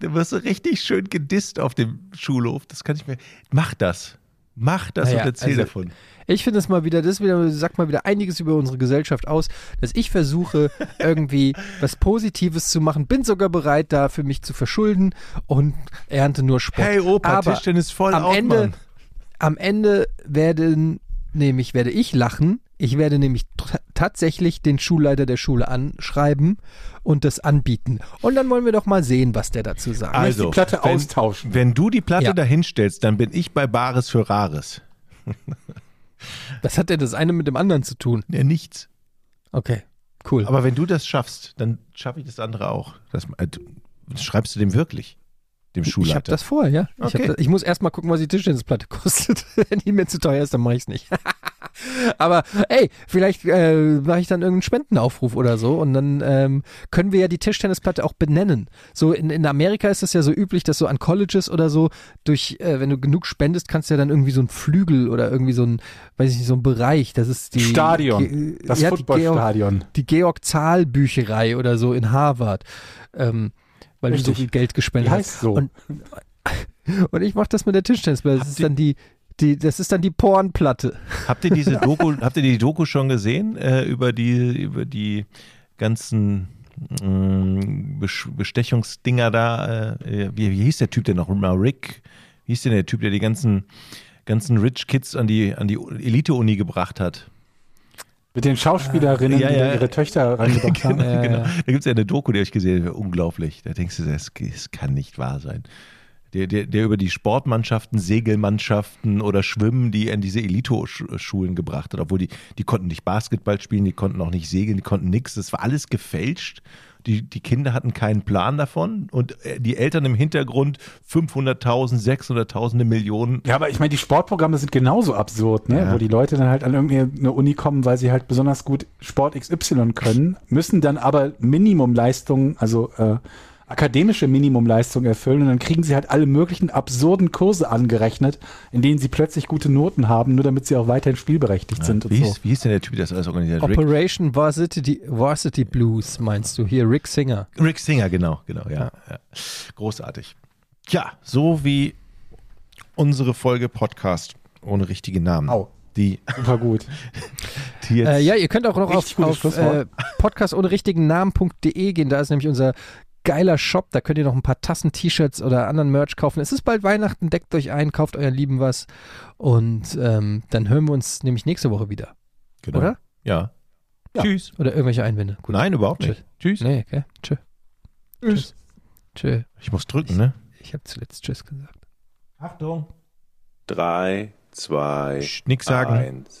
Du wirst so richtig schön gedisst auf dem Schulhof. Das kann ich mir. Mach das. Mach das Naja, und erzähl also- davon. Ich finde es mal wieder, das wieder, sagt mal wieder einiges über unsere Gesellschaft aus, dass ich versuche, irgendwie was Positives zu machen, bin sogar bereit, da für mich zu verschulden und ernte nur Spott. Hey Opa, Aber Tischtennis voll am out, Ende, Mann. am Ende werden nämlich werde ich lachen. Ich werde nämlich tatsächlich den Schulleiter der Schule anschreiben und das anbieten. Und dann wollen wir doch mal sehen, was der dazu sagt. Also, die Platte wenn, austauschen. Wenn du die Platte Ja. dahinstellst, dann bin ich bei Bares für Rares. Was hat denn das eine mit dem anderen zu tun? Ja, nichts. Okay, cool. Aber wenn du das schaffst, dann schaffe ich das andere auch. Das, äh, schreibst du dem wirklich? Dem Ich Schulleiter? habe das vor, ja. Ich, Okay. hab das, ich muss erst mal gucken, was die Tischtennisplatte kostet. Wenn die mir zu teuer ist, dann mache ich es nicht. Aber ey, vielleicht äh, mache ich dann irgendeinen Spendenaufruf oder so und dann ähm, können wir ja die Tischtennisplatte auch benennen. So in, in Amerika ist es ja so üblich, dass so an Colleges oder so durch, äh, wenn du genug spendest, kannst du ja dann irgendwie so ein Flügel oder irgendwie so ein, weiß ich nicht, so ein Bereich. Das ist die Stadion. Ge- Das ja, Footballstadion. die Georg Zahl Bücherei oder so in Harvard. Ähm, weil du so Richtig. viel Geld gespendet hast. so. Und, und ich mache das mit der Tischtennisplatte. Das ist dann die, die, das ist dann die Pornplatte. Habt ihr diese Doku, habt ihr die Doku schon gesehen äh, über die über die ganzen mh, Besch- Bestechungsdinger da? Äh, wie, wie hieß der Typ denn noch mal? Rick? Wie hieß denn der Typ, der die ganzen ganzen Rich Kids an die an die Elite-Uni gebracht hat? Mit den Schauspielerinnen, Ja, die ja. da ihre Töchter reingebracht haben. Ja, genau. ja. Da gibt es ja eine Doku, die habe ich gesehen, unglaublich. Da denkst du, das, das kann nicht wahr sein. Der, der, der über die Sportmannschaften, Segelmannschaften oder Schwimmen, die er in diese Elite-Schulen gebracht hat, obwohl die, die konnten nicht Basketball spielen, die konnten auch nicht segeln, die konnten nichts. Das war alles gefälscht. Die, die Kinder hatten keinen Plan davon und äh, die Eltern im Hintergrund 500.000, 600.000 Millionen. Ja, aber ich meine, die Sportprogramme sind genauso absurd, ne? Ja. wo die Leute dann halt an irgendeine Uni kommen, weil sie halt besonders gut Sport XY können, müssen dann aber Minimumleistungen, also äh, akademische Minimumleistungen erfüllen und dann kriegen sie halt alle möglichen absurden Kurse angerechnet, in denen sie plötzlich gute Noten haben, nur damit sie auch weiterhin spielberechtigt sind und Wie so. hieß, wie hieß denn der Typ, der das alles organisiert hat? Operation Varsity, Varsity Blues meinst du hier, Rick Singer. Rick Singer, genau, genau, ja, ja. Großartig. Ja, so wie unsere Folge Podcast ohne richtige Namen. Au. Die, Super gut. die jetzt. Äh, ja, ihr könnt auch noch auf, auf äh, Schlusswort. podcast ohne richtigen Namen.de gehen. Da ist nämlich unser geiler Shop. Da könnt ihr noch ein paar Tassen, T-Shirts oder anderen Merch kaufen. Es ist bald Weihnachten. Deckt euch ein, kauft euren Lieben was. Und ähm, dann hören wir uns nämlich nächste Woche wieder. genau. Oder? Ja. Ja. Tschüss. Oder irgendwelche Einwände. Gut. Nein, überhaupt nicht. Tschüss. Nee, okay. Tschö. Tschüss. Tschö. Ich muss drücken, ne? Ich habe zuletzt Tschüss gesagt. Achtung. Drei, zwei, Psst, nix sagen. eins.